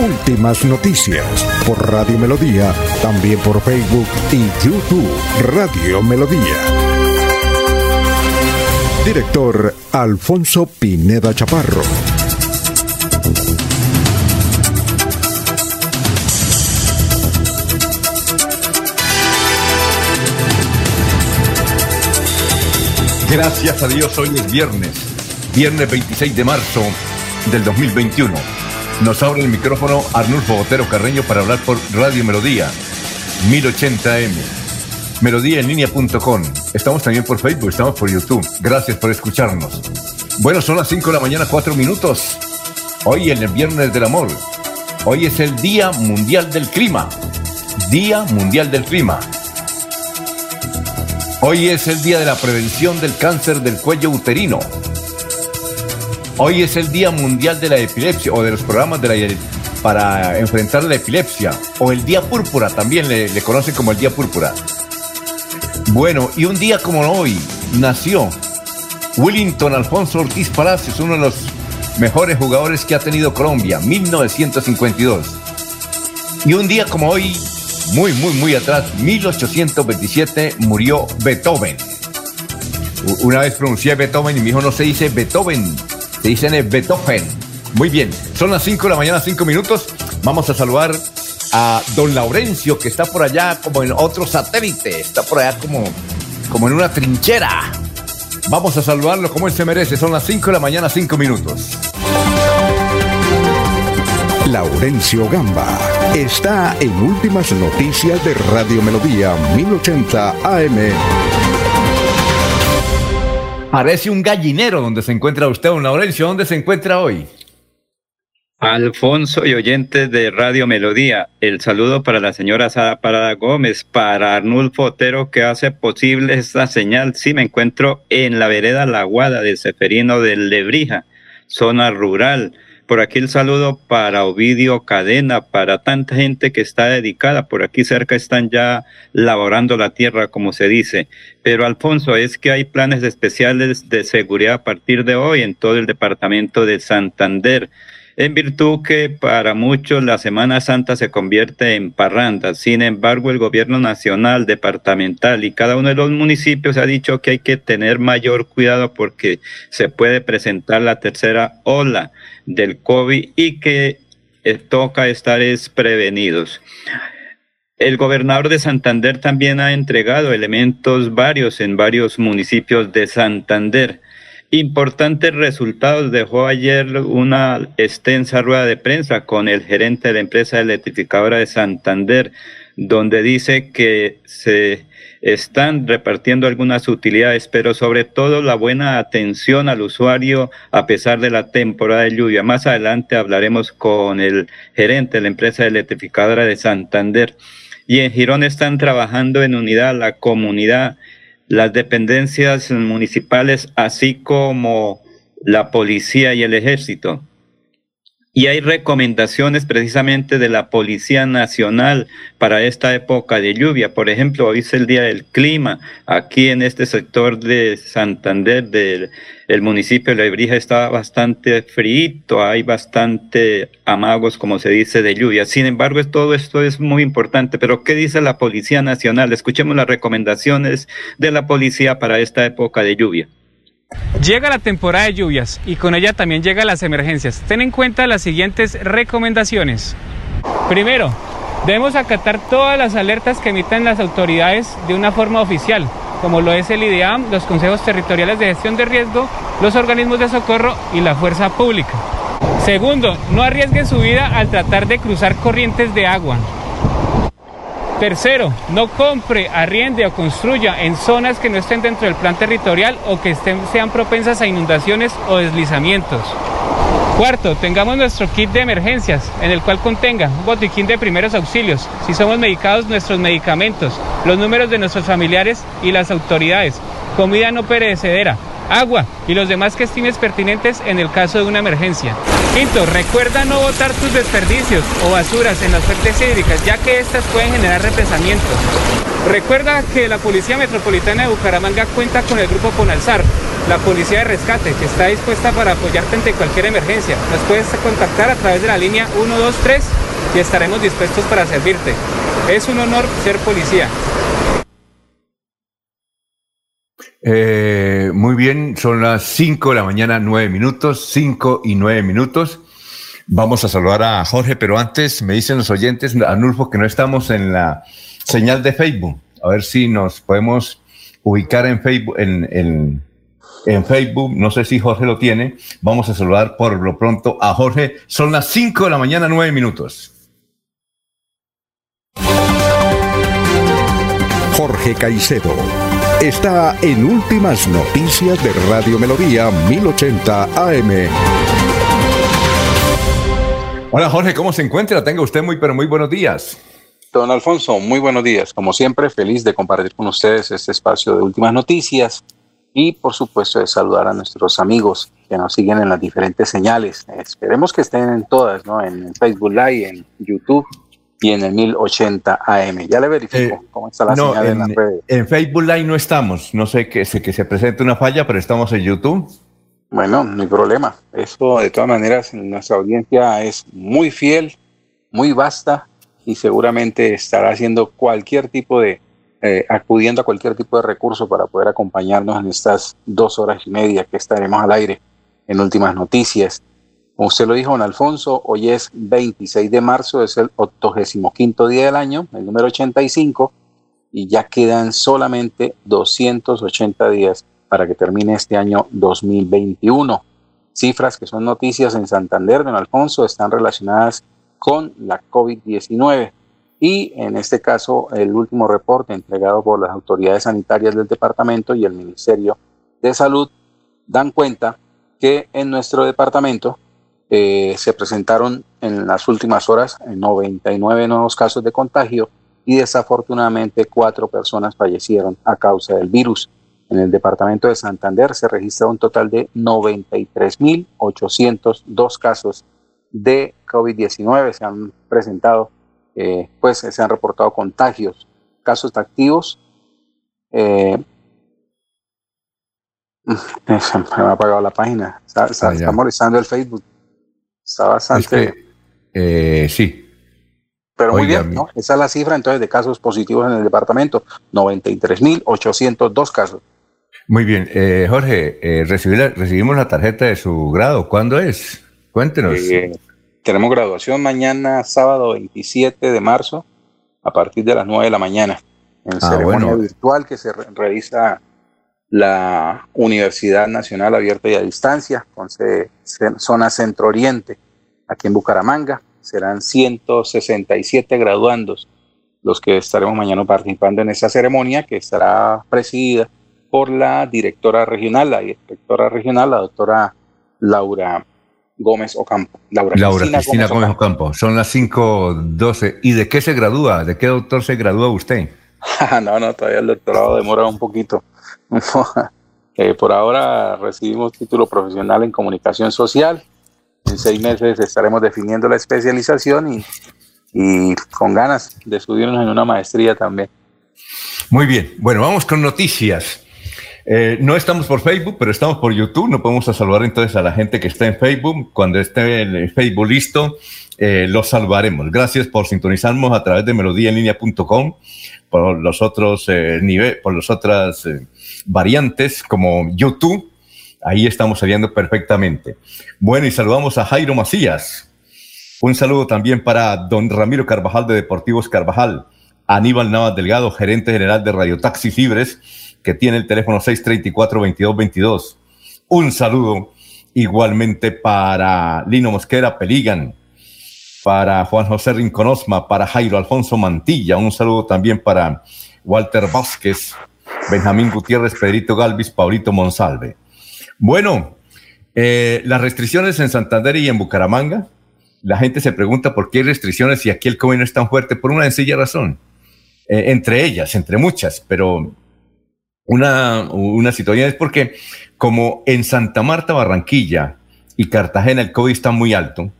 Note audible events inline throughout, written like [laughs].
Últimas noticias por Radio Melodía, también por Facebook y YouTube Radio Melodía. Director Alfonso Pineda Chaparro. Gracias a Dios, hoy es viernes, viernes 26 de marzo del 2021. Nos abre el micrófono Arnulfo Botero Carreño para hablar por Radio Melodía, 1080M. Melodíaenlínea.com. Estamos también por Facebook, estamos por YouTube. Gracias por escucharnos. Bueno, son las 5 de la mañana, 4 minutos. Hoy en el Viernes del Amor. Hoy es el Día Mundial del Clima. Día Mundial del Clima. Hoy es el día de la prevención del cáncer del cuello uterino. Hoy es el Día Mundial de la Epilepsia o de los programas de la, para enfrentar la epilepsia o el Día Púrpura, también le, le conocen como el Día Púrpura. Bueno, y un día como hoy nació Willington Alfonso Ortiz Palacios, uno de los mejores jugadores que ha tenido Colombia, 1952. Y un día como hoy muy, muy, muy atrás, 1827, murió Beethoven. Una vez pronuncié Beethoven y mi hijo no se dice Beethoven, se dice Beethoven. Muy bien, son las 5 de la mañana, 5 minutos. Vamos a saludar a don Laurencio, que está por allá como en otro satélite, está por allá como, como en una trinchera. Vamos a saludarlo como él se merece, son las 5 de la mañana, 5 minutos. Laurencio Gamba está en Últimas Noticias de Radio Melodía 1080 AM. Parece un gallinero donde se encuentra usted, don Laurencio. ¿Dónde se encuentra hoy? Alfonso y oyentes de Radio Melodía, el saludo para la señora Sara Parada Gómez, para Arnulfo Otero que hace posible esta señal. Sí, me encuentro en la vereda La Guada de Seferino del Lebrija, zona rural por aquí el saludo para Ovidio Cadena, para tanta gente que está dedicada. Por aquí cerca están ya laborando la tierra, como se dice. Pero Alfonso, es que hay planes especiales de seguridad a partir de hoy en todo el departamento de Santander en virtud que para muchos la Semana Santa se convierte en parranda. Sin embargo, el gobierno nacional, departamental y cada uno de los municipios ha dicho que hay que tener mayor cuidado porque se puede presentar la tercera ola del COVID y que toca estar prevenidos. El gobernador de Santander también ha entregado elementos varios en varios municipios de Santander Importantes resultados dejó ayer una extensa rueda de prensa con el gerente de la empresa electrificadora de Santander, donde dice que se están repartiendo algunas utilidades, pero sobre todo la buena atención al usuario a pesar de la temporada de lluvia. Más adelante hablaremos con el gerente de la empresa electrificadora de Santander. Y en Girón están trabajando en unidad la comunidad las dependencias municipales, así como la policía y el ejército. Y hay recomendaciones precisamente de la Policía Nacional para esta época de lluvia. Por ejemplo, hoy es el Día del Clima. Aquí en este sector de Santander, del el municipio de Lebrija, está bastante frío, hay bastante amagos, como se dice, de lluvia. Sin embargo, todo esto es muy importante. Pero, ¿qué dice la Policía Nacional? Escuchemos las recomendaciones de la policía para esta época de lluvia. Llega la temporada de lluvias y con ella también llegan las emergencias. Ten en cuenta las siguientes recomendaciones. Primero, debemos acatar todas las alertas que emiten las autoridades de una forma oficial, como lo es el IDEAM, los consejos territoriales de gestión de riesgo, los organismos de socorro y la fuerza pública. Segundo, no arriesgue su vida al tratar de cruzar corrientes de agua. Tercero, no compre, arriende o construya en zonas que no estén dentro del plan territorial o que estén, sean propensas a inundaciones o deslizamientos. Cuarto, tengamos nuestro kit de emergencias, en el cual contenga un botiquín de primeros auxilios, si somos medicados, nuestros medicamentos, los números de nuestros familiares y las autoridades, comida no perecedera, agua y los demás que estimes pertinentes en el caso de una emergencia. Quinto, recuerda no botar tus desperdicios o basuras en las fuentes hídricas, ya que estas pueden generar represamientos. Recuerda que la Policía Metropolitana de Bucaramanga cuenta con el grupo Ponalzar, la Policía de Rescate, que está dispuesta para apoyarte ante cualquier emergencia. Nos puedes contactar a través de la línea 123 y estaremos dispuestos para servirte. Es un honor ser policía. Eh, muy bien, son las 5 de la mañana, 9 minutos, 5 y 9 minutos. Vamos a saludar a Jorge, pero antes me dicen los oyentes, Anulfo, que no estamos en la señal de Facebook. A ver si nos podemos ubicar en Facebook, en, en Facebook. No sé si Jorge lo tiene. Vamos a saludar por lo pronto a Jorge. Son las 5 de la mañana, 9 minutos. Jorge Caicedo está en Últimas Noticias de Radio Melodía 1080 AM. Hola Jorge, ¿cómo se encuentra? Tenga usted muy, pero muy buenos días. Don Alfonso, muy buenos días. Como siempre, feliz de compartir con ustedes este espacio de Últimas Noticias y por supuesto de saludar a nuestros amigos que nos siguen en las diferentes señales. Esperemos que estén en todas, ¿no? En Facebook Live, en YouTube y en el 1080 AM. Ya le verifico eh, cómo está la señal en, en redes. En Facebook Live no estamos. No sé que se, que se presente una falla, pero estamos en YouTube. Bueno, no hay problema. Eso, de todas maneras, nuestra audiencia es muy fiel, muy vasta y seguramente estará haciendo cualquier tipo de, eh, acudiendo a cualquier tipo de recurso para poder acompañarnos en estas dos horas y media que estaremos al aire en últimas noticias. Como usted lo dijo, don Alfonso, hoy es 26 de marzo, es el 85 día del año, el número 85, y ya quedan solamente 280 días para que termine este año 2021. Cifras que son noticias en Santander, don Alfonso, están relacionadas con la COVID-19. Y en este caso, el último reporte entregado por las autoridades sanitarias del departamento y el Ministerio de Salud dan cuenta que en nuestro departamento eh, se presentaron en las últimas horas 99 nuevos casos de contagio y desafortunadamente cuatro personas fallecieron a causa del virus. En el departamento de Santander se registra un total de 93.802 casos de COVID-19. Se han presentado, eh, pues se han reportado contagios, casos activos. Eh, [laughs] me ha apagado la página. Está, ah, molestando el Facebook. Está bastante. Eh, sí. Pero muy bien, ¿no? Esa es la cifra entonces de casos positivos en el departamento: 93.802 casos. Muy bien. Eh, Jorge, eh, recibimos la tarjeta de su grado. ¿Cuándo es? Cuéntenos. tenemos graduación mañana, sábado 27 de marzo, a partir de las 9 de la mañana, en ah, ceremonia virtual que se realiza la Universidad Nacional Abierta y a Distancia, con zona Centro Oriente, aquí en Bucaramanga. Serán 167 graduandos los que estaremos mañana participando en esa ceremonia que estará presidida por la directora regional, la directora regional, la doctora Laura Gómez Ocampo. Laura, Cristina, Gómez, Ocampo. Son las 5.12. ¿Y de qué se gradúa? ¿De qué doctor se gradúa usted? [laughs] no, no, todavía el doctorado demora un poquito. [laughs] Eh, por ahora recibimos título profesional en comunicación social. En seis meses estaremos definiendo la especialización y, con ganas de subirnos en una maestría también. Muy bien, bueno, vamos con noticias. Eh, no estamos por Facebook, pero estamos por YouTube. No podemos saludar entonces a la gente que está en Facebook. Cuando esté el Facebook listo, eh, los salvaremos. Gracias por sintonizarnos a través de melodíaenlínea.com, por los otros eh, niveles, por las otras variantes como YouTube. Ahí estamos saliendo perfectamente. Bueno, y saludamos a Jairo Macías. Un saludo también para don Ramiro Carvajal de Deportivos Carvajal, Aníbal Navas Delgado, gerente general de Radio Taxis Libres, que tiene el teléfono 634-2222. Un saludo igualmente para Lino Mosquera Peligan, para Juan José Rinconosma, para Jairo Alfonso Mantilla, un saludo también para Walter Vázquez, Benjamín Gutiérrez, Pedrito Galvis, Paulito Monsalve. Bueno, Eh, las restricciones en Santander y en Bucaramanga, la gente se pregunta por qué hay restricciones y aquí el COVID no es tan fuerte, por una sencilla razón. Eh, entre ellas, entre muchas, pero una, una situación es porque como en Santa Marta, Barranquilla y Cartagena el COVID está muy alto,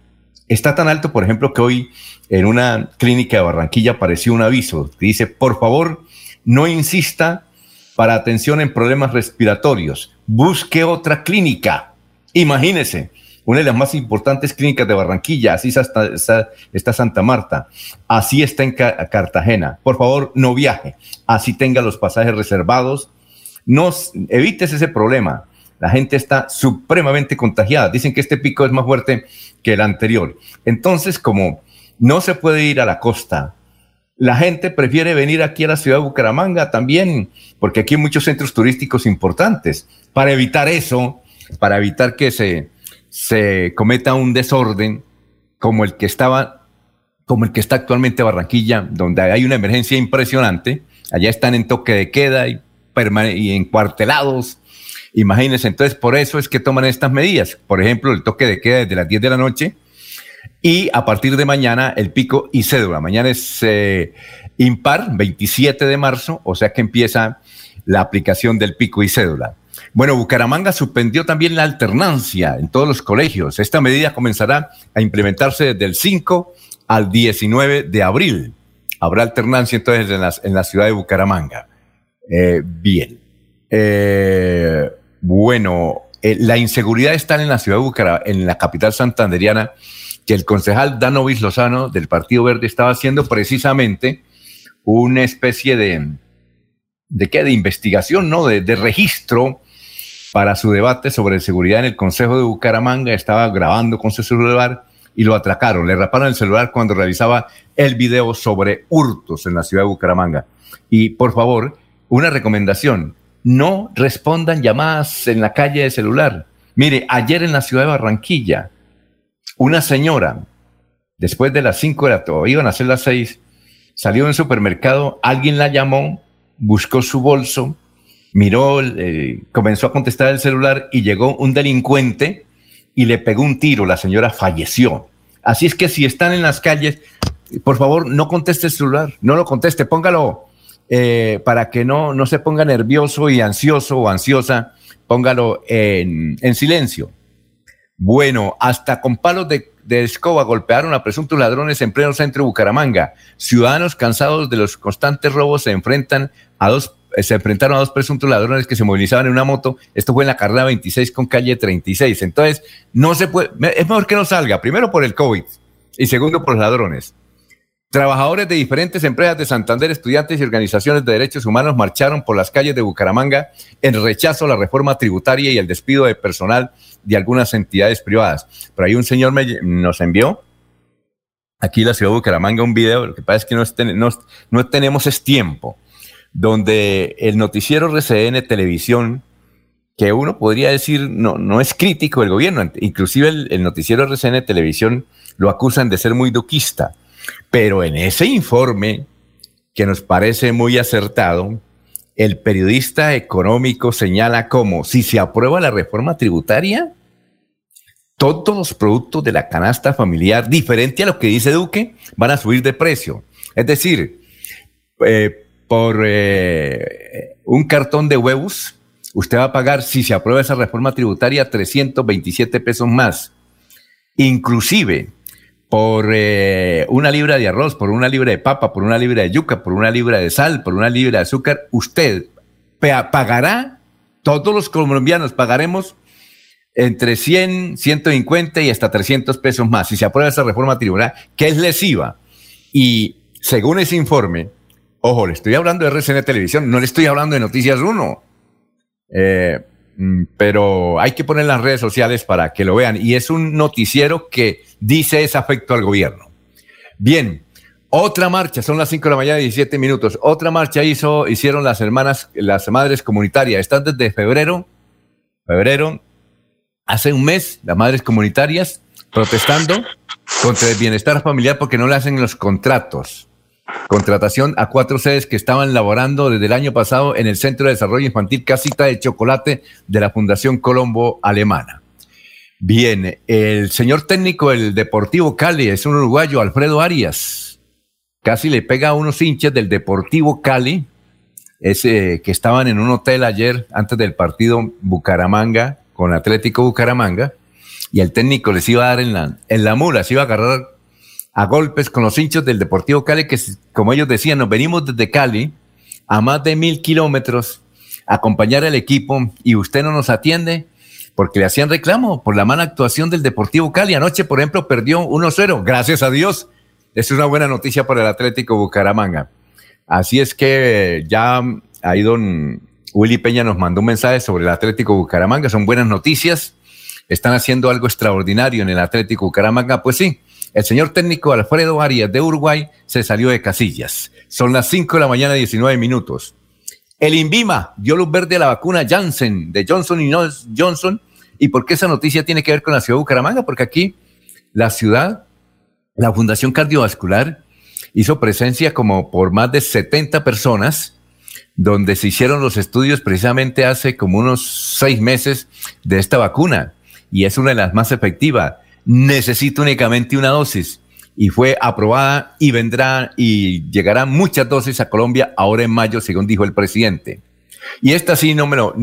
está tan alto, por ejemplo, que hoy en una clínica de Barranquilla apareció un aviso que dice, por favor, no insista para atención en problemas respiratorios, busque otra clínica. Imagínese, una de las más importantes clínicas de Barranquilla, así está, Santa Marta, así está en Cartagena. Por favor, no viaje, así tenga los pasajes reservados. No, evites ese problema. La gente está supremamente contagiada. Dicen que este pico es más fuerte que el anterior. Entonces, como no se puede ir a la costa, la gente prefiere venir aquí a la ciudad de Bucaramanga también, porque aquí hay muchos centros turísticos importantes. Para evitar eso, para evitar que se, se cometa un desorden como el que estaba, como el que está actualmente Barranquilla, donde hay una emergencia impresionante. Allá están en toque de queda y, y encuartelados. Imagínense, entonces por eso es que toman estas medidas. Por ejemplo, el toque de queda desde las 10 de la noche y a partir de mañana el pico y cédula. Mañana es eh, impar, 27 de marzo, o sea que empieza la aplicación del pico y cédula. Bueno, Bucaramanga suspendió también la alternancia en todos los colegios. Esta medida comenzará a implementarse desde el 5 al 19 de abril. Habrá alternancia entonces en, la ciudad de Bucaramanga. Eh, bien. Eh, bueno, la inseguridad está en la ciudad de Bucaramanga, en la capital santanderiana, que el concejal Danovis Lozano del Partido Verde estaba haciendo precisamente una especie de, ¿de qué? De investigación, ¿no? De, de registro para su debate sobre seguridad en el Consejo de Bucaramanga, estaba grabando con su celular y lo atracaron. Le raparon el celular cuando realizaba el video sobre hurtos en la ciudad de Bucaramanga. Y por favor, una recomendación, no respondan llamadas en la calle de celular. Mire, ayer en la ciudad de Barranquilla, una señora, después de las 5 de la tarde, iban a ser las 6, salió en supermercado, alguien la llamó, buscó su bolso, miró, eh, comenzó a contestar el celular y llegó un delincuente y le pegó un tiro. La señora falleció. Así es que si están en las calles, por favor, no conteste el celular, no lo conteste, póngalo eh, para que no, no se ponga nervioso y ansioso o ansiosa, póngalo en, en silencio. Bueno, hasta con palos de, escoba golpearon a presuntos ladrones en pleno centro de Bucaramanga. Ciudadanos cansados de los constantes robos se enfrentan a dos eh, se enfrentaron a dos presuntos ladrones que se movilizaban en una moto. Esto fue en la carrera 26 con calle 36. Entonces, no se puede, es mejor que no salga, primero por el COVID y segundo por los ladrones. Trabajadores de diferentes empresas de Santander, estudiantes y organizaciones de derechos humanos marcharon por las calles de Bucaramanga en rechazo a la reforma tributaria y el despido de personal de algunas entidades privadas. Pero ahí un señor nos envió aquí en la ciudad de Bucaramanga un video, lo que pasa es que no, tenemos es tiempo donde el noticiero RCN Televisión, que uno podría decir no, no es crítico del gobierno, inclusive el, noticiero RCN Televisión lo acusan de ser muy duquista, pero en ese informe, que nos parece muy acertado, el periodista económico señala como si se aprueba la reforma tributaria, todos los productos de la canasta familiar, diferente a lo que dice Duque, van a subir de precio. Es decir, eh, por eh, un cartón de huevos, usted va a pagar, si se aprueba esa reforma tributaria, 327 pesos más. Inclusive, por eh, una libra de arroz, por una libra de papa, por una libra de yuca, por una libra de sal, por una libra de azúcar, usted pagará, todos los colombianos pagaremos entre 100, 150 y hasta 300 pesos más si se aprueba esa reforma tributaria, que es lesiva. Y según ese informe, Ojo, le estoy hablando de RCN Televisión, no le estoy hablando de Noticias 1. Eh, pero hay que poner las redes sociales para que lo vean. Y es un noticiero que dice ese afecto al gobierno. Bien, otra marcha, son las 5 de la mañana y 17 minutos. Otra marcha hizo, hicieron las hermanas, las madres comunitarias. Están desde febrero, febrero, hace un mes, las madres comunitarias protestando contra el bienestar familiar porque no le hacen los contratos. Contratación a cuatro sedes que estaban laborando desde el año pasado en el Centro de Desarrollo Infantil Casita de Chocolate de la Fundación Colombo Alemana. Bien, el señor técnico del Deportivo Cali es un uruguayo, Alfredo Arias. Casi le pega a unos hinchas del Deportivo Cali, que estaban en un hotel ayer antes del partido Bucaramanga con Atlético Bucaramanga, y el técnico les iba a dar en la, en la mula, se iba a agarrar a golpes con los hinchas del Deportivo Cali, que como ellos decían, nos venimos desde Cali a más de mil kilómetros a acompañar al equipo y usted no nos atiende porque le hacían reclamo por la mala actuación del Deportivo Cali. Anoche, por ejemplo, perdió 1-0, gracias a Dios. Es una buena noticia para el Atlético Bucaramanga. Así es que ya ahí don Willy Peña nos mandó un mensaje sobre el Atlético Bucaramanga. Son buenas noticias. Están haciendo algo extraordinario en el Atlético Bucaramanga. Pues sí, el señor técnico Alfredo Arias de Uruguay se salió de casillas. Son las 5 de la mañana, 19 minutos. El INVIMA dio luz verde a la vacuna Janssen de Johnson y Johnson ¿Y por qué esa noticia tiene que ver con la ciudad de Bucaramanga? Porque aquí la ciudad, la Fundación Cardiovascular, hizo presencia como por más de 70 personas, donde se hicieron los estudios precisamente hace como unos seis meses de esta vacuna. Y es una de las más efectivas. Necesita únicamente una dosis. Y fue aprobada y vendrá y llegarán muchas dosis a Colombia ahora en mayo, según dijo el presidente. Y esta sí no me lo,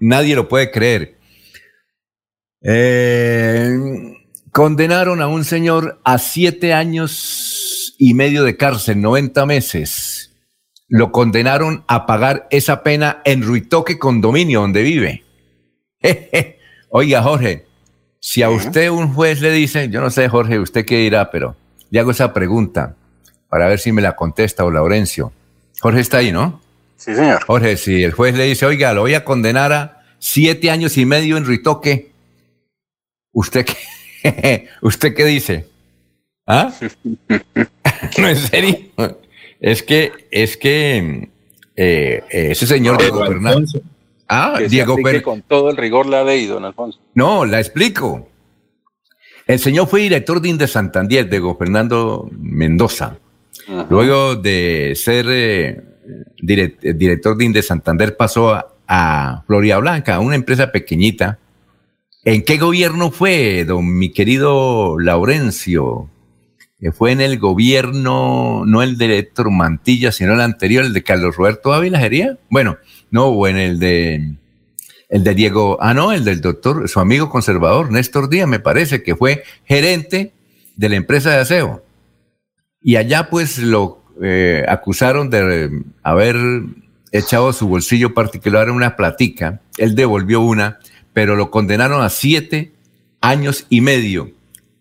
nadie lo puede creer. Eh, condenaron a un señor a siete años y medio de cárcel, 90 meses. Lo condenaron a pagar esa pena en Ruitoque Condominio, donde vive. [laughs] Oiga, Jorge, si a usted un juez le dice, yo no sé, Jorge, usted qué dirá, pero le hago esa pregunta para ver si me la contesta o Laurencio. Jorge está ahí, ¿no? Sí, señor. Jorge, si el juez le dice, oiga, lo voy a condenar a siete años y medio en Ruitoque, ¿Usted qué, [laughs] ¿usted qué dice? ¿Ah? [laughs] no, en serio. Es que, es que eh, ese señor Diego Fernández. Ah, Diego Fernández. Con todo el rigor la ley, don Alfonso. No, la explico. El señor fue director de Inde Santander, Diego Fernando Mendoza. Luego de ser eh, director de Inde Santander, pasó a, a Floria Blanca, una empresa pequeñita ¿En qué gobierno fue, don mi querido Laurencio? Fue en el gobierno, no el de Héctor Mantilla, sino el anterior, el de Carlos Roberto Ávila, ¿sería? Bueno, no, o en el de, el de Diego, ah, no, el del doctor, su amigo conservador, Néstor Díaz, me parece, que fue gerente de la empresa de aseo. Y allá pues lo eh, acusaron de haber echado su bolsillo particular una platica, él devolvió una, pero lo condenaron a siete años y medio.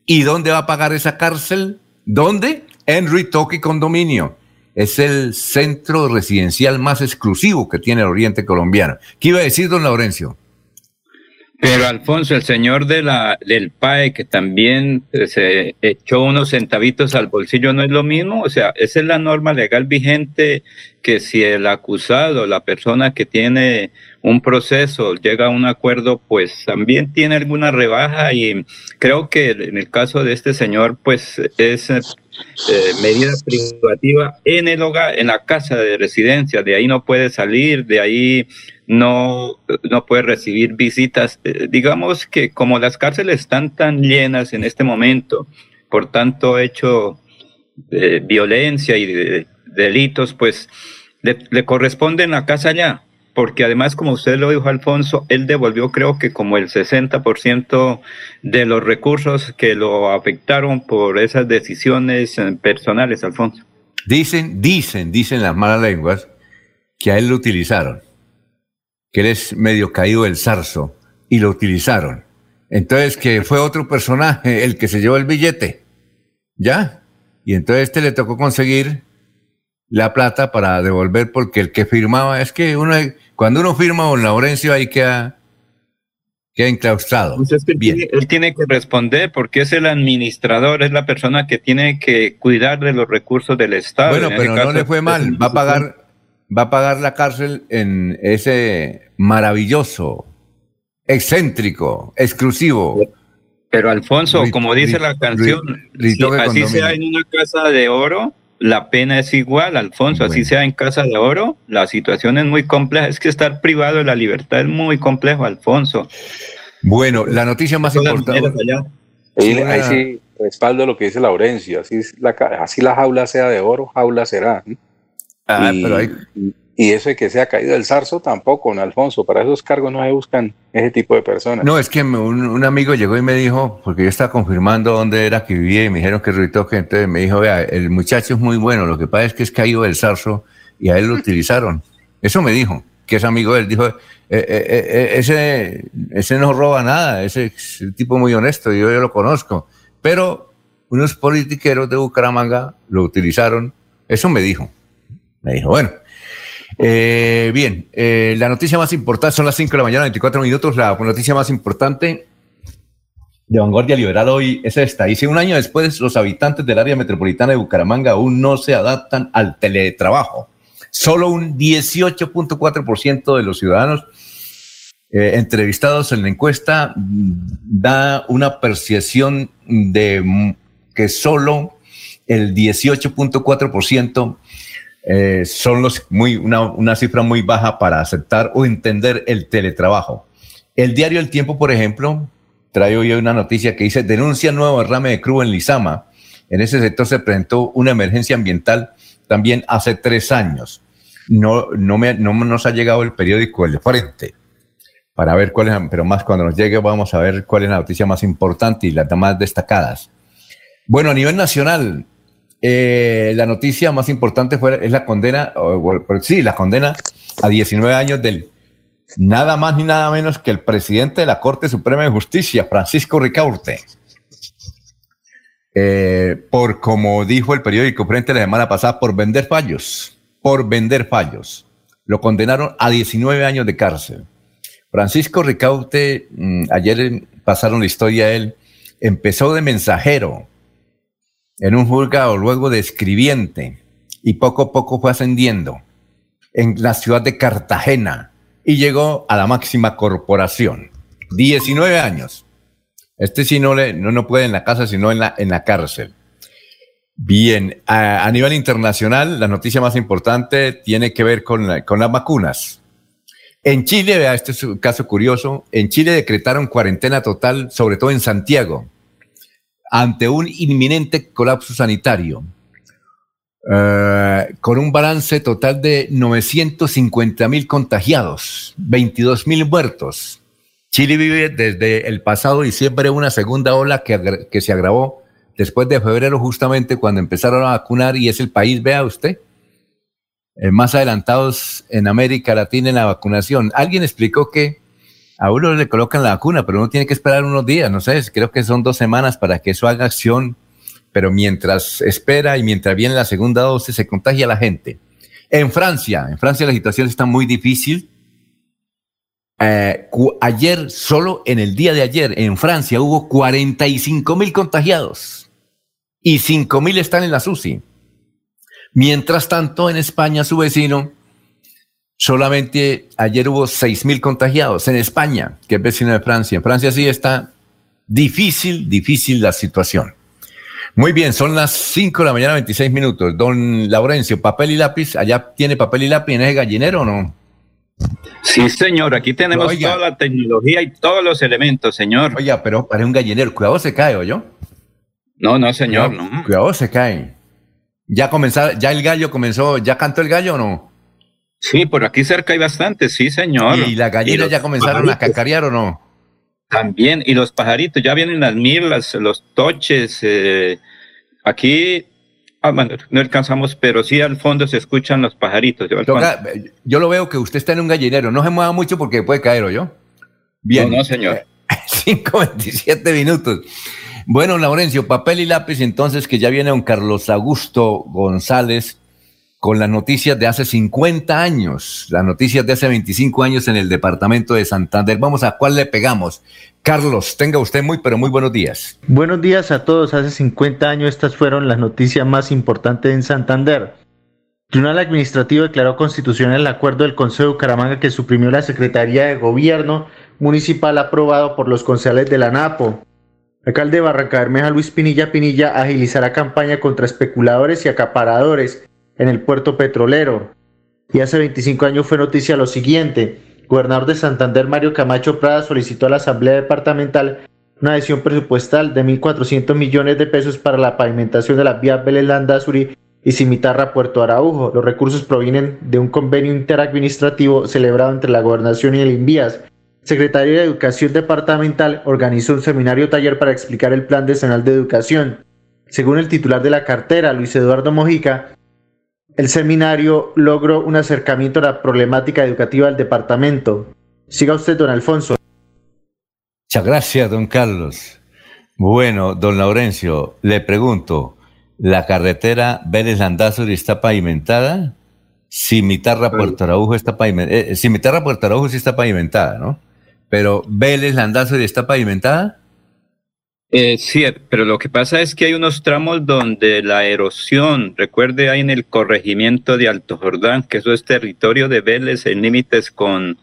¿Y dónde va a pagar esa cárcel? ¿Dónde? En Ritoque Condominio. Es el centro residencial más exclusivo que tiene el Oriente Colombiano. ¿Qué iba a decir don Laurencio? Pero Alfonso, el señor de la, del PAE, que también eh, se echó unos centavitos al bolsillo, ¿no es lo mismo? O sea, esa es la norma legal vigente que si el acusado, la persona que tiene un proceso llega a un acuerdo, pues también tiene alguna rebaja y creo que en el caso de este señor, pues es eh, medida privativa en el hogar, en la casa de residencia, de ahí no puede salir, de ahí no, no puede recibir visitas. Eh, digamos que como las cárceles están tan llenas en este momento, por tanto hecho de violencia y de, delitos, pues le, le corresponde en la casa ya porque además, como usted lo dijo, Alfonso, él devolvió creo que como el 60% de los recursos que lo afectaron por esas decisiones eh, personales, Alfonso. Dicen, dicen, dicen las malas lenguas que a él lo utilizaron, que él es medio caído del zarzo y lo utilizaron. Entonces que fue otro personaje el que se llevó el billete, ¿ya? Y entonces este le tocó conseguir la plata para devolver porque el que firmaba es que uno cuando uno firma con Laurencio ahí queda, queda enclaustrado. Bien. él tiene que responder porque es el administrador, es la persona que tiene que cuidar de los recursos del Estado. Bueno, pero no le fue mal, va a pagar, va a pagar la cárcel en ese maravilloso, excéntrico, exclusivo. Pero Alfonso, como dice la canción, así sea en una casa de oro, la pena es igual, Alfonso, así sea en Casa de Oro, la situación es muy compleja, es que estar privado de la libertad es muy complejo, Alfonso. Bueno, la noticia más importante. Ahí, ahí, sí respaldo lo que dice Laurencio. Así, la, así la jaula sea de oro, jaula será. Ah, y, pero y, eso de que sea caído el zarzo tampoco, don Alfonso. Para esos cargos no se buscan ese tipo de personas. No, es que un, amigo llegó y me dijo, porque yo estaba confirmando dónde era que vivía y me dijeron que Ruitoque, entonces me dijo, vea, el muchacho es muy bueno, lo que pasa es que es caído del zarzo y a él lo utilizaron. Eso me dijo, que es amigo de él. Dijo, eh, eh, eh, ese, ese no roba nada, ese es un tipo muy honesto, yo, yo lo conozco. Pero unos politiqueros de Bucaramanga lo utilizaron. Eso me dijo. Me dijo, bueno. Bien, la noticia más importante son las 5 de la mañana, 24 minutos. La noticia más importante de Vanguardia Liberal hoy es esta. Dice, un año después, los habitantes del área metropolitana de Bucaramanga aún no se adaptan al teletrabajo. Solo un 18.4% de los ciudadanos eh, entrevistados en la encuesta mm, da una percepción de mm, que solo el 18.4% eh, son los muy, una, una, cifra muy baja para aceptar o entender el teletrabajo. El diario El Tiempo, por ejemplo, trae hoy una noticia que dice denuncia nuevo derrame de crudo en Lizama. En ese sector se presentó una emergencia ambiental también hace tres años no, no, me, no nos ha llegado el periódico El Frente para ver cuál es, pero más cuando nos llegue vamos a ver cuál es la noticia más importante y las más destacadas. Bueno, a nivel nacional, eh, la noticia más importante fue, es la condena, sí, la condena a 19 años del nada más ni nada menos que el presidente de la Corte Suprema de Justicia, Francisco Ricaurte. Eh, por, como dijo el periódico Frente la semana pasada, por vender fallos por vender fallos. Lo condenaron a 19 años de cárcel. Francisco Ricaute, mm, ayer pasaron la historia a él, empezó de mensajero en un juzgado, luego de escribiente, y poco a poco fue ascendiendo en la ciudad de Cartagena y llegó a la máxima corporación. 19 años. Este sí no, le, no, no puede en la casa, sino en la, en la cárcel. Bien, a, nivel internacional, la noticia más importante tiene que ver con, las vacunas. En Chile, vea, este es un caso curioso, en Chile decretaron cuarentena total, sobre todo en Santiago, ante un inminente colapso sanitario, eh, con un balance total de 950 mil contagiados, 22 mil muertos. Chile vive desde el pasado diciembre una segunda ola que, que se agravó después de febrero, justamente cuando empezaron a vacunar, y es el país, vea usted, eh, más adelantados en América Latina en la vacunación. Alguien explicó que a uno le colocan la vacuna, pero uno tiene que esperar unos días, no sé, creo que son dos semanas para que eso haga acción, pero mientras espera y mientras viene la segunda dosis se contagia la gente. En Francia, en Francia la situación está muy difícil. Eh, ayer, solo en el día de ayer, en Francia hubo 45 mil contagiados y 5.000 están en la SUSI. Mientras tanto, en España, su vecino, solamente ayer hubo 6.000 contagiados. En España, que es vecino de Francia. En Francia sí está difícil, difícil la situación. Muy bien, son las 5 de la mañana, 26 minutos. Don Laurencio, papel y lápiz, ¿allá tiene papel y lápiz en ese gallinero o no? Sí, señor, aquí tenemos toda la tecnología y todos los elementos, señor. Oiga, pero para un gallinero, cuidado se cae, ¿o yo? No, no, señor, no. Cuidado, se cae. Ya comenzó, ya el gallo comenzó, ¿ya cantó el gallo o no? Sí, por aquí cerca hay bastante, sí, señor. ¿Y las gallinas ya comenzaron a cacarear o no? También, y los pajaritos, ya vienen las mirlas, los toches. Eh, aquí, ah, no alcanzamos, pero sí al fondo se escuchan los pajaritos. Yo, lo veo que usted está en un gallinero, no se mueva mucho porque puede caer, ¿o yo? Bien. No, no, señor. [laughs] 5.27 minutos. Bueno, Laurencio, papel y lápiz, entonces que ya viene don Carlos Augusto González con las noticias de hace 50 años, las noticias de hace 25 años en el departamento de Santander. Vamos a cuál le pegamos. Carlos, tenga usted muy, pero muy buenos días. Buenos días a todos. Hace 50 años estas fueron las noticias más importantes en Santander. El Tribunal Administrativo declaró constitucional el acuerdo del Consejo de Bucaramanga que suprimió la Secretaría de Gobierno Municipal aprobado por los concejales de la NAPO. Alcalde de Barranca Bermeja, Luis Pinilla Pinilla, agilizará campaña contra especuladores y acaparadores en el puerto petrolero. Y hace 25 años fue noticia lo siguiente. gobernador de Santander, Mario Camacho Prada, solicitó a la Asamblea Departamental una adhesión presupuestal de 1.400 millones de pesos para la pavimentación de la vía Vélez Landazuri y Cimitarra Puerto Araujo. Los recursos provienen de un convenio interadministrativo celebrado entre la Gobernación y el INVIAS. Secretaría de Educación Departamental organizó un seminario taller para explicar el Plan Decenal de Educación. Según el titular de la cartera, Luis Eduardo Mojica, el seminario logró un acercamiento a la problemática educativa del departamento. Siga usted, don Alfonso. Muchas gracias, don Carlos. Bueno, don Laurencio, le pregunto, ¿la carretera Vélez Landazuri está pavimentada? Cimitarra Puerto Araujo está pavimentada. Eh, Cimitarra Puerto Araujo sí está pavimentada, ¿no? Pero Vélez Landazuri está pavimentada? Eh, sí, pero lo que pasa es que hay unos tramos donde la erosión, recuerde, hay en el corregimiento de Alto Jordán, que eso es territorio de Vélez en límites con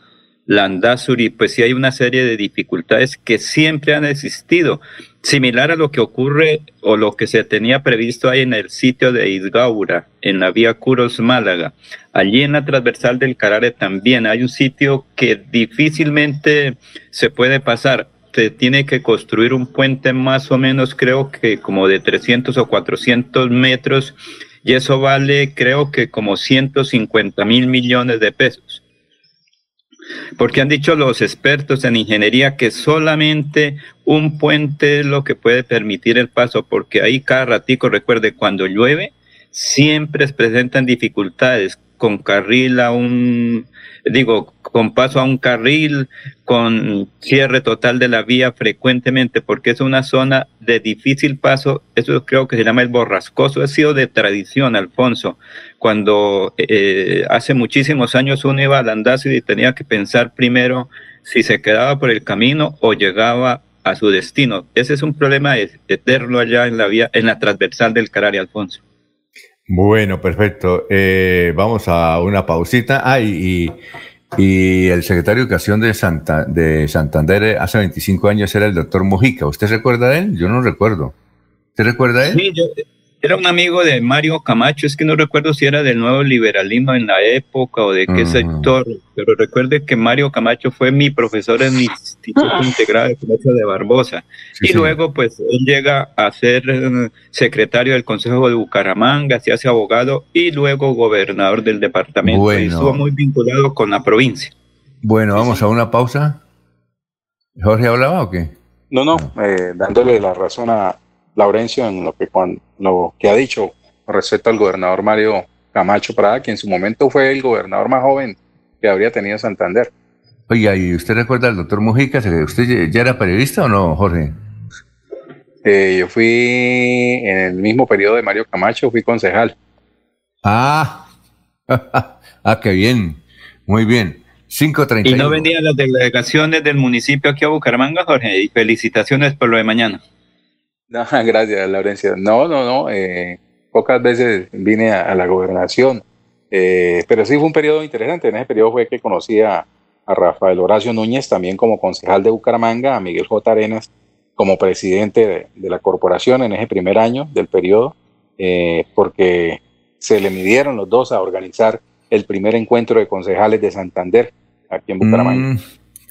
Landazuri, pues sí hay una serie de dificultades que siempre han existido, similar a lo que ocurre o lo que se tenía previsto ahí en el sitio de Izgaura, en la vía Curos Málaga. Allí en la transversal del Carare también hay un sitio que difícilmente se puede pasar. Se tiene que construir un puente más o menos, creo que como de 300 o 400 metros, y eso vale, creo que como 150 mil millones de pesos. Porque han dicho los expertos en ingeniería que solamente un puente es lo que puede permitir el paso, porque ahí cada ratico, recuerde, cuando llueve, siempre se presentan dificultades con carril a un, digo, con paso a un carril, con cierre total de la vía frecuentemente, porque es una zona de difícil paso, eso creo que se llama el borrascoso, ha sido de tradición, Alfonso, cuando eh, hace muchísimos años uno iba al andazo y tenía que pensar primero si se quedaba por el camino o llegaba a su destino. Ese es un problema eterno allá en la vía, en la transversal del Carari, Alfonso. Bueno, perfecto. Eh, vamos a una pausita. Ah, y, y, el secretario de Educación de, Santa, de Santander eh, hace 25 años era el doctor Mojica. ¿Usted recuerda de él? Yo no recuerdo. ¿Usted recuerda de él? Sí, yo, era un amigo de Mario Camacho, es que no recuerdo si era del nuevo liberalismo en la época o de qué sector, pero recuerde que Mario Camacho fue mi profesor en mi [laughs] Instituto ah. Integrado de Comercio de Barbosa. y luego, pues, él llega a ser eh, secretario del Consejo de Bucaramanga, se hace abogado y luego gobernador del departamento. Y estuvo muy vinculado con la provincia. Bueno, vamos a una pausa. ¿Jorge hablaba o qué? No, no, eh, dándole la razón a, Laurencio en lo que, lo que ha dicho respecto al gobernador Mario Camacho Prada, que en su momento fue el gobernador más joven que habría tenido Santander. Oiga, ¿y usted recuerda al doctor Mujica? ¿Usted ya era periodista o no, Jorge? Eh, yo fui en el mismo periodo de Mario Camacho, fui concejal. Ah, [laughs] ah, qué bien, muy bien. 5.30. Y no vendían las delegaciones del municipio aquí a Bucaramanga, Jorge, y felicitaciones por lo de mañana. No, [laughs] gracias, Laurencia. No, no, no. Eh, pocas veces vine a, la gobernación, eh, pero sí fue un periodo interesante. En ese periodo fue que conocí a, Rafael Horacio Núñez, también como concejal de Bucaramanga, a Miguel J. Arenas como presidente de, la corporación en ese primer año del periodo, eh, porque se le midieron los dos a organizar el primer encuentro de concejales de Santander aquí en Bucaramanga. Mm.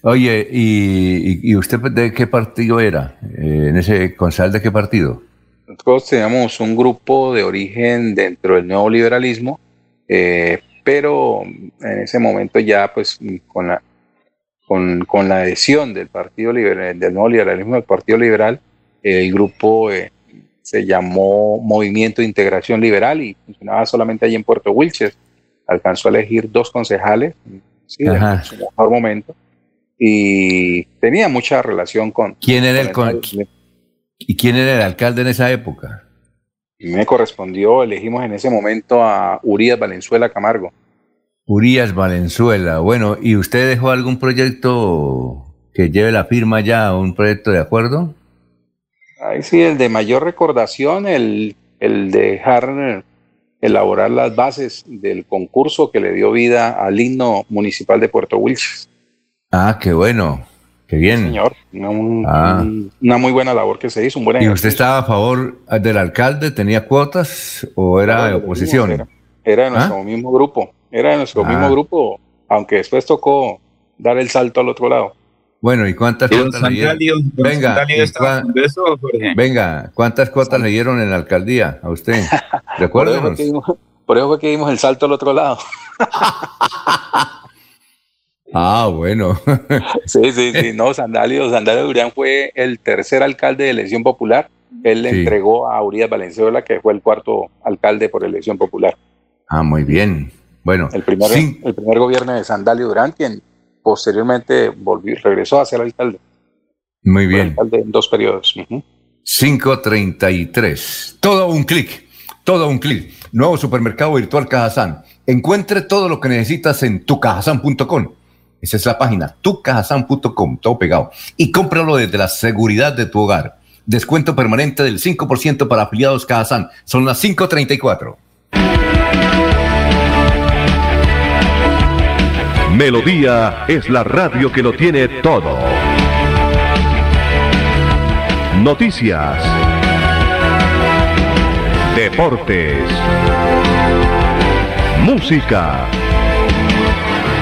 Oye, ¿y, usted de qué partido era? Eh, ¿En ese concejal de qué partido? Nosotros teníamos un grupo de origen dentro del nuevo liberalismo, eh, pero en ese momento ya pues con la, con, la adhesión del Partido Liberal, del nuevo liberalismo del Partido Liberal, el grupo eh, se llamó Movimiento de Integración Liberal y funcionaba solamente allí en Puerto Wilches. Alcanzó a elegir dos concejales, sí, en su mejor momento y tenía mucha relación con... ¿Quién era el, ¿Y quién era el alcalde en esa época? Me correspondió, elegimos en ese momento a Urias Valenzuela Camargo. Urias Valenzuela, bueno, ¿y usted dejó algún proyecto que lleve la firma ya, un proyecto de acuerdo? Ahí sí, el de mayor recordación, el, el dejar elaborar las bases del concurso que le dio vida al himno municipal de Puerto Wilches. Ah, qué bueno. Qué bien. señor, ah. una, muy buena labor que se hizo. Un buen ¿Y usted estaba a favor del alcalde? ¿Tenía cuotas o era de oposición? Era, de nuestro ¿Ah? mismo grupo. Era de nuestro mismo ah. grupo, aunque después tocó dar el salto al otro lado. Bueno, ¿y cuántas cuotas le dieron? Venga, venga, ¿cuántas cuotas le dieron en la alcaldía a usted? [laughs] Recuérdenos. por, eso fue que dimos el salto al otro lado. [laughs] ah, bueno. [laughs] sí, sí, sí. No, Sandalio, Sandalio Durán fue el tercer alcalde de elección popular. Él le entregó a Urias Valenzuela, que fue el cuarto alcalde por elección popular. Ah, muy bien. Bueno, el primer, el primer gobierno de Sandalio Durán, quien posteriormente volvió, regresó a ser alcalde. Muy bien. Alcalde en dos periodos. 533. Todo un clic, todo un clic. Nuevo supermercado virtual Cajazán. Encuentre todo lo que necesitas en tucajazán.com. Esa es la página, tucajazán.com, todo pegado. Y cómpralo desde la seguridad de tu hogar. Descuento permanente del 5% para afiliados Cajazán. Son las 534. Melodía es la radio que lo tiene todo. Noticias. Deportes. Música.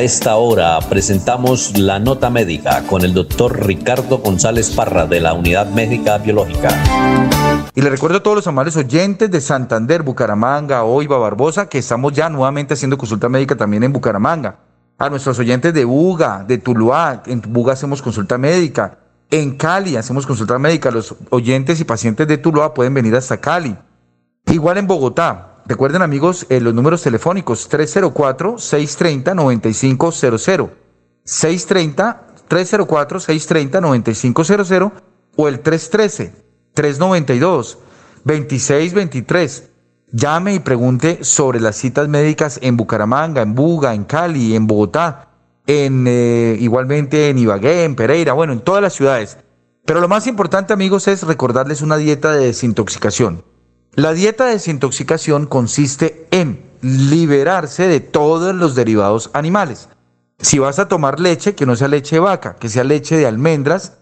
Esta hora presentamos la nota médica con el doctor Ricardo González Parra de la Unidad Médica Biológica. Y le recuerdo a todos los amables oyentes de Santander, Bucaramanga, Oiva, Barbosa, que estamos ya nuevamente haciendo consulta médica también en Bucaramanga. A nuestros oyentes de Buga, de Tuluá, en Buga hacemos consulta médica. En Cali hacemos consulta médica. Los oyentes y pacientes de Tuluá pueden venir hasta Cali. Igual en Bogotá. Recuerden amigos eh, los números telefónicos 304-630-9500. 630, 304-630-9500 o el 313-392-2623. Llame y pregunte sobre las citas médicas en Bucaramanga, en Buga, en Cali, en Bogotá en, eh, igualmente en Ibagué, en Pereira, bueno, en todas las ciudades. Pero lo más importante, amigos, es recordarles una dieta de desintoxicación. La dieta de desintoxicación consiste en liberarse de todos los derivados animales. Si vas a tomar leche, que no sea leche de vaca, que sea leche de almendras.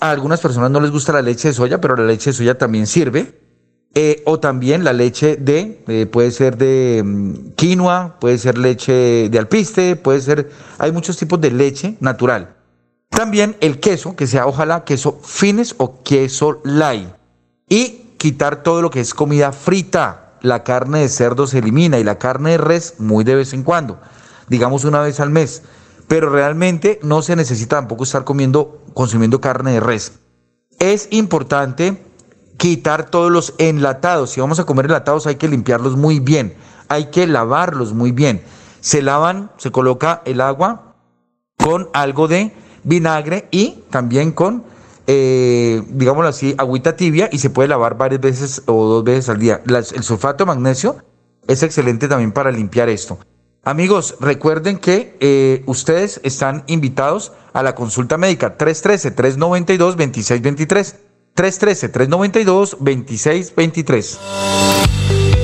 A algunas personas no les gusta la leche de soya, pero la leche de soya también sirve. Eh, o también la leche de, eh, puede ser de mm, quinoa, puede ser leche de alpiste, puede ser, hay muchos tipos de leche natural. También el queso, que sea ojalá queso fines o queso light. Y quitar todo lo que es comida frita. La carne de cerdo se elimina y la carne de res muy de vez en cuando, digamos una vez al mes. Pero realmente no se necesita tampoco estar comiendo, consumiendo carne de res. Es importante quitar todos los enlatados. Si vamos a comer enlatados hay que limpiarlos muy bien, hay que lavarlos muy bien. Se lavan, se coloca el agua con algo de vinagre y también con, eh, digámoslo así, agüita tibia y se puede lavar varias veces o dos veces al día. el sulfato de magnesio es excelente también para limpiar esto. Amigos, recuerden que eh, ustedes están invitados a la consulta médica 313-392-2623. 313-392-2623.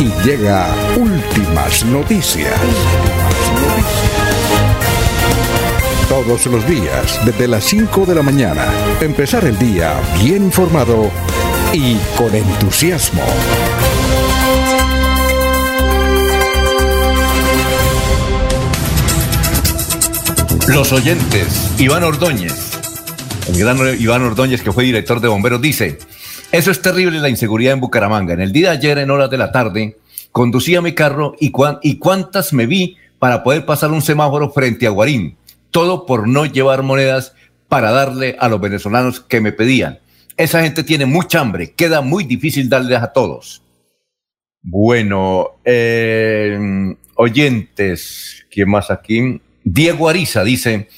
y llega últimas noticias. Todos los días, desde las 5 de la mañana, empezar el día bien informado y con entusiasmo. Los oyentes, Iván Ordóñez, el gran Iván Ordóñez que fue director de bomberos, dice, eso es terrible la inseguridad en Bucaramanga. En el día de ayer, en horas de la tarde, conducía mi carro y, cuántas me vi para poder pasar un semáforo frente a Guarín. Todo por no llevar monedas para darle a los venezolanos que me pedían. Esa gente tiene mucha hambre, queda muy difícil darles a todos. Bueno, eh, oyentes, ¿quién más aquí? Diego Ariza dice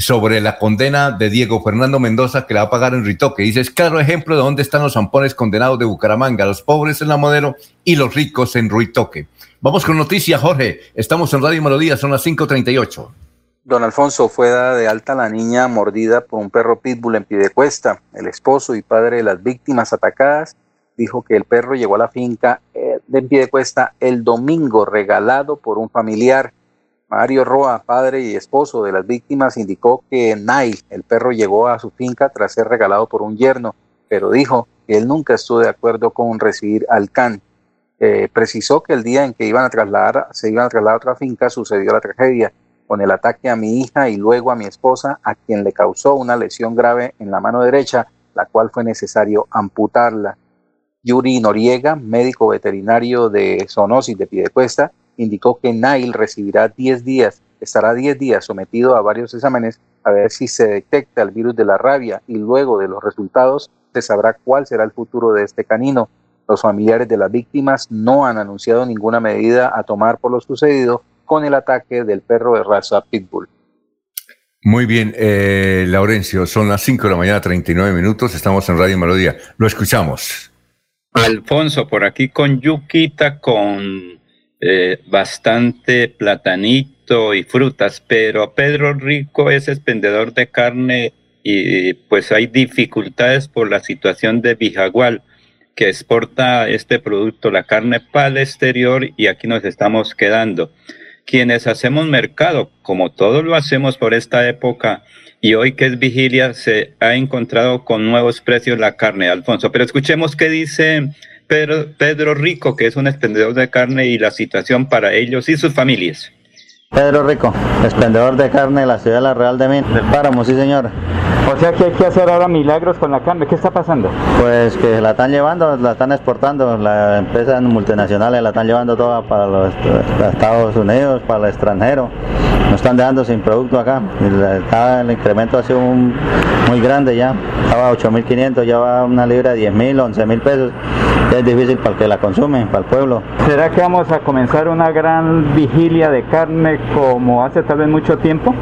sobre la condena de Diego Fernando Mendoza que la va a pagar en Ritoque. Dice, es claro ejemplo de dónde están los zampones condenados de Bucaramanga, los pobres en la modelo y los ricos en Ruitoque. Vamos con noticias, Jorge. Estamos en Radio Melodía, son las 5.38. Don Alfonso fue dada de alta la niña mordida por un perro pitbull en Piedecuesta. El esposo y padre de las víctimas atacadas dijo que el perro llegó a la finca eh, de Piedecuesta el domingo regalado por un familiar. Mario Roa, padre y esposo de las víctimas, indicó que Nile, el perro, llegó a su finca tras ser regalado por un yerno, pero dijo que él nunca estuvo de acuerdo con recibir al can. Eh, precisó que el día en que iban a trasladar, se iban a trasladar a otra finca sucedió la tragedia, con el ataque a mi hija y luego a mi esposa, a quien le causó una lesión grave en la mano derecha, la cual fue necesario amputarla. Yuri Noriega, médico veterinario de Zoonosis de Piedecuesta, indicó que Nail recibirá 10 días, estará 10 días sometido a varios exámenes a ver si se detecta el virus de la rabia y luego de los resultados se sabrá cuál será el futuro de este canino. Los familiares de las víctimas no han anunciado ninguna medida a tomar por lo sucedido con el ataque del perro de raza Pitbull. Muy bien, eh, Laurencio, son las 5 de la mañana, 39 minutos, estamos en Radio Melodía. Lo escuchamos. Alfonso, por aquí con Yuquita, con eh, bastante platanito y frutas, pero Pedro Rico es expendedor de carne y pues hay dificultades por la situación de Bijagual, que exporta este producto, la carne para el exterior y aquí nos estamos quedando. Quienes hacemos mercado, como todos lo hacemos por esta época, y hoy que es vigilia, se ha encontrado con nuevos precios la carne, Alfonso. Pero escuchemos qué dice Pedro, Pedro Rico, que es un expendedor de carne y la situación para ellos y sus familias. Pedro Rico, expendedor de carne de la ciudad de la Real de Min, del Páramo, sí señor. O sea que hay que hacer ahora milagros con la carne. ¿Qué está pasando? Pues que la están llevando, la están exportando. Las empresas multinacionales la están llevando toda para los Estados Unidos, para el extranjero. No están dejando sin producto acá. El, incremento ha sido muy grande ya. Estaba 8.500, ya va una libra de 10.000, 11.000 pesos. es difícil para el que la consume, para el pueblo. ¿Será que vamos a comenzar una gran vigilia de carne como hace tal vez mucho tiempo?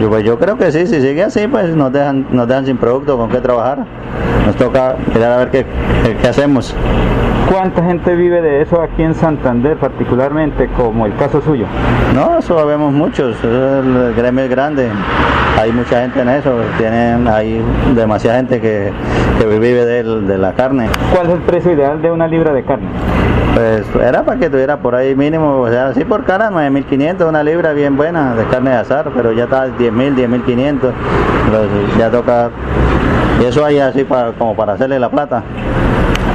Yo, pues yo creo que sí, si sigue así, pues nos dejan, nos dejan sin producto con qué trabajar. Nos toca mirar a ver qué, qué hacemos. ¿Cuánta gente vive de eso aquí en Santander, particularmente como el caso suyo? No, eso vemos muchos, el gremio es grande, hay mucha gente en eso, tienen, hay demasiada gente que, que vive de, de la carne. ¿Cuál es el precio ideal de una libra de carne? Pues era para que tuviera por ahí mínimo, o sea, así por cara, 9.500, una libra bien buena de carne de azar, pero ya está 10.000, 10.500, ya toca, y eso ahí así para, como para hacerle la plata.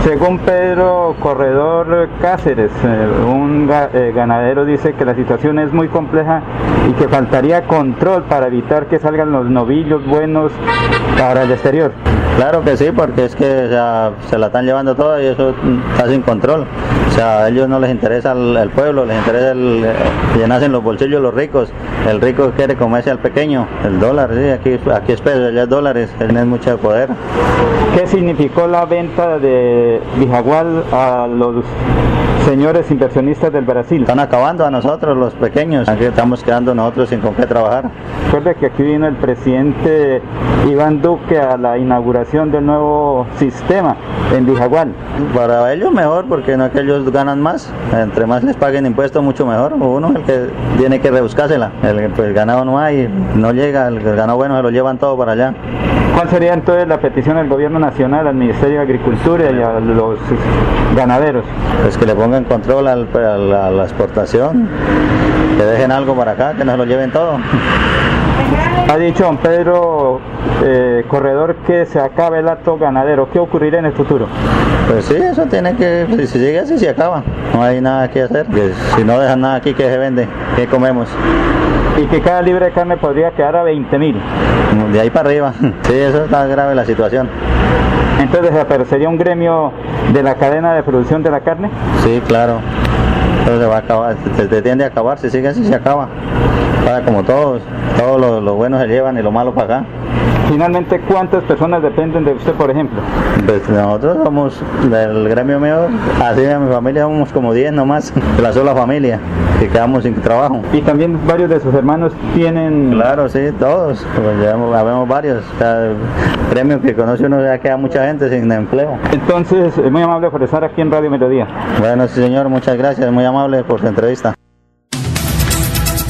Según Pedro Corredor Cáceres, eh, un eh, ganadero dice que la situación es muy compleja y que faltaría control para evitar que salgan los novillos buenos para el exterior. Claro que sí, porque es que se la están llevando toda y eso está sin control. O sea, a ellos no les interesa el, pueblo, les interesa el, eh, llenarse los bolsillos los ricos. El rico quiere comerse al pequeño, el dólar, sí, aquí, aquí es peso, allá es dólares, tienen mucho poder. ¿Qué significó la venta de Bijagual a los señores inversionistas del Brasil? Están acabando a nosotros, los pequeños. Aquí estamos quedando nosotros sin con qué trabajar. Recuerde que aquí vino el presidente Iván Duque a la inauguración del nuevo sistema en Bijagual. Para ellos mejor, porque no es que ellos ganan más. Entre más les paguen impuestos, mucho mejor. Uno es el que tiene que rebuscársela. El, pues, ganado no hay, no llega. El, ganado bueno se lo llevan todo para allá. ¿Cuál sería entonces la petición del gobierno nacional, al Ministerio de Agricultura y a los ganaderos? Pues que le pongan control a la exportación, que dejen algo para acá, que nos lo lleven todo. Ha dicho don Pedro eh, Corredor que se acabe el acto ganadero. ¿Qué ocurrirá en el futuro? Pues sí, eso tiene que, si sigue así, se acaba. No hay nada que hacer. si no dejan nada aquí, que se vende? ¿Qué comemos? Y que cada libre de carne podría quedar a 20 mil. De ahí para arriba. [laughs] Sí, eso está grave la situación. Entonces, ¿aparecería un gremio de la cadena de producción de la carne? Sí, claro. Entonces se va a acabar, se, tiende a acabar, si sigue así se acaba. Para como todos, todos lo, lo bueno se llevan y lo malo para acá. Finalmente, ¿cuántas personas dependen de usted, por ejemplo? Pues nosotros somos del gremio mío, así de mi familia somos como 10 nomás, de [laughs] la sola familia, que quedamos sin trabajo. Y también varios de sus hermanos tienen... Claro, sí, todos, pues ya habemos varios. O sea, el gremio que conoce uno ya queda mucha gente sin empleo. Entonces, es muy amable por estar aquí en Radio Melodía. Bueno, sí señor, muchas gracias, muy amable por su entrevista.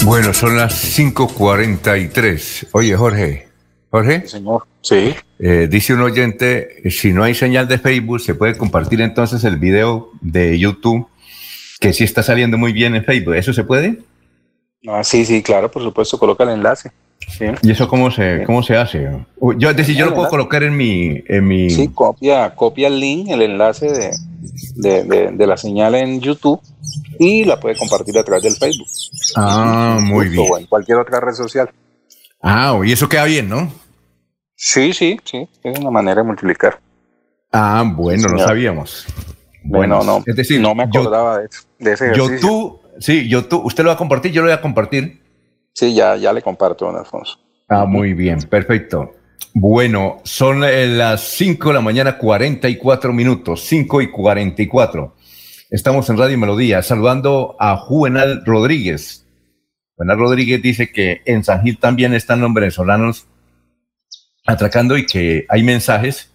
Bueno, son las 5.43. Oye, Jorge. Jorge. señor. Sí. Eh, dice un oyente, si no hay señal de Facebook, se puede compartir entonces el video de YouTube, que sí está saliendo muy bien en Facebook. ¿Eso se puede? Ah, sí, sí, claro, por supuesto, coloca el enlace. Sí. ¿Y eso cómo se, cómo se hace? Yo, es decir, yo lo puedo colocar en mi, en mi... Sí, copia, copia el link, el enlace de, de, de, de la señal en YouTube y la puede compartir a través del Facebook. Ah, muy bien. O en cualquier otra red social. Ah, y eso queda bien, ¿no? Sí, sí, sí. Es una manera de multiplicar. Ah, bueno, Señor. lo sabíamos. Bueno, no, es decir, no me yo- acordaba de, eso- de ese ejercicio. YouTube, sí, YouTube, usted lo va a compartir, yo lo voy a compartir. Sí, ya, ya le comparto, don Alfonso. Ah, muy bien, perfecto. Bueno, son eh, las 5 de la mañana, 44 minutos, 5 y 44. Estamos en Radio Melodía, saludando a Juvenal Rodríguez. Juvenal Rodríguez dice que en San Gil también están los venezolanos atracando y que hay mensajes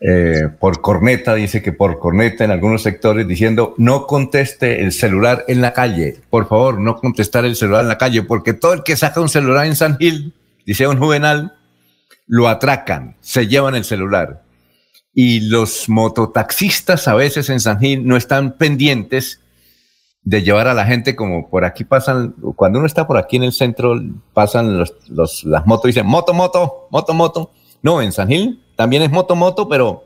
eh, por corneta, dice que por corneta en algunos sectores diciendo no conteste el celular en la calle, por favor, no contestar el celular en la calle, porque todo el que saca un celular en San Gil, dice un juvenal, lo atracan, se llevan el celular. Y los mototaxistas a veces en San Gil no están pendientes de llevar a la gente como por aquí pasan, cuando uno está por aquí en el centro, pasan los, las motos y dicen moto, moto, moto, moto. No, en San Gil también es moto, moto, pero,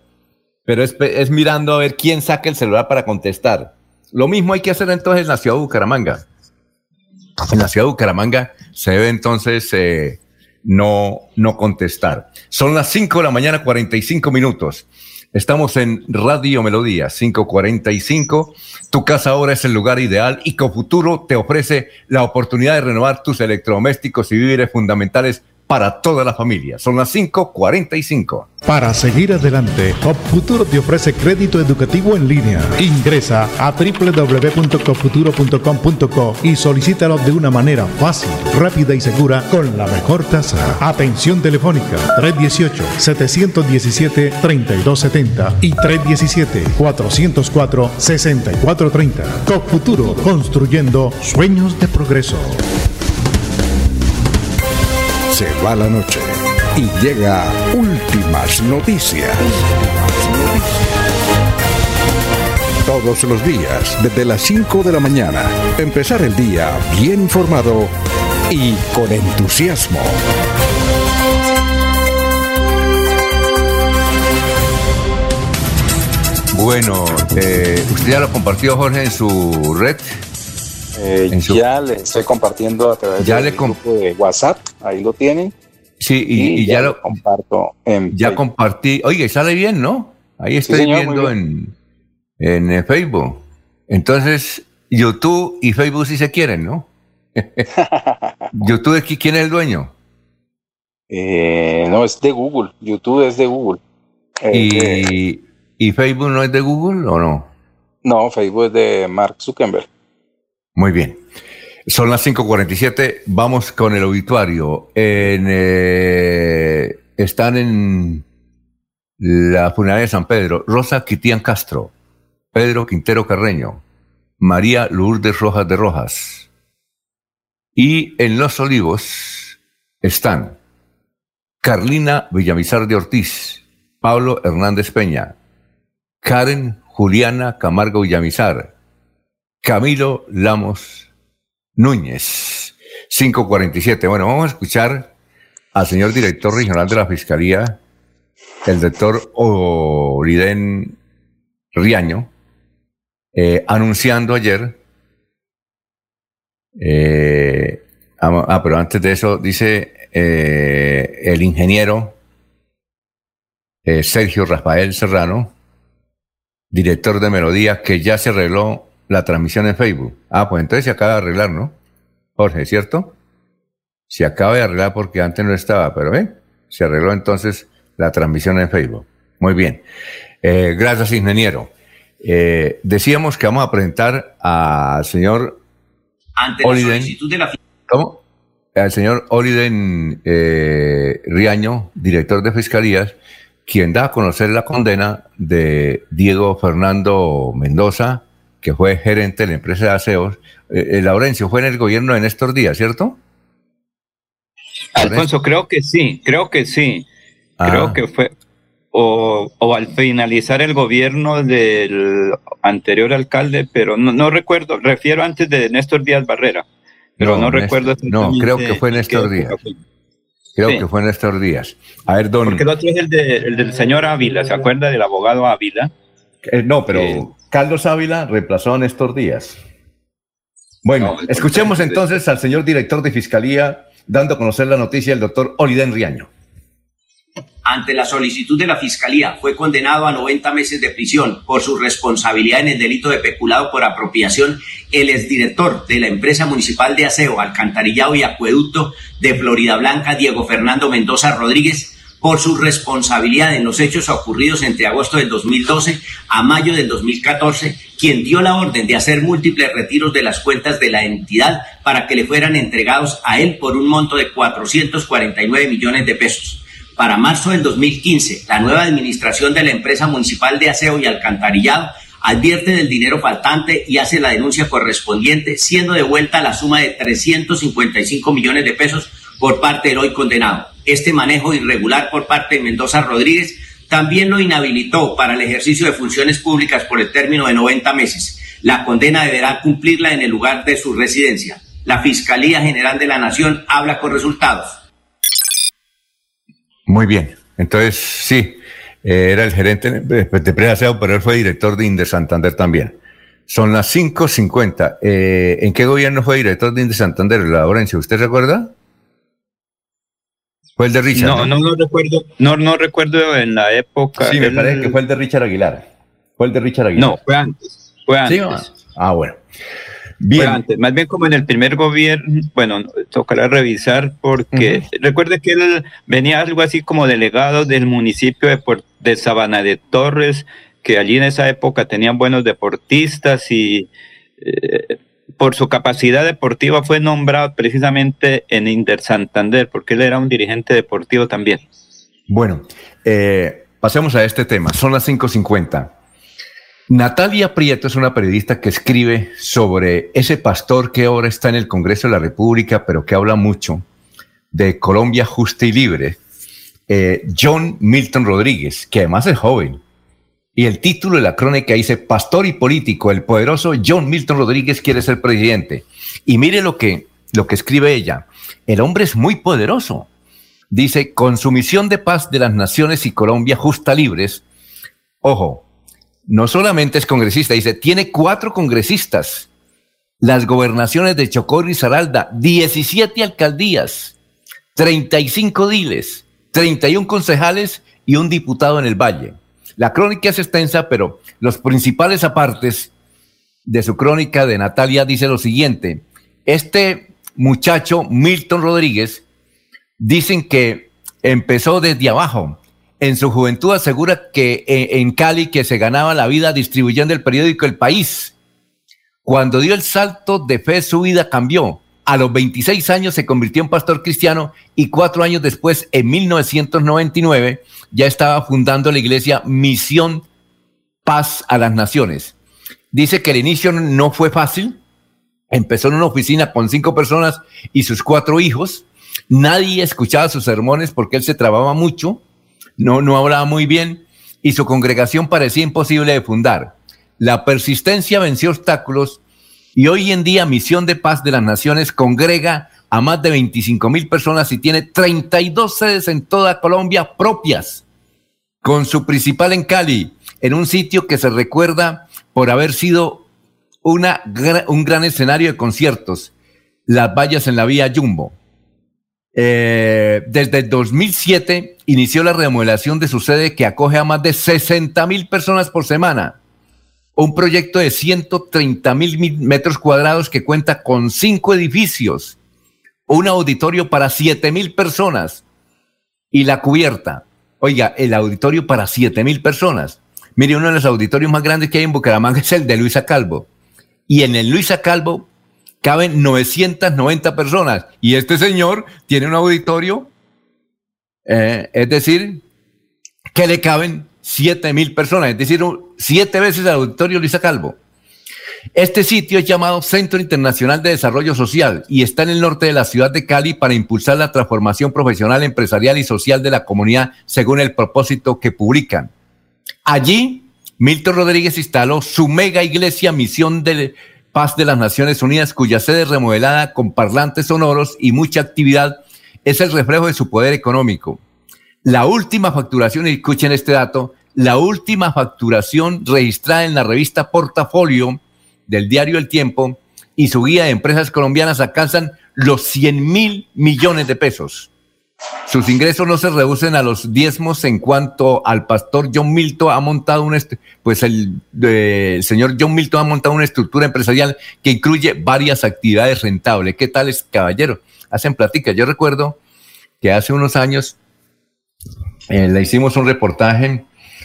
pero es, es mirando a ver quién saca el celular para contestar. Lo mismo hay que hacer entonces en la ciudad de Bucaramanga. En la ciudad de Bucaramanga se debe entonces eh, no, no contestar. Son las 5 de la mañana, 45 minutos. Estamos en Radio Melodía 545. Tu casa ahora es el lugar ideal y Cofuturo te ofrece la oportunidad de renovar tus electrodomésticos y víveres fundamentales para toda la familia. Son las 5:45. Para seguir adelante, Copfuturo te ofrece crédito educativo en línea. Ingresa a www.copfuturo.com.co y solicítalo de una manera fácil, rápida y segura con la mejor tasa. Atención telefónica 318-717-3270 y 317-404-6430. Copfuturo, construyendo sueños de progreso. Se va la noche y llega últimas noticias. Todos los días, desde las 5 de la mañana, empezar el día bien informado y con entusiasmo. Bueno, eh, usted ya lo compartió, Jorge, en su red. Eh, Ya le estoy compartiendo a través Ya del le grupo de WhatsApp. Ahí lo tienen. Sí, y, y ya, lo comparto en ya Facebook. compartí. Oye, sale bien, ¿no? Ahí estoy señor, viendo en, en eh, Facebook. Entonces, YouTube y Facebook sí se quieren, ¿no? [laughs] YouTube, ¿qui- ¿quién es el dueño? Eh, no, es de Google. YouTube es de Google. Eh, eh, ¿Y, ¿Y Facebook no es de Google o no? no, Facebook es de Mark Zuckerberg. Muy bien. Son las 5:47. Vamos con el obituario. En, eh, están en la funeraria de San Pedro. Rosa Quitián Castro, Pedro Quintero Carreño, María Lourdes Rojas de Rojas. Y en Los Olivos están Carlina Villamizar de Ortiz, Pablo Hernández Peña, Karen Juliana Camargo Villamizar, Camilo Lamos Núñez, 547. Bueno, vamos a escuchar al señor director regional de la Fiscalía, el doctor Oriden Riaño, eh, anunciando ayer, eh, ah, pero antes de eso dice eh, el ingeniero Sergio Rafael Serrano, director de Melodía, que ya se arregló la transmisión en Facebook. Ah, pues entonces se acaba de arreglar, ¿no? Jorge, ¿cierto? Se acaba de arreglar porque antes no estaba, pero ¿eh? se arregló entonces la transmisión en Facebook. Muy bien. Eh, gracias, ingeniero. Eh, decíamos que vamos a presentar al señor Ante la solicitud de la ¿Cómo? Al señor Oliden eh, Riaño, director de Fiscalías, quien da a conocer la condena de Diego Fernando Mendoza, que fue gerente de la empresa de aseos. Eh, Laurencio, fue en el gobierno en estos días, ¿cierto? Alfonso, creo que sí, creo que sí. Creo Ah. que fue, o, o al finalizar el gobierno del anterior alcalde, pero no, no recuerdo, refiero antes de Néstor Díaz Barrera, pero no, Néstor- recuerdo. No, creo que fue en Néstor qué Díaz. Creo Sí. que fue en estos días. A ver, don. Porque el otro es el, de- el del señor Ávila, ¿se acuerda del abogado Ávila? Eh, no, pero Carlos Ávila reemplazó a Néstor Díaz. Bueno, escuchemos entonces al señor director de Fiscalía dando a conocer la noticia del doctor Oliden Riaño. ante la solicitud de la Fiscalía, fue condenado a 90 meses de prisión por su responsabilidad en el delito de peculado por apropiación el exdirector de la empresa municipal de aseo, alcantarillado y acueducto de Florida Blanca, Diego Fernando Mendoza Rodríguez, por su responsabilidad en los hechos ocurridos entre agosto del 2012 a mayo del 2014, quien dio la orden de hacer múltiples retiros de las cuentas de la entidad para que le fueran entregados a él por un monto de 449 millones de pesos. Para marzo del 2015, la nueva administración de la empresa municipal de aseo y alcantarillado advierte del dinero faltante y hace la denuncia correspondiente, siendo devuelta la suma de 355 millones de pesos por parte del hoy condenado. Este manejo irregular por parte de Mendoza Rodríguez también lo inhabilitó para el ejercicio de funciones públicas por el término de 90 meses. La condena deberá cumplirla en el lugar de su residencia. La Fiscalía General de la Nación habla con resultados. Muy bien. Entonces, sí, eh, era el gerente de, empresa pero él fue director de Inde Santander también. Son las 5.50. Eh, ¿En qué gobierno fue director de Inde Santander, Laurencio? ¿Usted recuerda? Fue el de Richard. No, no, no recuerdo, no, no recuerdo en la época. Sí, me parece que fue el de Richard Aguilar. Fue el de Richard Aguilar. No, fue antes, fue Sí, antes. ah, bueno. Fue Bien. antes, más bien como en el primer gobierno, bueno, tocará revisar porque recuerde que él venía algo así como delegado del municipio de, de Sabana de Torres, que allí en esa época tenían buenos deportistas y eh, por su capacidad deportiva fue nombrado precisamente en Inter Santander, porque él era un dirigente deportivo también. Bueno, eh, pasemos a este tema. Son las 5.50. Natalia Prieto es una periodista que escribe sobre ese pastor que ahora está en el Congreso de la República, pero que habla mucho de Colombia justa y libre, eh, John Milton Rodríguez, que además es joven. Y el título de la crónica dice, Pastor y político, el poderoso John Milton Rodríguez quiere ser presidente. Y mire lo que, lo que escribe ella. El hombre es muy poderoso. Dice, con su misión de paz de las naciones y Colombia justa libres, ojo, no solamente es congresista, dice, tiene cuatro congresistas, las gobernaciones de Chocó y Risaralda, 17 alcaldías, 35 diles, 31 concejales y un diputado en el Valle. La crónica es extensa, pero los principales apartes de su crónica de Natalia dice lo siguiente, este muchacho, Milton Rodríguez, dicen que empezó desde abajo. En su juventud asegura que eh, en Cali que se ganaba la vida distribuyendo el periódico El País. Cuando dio el salto de fe, su vida cambió. A los 26 años se convirtió en pastor cristiano y cuatro años después, en 1999, ya estaba fundando la iglesia Misión Paz a las Naciones. Dice que el inicio no fue fácil. Empezó en una oficina con cinco personas y sus cuatro hijos. Nadie escuchaba sus sermones porque él se trababa mucho, no, no hablaba muy bien y su congregación parecía imposible de fundar. La persistencia venció obstáculos y hoy en día Misión de Paz de las Naciones congrega a más de 25 mil personas y tiene 32 sedes en toda Colombia propias, con su principal en Cali, en un sitio que se recuerda por haber sido una, un gran escenario de conciertos, las vallas en la vía Jumbo. Eh, desde el 2007 inició la remodelación de su sede que acoge a más de 60 mil personas por semana. Un proyecto de 130 mil metros cuadrados que cuenta con cinco edificios, un auditorio para 7 mil personas, Y la cubierta, oiga, el auditorio para 7 mil personas. Mire, uno de los auditorios más grandes que hay en Bucaramanga es el de Luisa Calvo. Y en el Luisa Calvo caben 990 personas. Y este señor tiene un auditorio, eh, es decir, que le caben 7 mil personas, es decir, siete veces el auditorio Luisa Calvo. Este sitio es llamado Centro Internacional de Desarrollo Social y está en el norte de la ciudad de Cali para impulsar la transformación profesional, empresarial y social de la comunidad según el propósito que publican. Allí, Milton Rodríguez instaló su mega iglesia Misión de Paz de las Naciones Unidas, cuya sede remodelada con parlantes sonoros y mucha actividad es el reflejo de su poder económico. La última facturación, y escuchen este dato, la última facturación registrada en la revista Portafolio del diario El Tiempo y su guía de empresas colombianas alcanzan los 100 mil millones de pesos. Sus ingresos no se reducen a los diezmos en cuanto al pastor John Milton ha montado un, pues el, señor John Milton ha montado una estructura empresarial que incluye varias actividades rentables. ¿Qué tal es, caballero? Hacen plática. Yo recuerdo que hace unos años eh, le hicimos un reportaje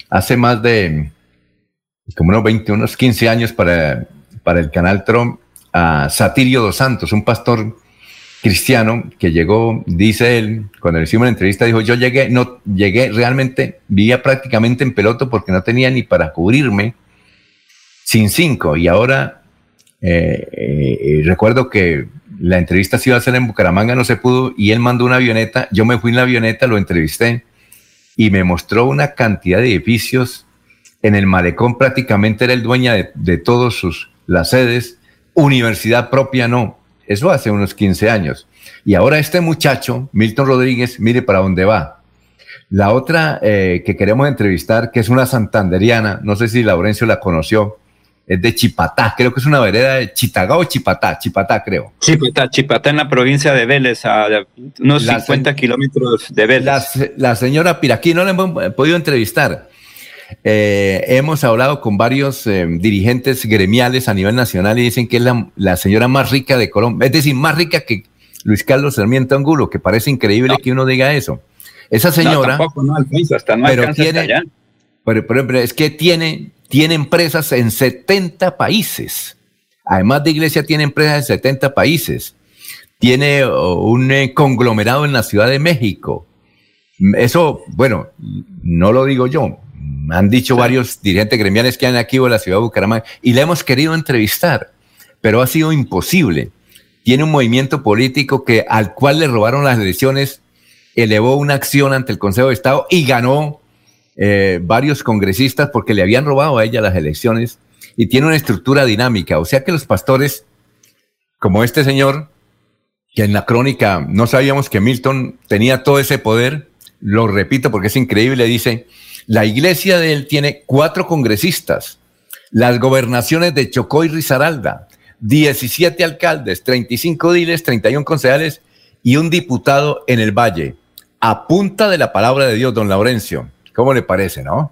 hace más de como unos 20, unos 15 años para para el canal Trump a Satirio dos Santos, un pastor cristiano que llegó, dice él, cuando le hicimos una entrevista, dijo, yo llegué, no, llegué realmente, vivía prácticamente en peloto porque no tenía ni para cubrirme sin cinco. Y ahora eh, eh, recuerdo que la entrevista se iba a hacer en Bucaramanga, no se pudo, y él mandó una avioneta, yo me fui en la avioneta, lo entrevisté, y me mostró una cantidad de edificios en el malecón, prácticamente era el dueño de todos sus las sedes, universidad propia no. Eso hace unos 15 años. Y ahora este muchacho, Milton Rodríguez, mire para dónde va. La otra eh, que queremos entrevistar, que es una santanderiana, no sé si Laurencio la conoció, es de Chipatá, creo que es una vereda de Chitagá o Chipatá, Chipatá creo. Chipatá, Chipatá en la provincia de Vélez, a unos 50 kilómetros de Vélez. La, la, señora Piraquí, no la hemos podido entrevistar. Eh, hemos hablado con varios eh, dirigentes gremiales a nivel nacional y dicen que es la, señora más rica de Colombia, es decir, más rica que Luis Carlos Sarmiento Angulo, que parece increíble que uno diga eso. Esa señora... No, tampoco, no hasta no pero tiene, Pero, es que tiene, tiene empresas en 70 países. Además de iglesia, tiene empresas en 70 países. Tiene un eh, conglomerado en la Ciudad de México. Eso, bueno, no lo digo yo, han dicho varios dirigentes gremiales que han aquí en la ciudad de Bucaramanga y le hemos querido entrevistar, pero ha sido imposible. Tiene un movimiento político que al cual le robaron las elecciones, elevó una acción ante el Consejo de Estado y ganó eh, varios congresistas porque le habían robado a ella las elecciones y tiene una estructura dinámica. O sea que los pastores, como este señor, que en la crónica no sabíamos que Milton tenía todo ese poder, lo repito porque es increíble, dice, la iglesia de él tiene cuatro congresistas, las gobernaciones de Chocó y Risaralda, 17 alcaldes, 35 diles, 31 concejales y un diputado en el Valle. A punta de la palabra de Dios, don Laurencio. ¿Cómo le parece, no?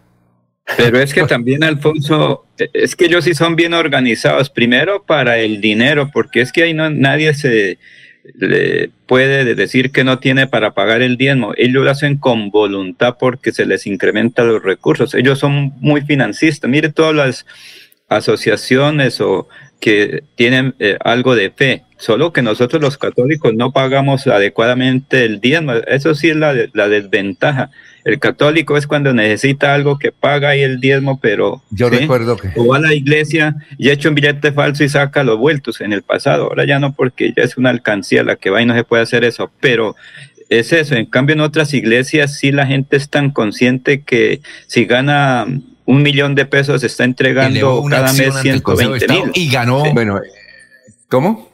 Pero es que también, Alfonso, es que ellos sí son bien organizados. Primero para el dinero, porque es que ahí no, nadie se, le puede decir que no tiene para pagar el diezmo. Ellos lo hacen con voluntad porque se les incrementa los recursos. Ellos son muy financistas. Mire todas las asociaciones o que tienen eh, algo de fe, solo que nosotros los católicos no pagamos adecuadamente el diezmo. Eso sí es la, la desventaja. El católico es cuando necesita algo que paga ahí el diezmo, pero yo recuerdo que o va a la iglesia y echa un billete falso y saca los vueltos en el pasado. Ahora ya no, porque ya es una alcancía la que va y no se puede hacer eso. Pero es eso. En cambio, en otras iglesias sí la gente es tan consciente que si gana un millón de pesos está entregando cada mes 120 mil. Y ganó. Bueno, ¿cómo?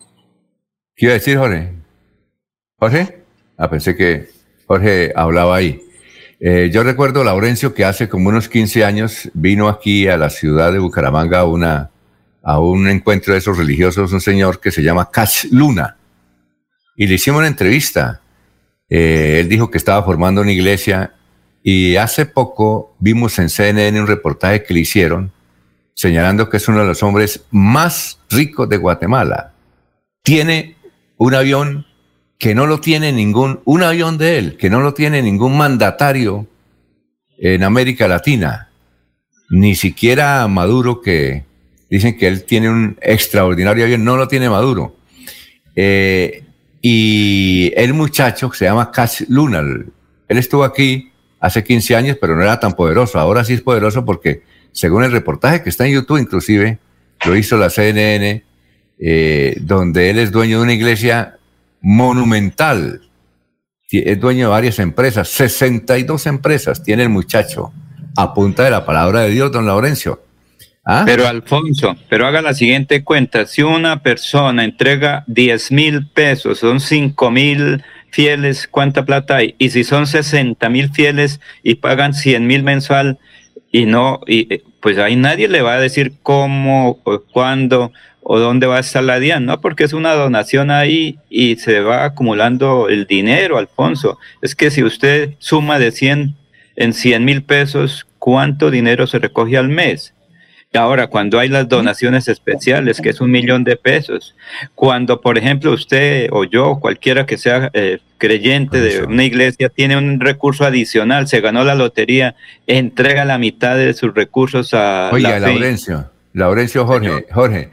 ¿Qué iba a decir Jorge? ¿Jorge? Ah, pensé que Jorge hablaba ahí. Eh, yo recuerdo, Laurencio, que hace como unos 15 años vino aquí a la ciudad de Bucaramanga a, una, a un encuentro de esos religiosos, un señor que se llama Cash Luna. Y le hicimos una entrevista. Eh, él dijo que estaba formando una iglesia y hace poco vimos en CNN un reportaje que le hicieron señalando que es uno de los hombres más ricos de Guatemala. Tiene un avión que no lo tiene ningún, un avión de él, que no lo tiene ningún mandatario en América Latina, ni siquiera Maduro, que dicen que él tiene un extraordinario avión, no lo tiene Maduro. Eh, y el muchacho se llama Cash Lunar, él estuvo aquí hace 15 años, pero no era tan poderoso. Ahora sí es poderoso porque, según el reportaje que está en YouTube, inclusive, lo hizo la CNN, eh, donde él es dueño de una iglesia monumental. Es dueño de varias empresas, 62 empresas tiene el muchacho, a punta de la palabra de Dios, don Laurencio. ¿Ah? Pero Alfonso, pero haga la siguiente cuenta, si una persona entrega 10 mil pesos, son 5 mil fieles, ¿cuánta plata hay? Y si son 60 mil fieles y pagan 100 mil mensual y no, y, eh, pues ahí nadie le va a decir cómo, o cuándo o dónde va a estar la DIAN, ¿no? Porque es una donación ahí y se va acumulando el dinero, Alfonso. Es que si usted suma de 100 en 100 mil pesos, ¿cuánto dinero se recoge al mes? Ahora, cuando hay las donaciones especiales, que es un millón de pesos, cuando, por ejemplo, usted o yo, cualquiera que sea eh, creyente de una iglesia, tiene un recurso adicional, se ganó la lotería, entrega la mitad de sus recursos a... Oiga, Laurencio, Laurencio Jorge, Jorge,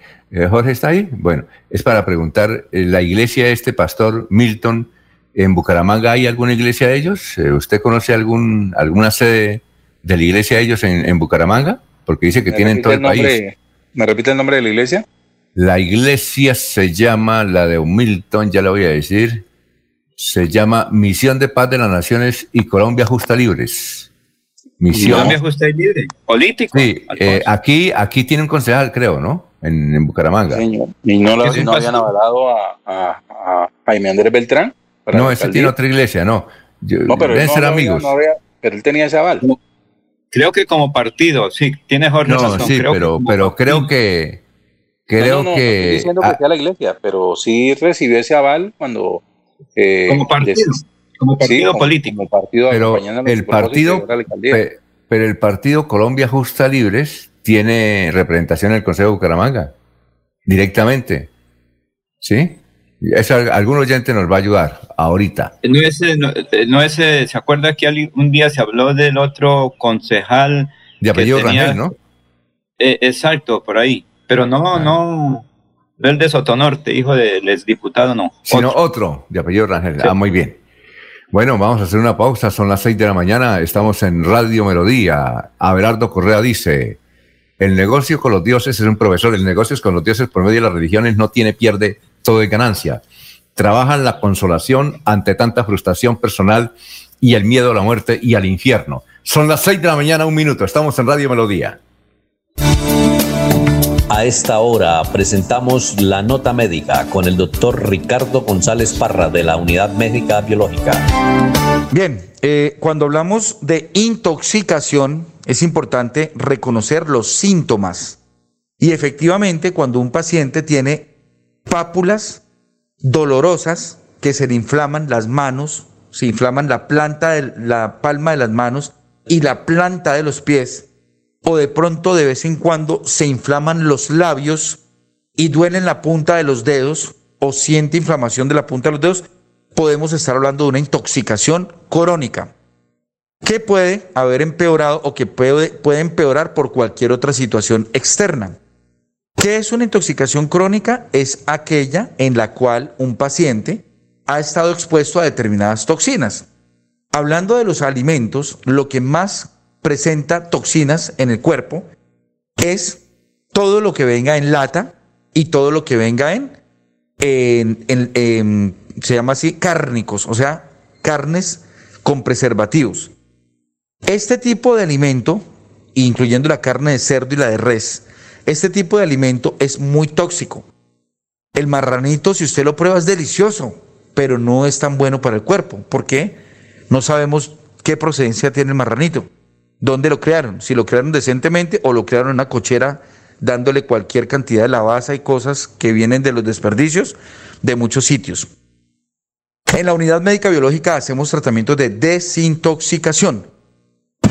Jorge está ahí. Bueno, es para preguntar, eh, ¿la iglesia de este pastor Milton en Bucaramanga hay alguna iglesia de ellos? ¿Usted conoce algún, alguna sede de la iglesia de ellos en Bucaramanga? porque dice que tienen todo el, país. ¿Me repite el nombre de la iglesia? La iglesia se llama, la de Milton, ya la voy a decir, se llama Misión de Paz de las Naciones y Colombia Justa Libres. Misión. Colombia Justa y Libre, político. Sí, eh, aquí, aquí tiene un concejal, creo, ¿no? En, Bucaramanga. Señor. ¿Y no, lo, no habían avalado a, a, Jaime Andrés Beltrán? No, ese tiene otra iglesia, no. no, pero deben ser amigos. pero él tenía ese aval. Creo que como partido, sí, tiene Jorge no, Sí, pero, pero creo que creo no, no, que estoy diciendo que sea la iglesia, pero sí recibió ese aval cuando eh, como partido, como partido político, como partido pero el partido, pero el partido Colombia Justa Libres tiene representación en el Consejo de Bucaramanga directamente, ¿sí? Eso, algún oyente nos va a ayudar ahorita. No es, no, es, ¿se acuerda que un día se habló del otro concejal? De apellido Rangel, ¿no? Eh, exacto, por ahí. Pero no, ah. no, el de Sotonorte, hijo del exdiputado, no. Sino otro, de apellido Rangel. Ah, muy bien. Bueno, vamos a hacer una pausa, son las seis de la mañana, estamos en Radio Melodía. Abelardo Correa dice, el negocio con los dioses es un profesor, el negocio es con los dioses por medio de las religiones no tiene pierde todo de ganancia. Trabajan la consolación ante tanta frustración personal y el miedo a la muerte y al infierno. Son las seis de la mañana, un minuto. Estamos en Radio Melodía. A esta hora presentamos la nota médica con el doctor Ricardo González Parra de la Unidad Médica Biológica. Bien, eh, cuando hablamos de intoxicación es importante reconocer los síntomas. Y efectivamente, cuando un paciente tiene pápulas dolorosas que se le inflaman las manos, se inflaman la planta de la palma de las manos y la planta de los pies, o de pronto de vez en cuando se inflaman los labios y duelen la punta de los dedos o siente inflamación de la punta de los dedos, podemos estar hablando de una intoxicación crónica que puede haber empeorado o que puede, puede empeorar por cualquier otra situación externa. ¿Qué es una intoxicación crónica? Es aquella en la cual un paciente ha estado expuesto a determinadas toxinas. Hablando de los alimentos, lo que más presenta toxinas en el cuerpo es todo lo que venga en lata y todo lo que venga en, se llama así, cárnicos, o sea, carnes con preservativos. Este tipo de alimento, incluyendo la carne de cerdo y la de res, este tipo de alimento es muy tóxico. El marranito, si usted lo prueba, es delicioso, pero no es tan bueno para el cuerpo. ¿Por qué? No sabemos qué procedencia tiene el marranito. ¿Dónde lo crearon? Si lo crearon decentemente o lo crearon en una cochera dándole cualquier cantidad de lavaza y cosas que vienen de los desperdicios de muchos sitios. En la unidad médica biológica hacemos tratamientos de desintoxicación,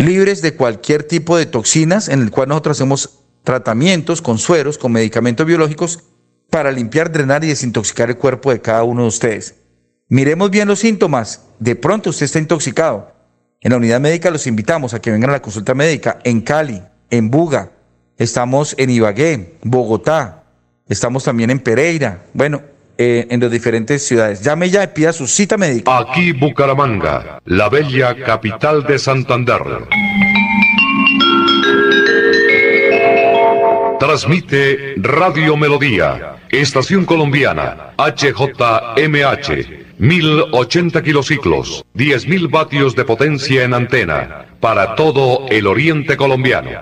libres de cualquier tipo de toxinas, en el cual nosotros hacemos tratamientos con sueros, con medicamentos biológicos para limpiar, drenar y desintoxicar el cuerpo de cada uno de ustedes. Miremos bien los síntomas. De pronto usted está intoxicado. En la unidad médica los invitamos a que vengan a la consulta médica en Cali, en Buga, estamos en Ibagué, Bogotá, estamos también en Pereira, bueno, eh, en las diferentes ciudades. Llame ya y pida su cita médica. Aquí Bucaramanga, la bella capital de Santander. Transmite Radio Melodía, Estación Colombiana, HJMH. 1080 kilociclos, 10.000 vatios de potencia en antena, para todo el oriente colombiano.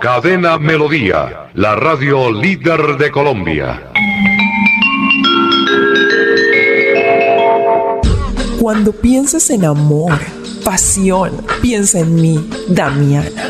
Cadena Melodía, la radio líder de Colombia. Cuando pienses en amor, pasión, piensa en mí, Damiana.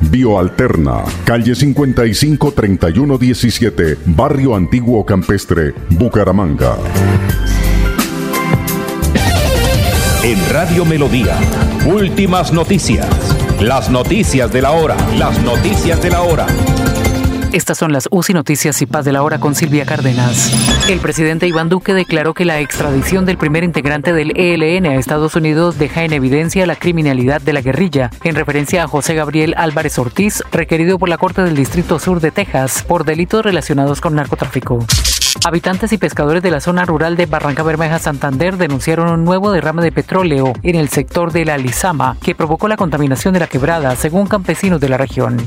Bioalterna, calle 55 3117, Barrio Antiguo Campestre, Bucaramanga. En Radio Melodía, últimas noticias. Las noticias de la hora, las noticias de la hora. Estas son las UCI Noticias y Paz de la Hora con Silvia Cárdenas. El presidente Iván Duque declaró que la extradición del primer integrante del ELN a Estados Unidos deja en evidencia la criminalidad de la guerrilla, en referencia a José Gabriel Álvarez Ortiz, requerido por la Corte del Distrito Sur de Texas por delitos relacionados con narcotráfico. Habitantes y pescadores de la zona rural de Barranca Bermeja, Santander, denunciaron un nuevo derrame de petróleo en el sector de la Lizama, que provocó la contaminación de la quebrada, según campesinos de la región.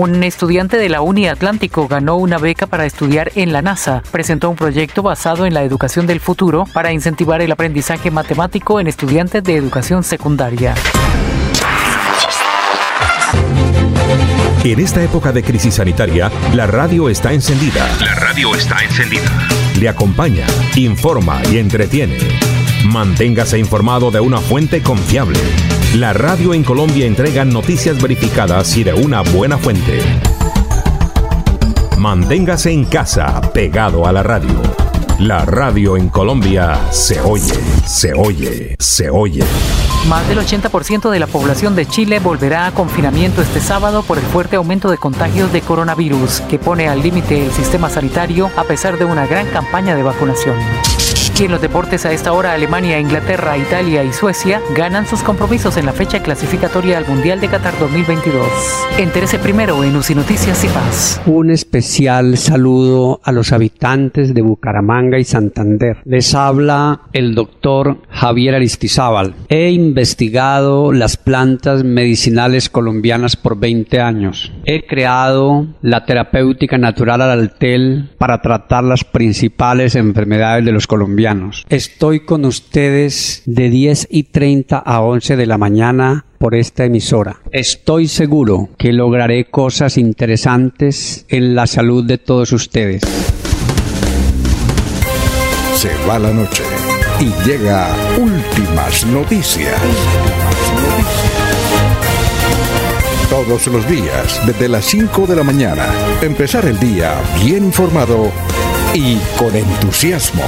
Un estudiante de la Uni Atlántico ganó una beca para estudiar en la NASA. Presentó un proyecto basado en la educación del futuro para incentivar el aprendizaje matemático en estudiantes de educación secundaria. En esta época de crisis sanitaria, la radio está encendida. La radio está encendida. Le acompaña, informa y entretiene. Manténgase informado de una fuente confiable. La radio en Colombia entrega noticias verificadas y de una buena fuente. Manténgase en casa, pegado a la radio. La radio en Colombia se oye, se oye, se oye. Más del 80% de la población de Chile volverá a confinamiento este sábado por el fuerte aumento de contagios de coronavirus, que pone al límite el sistema sanitario a pesar de una gran campaña de vacunación. Y en los deportes a esta hora Alemania, Inglaterra, Italia y Suecia ganan sus compromisos en la fecha clasificatoria al Mundial de Qatar 2022. Entérese primero en UCI Noticias y Paz. Un especial saludo a los habitantes de Bucaramanga y Santander. Les habla el doctor Javier Aristizábal. He investigado las plantas medicinales colombianas por 20 años. He creado la terapéutica natural al altel para tratar las principales enfermedades de los colombianos. Estoy con ustedes de 10 y 30 a 11 de la mañana por esta emisora. Estoy seguro que lograré cosas interesantes en la salud de todos ustedes. Se va la noche y llega últimas noticias. Todos los días, desde las 5 de la mañana, empezar el día bien informado y con entusiasmo.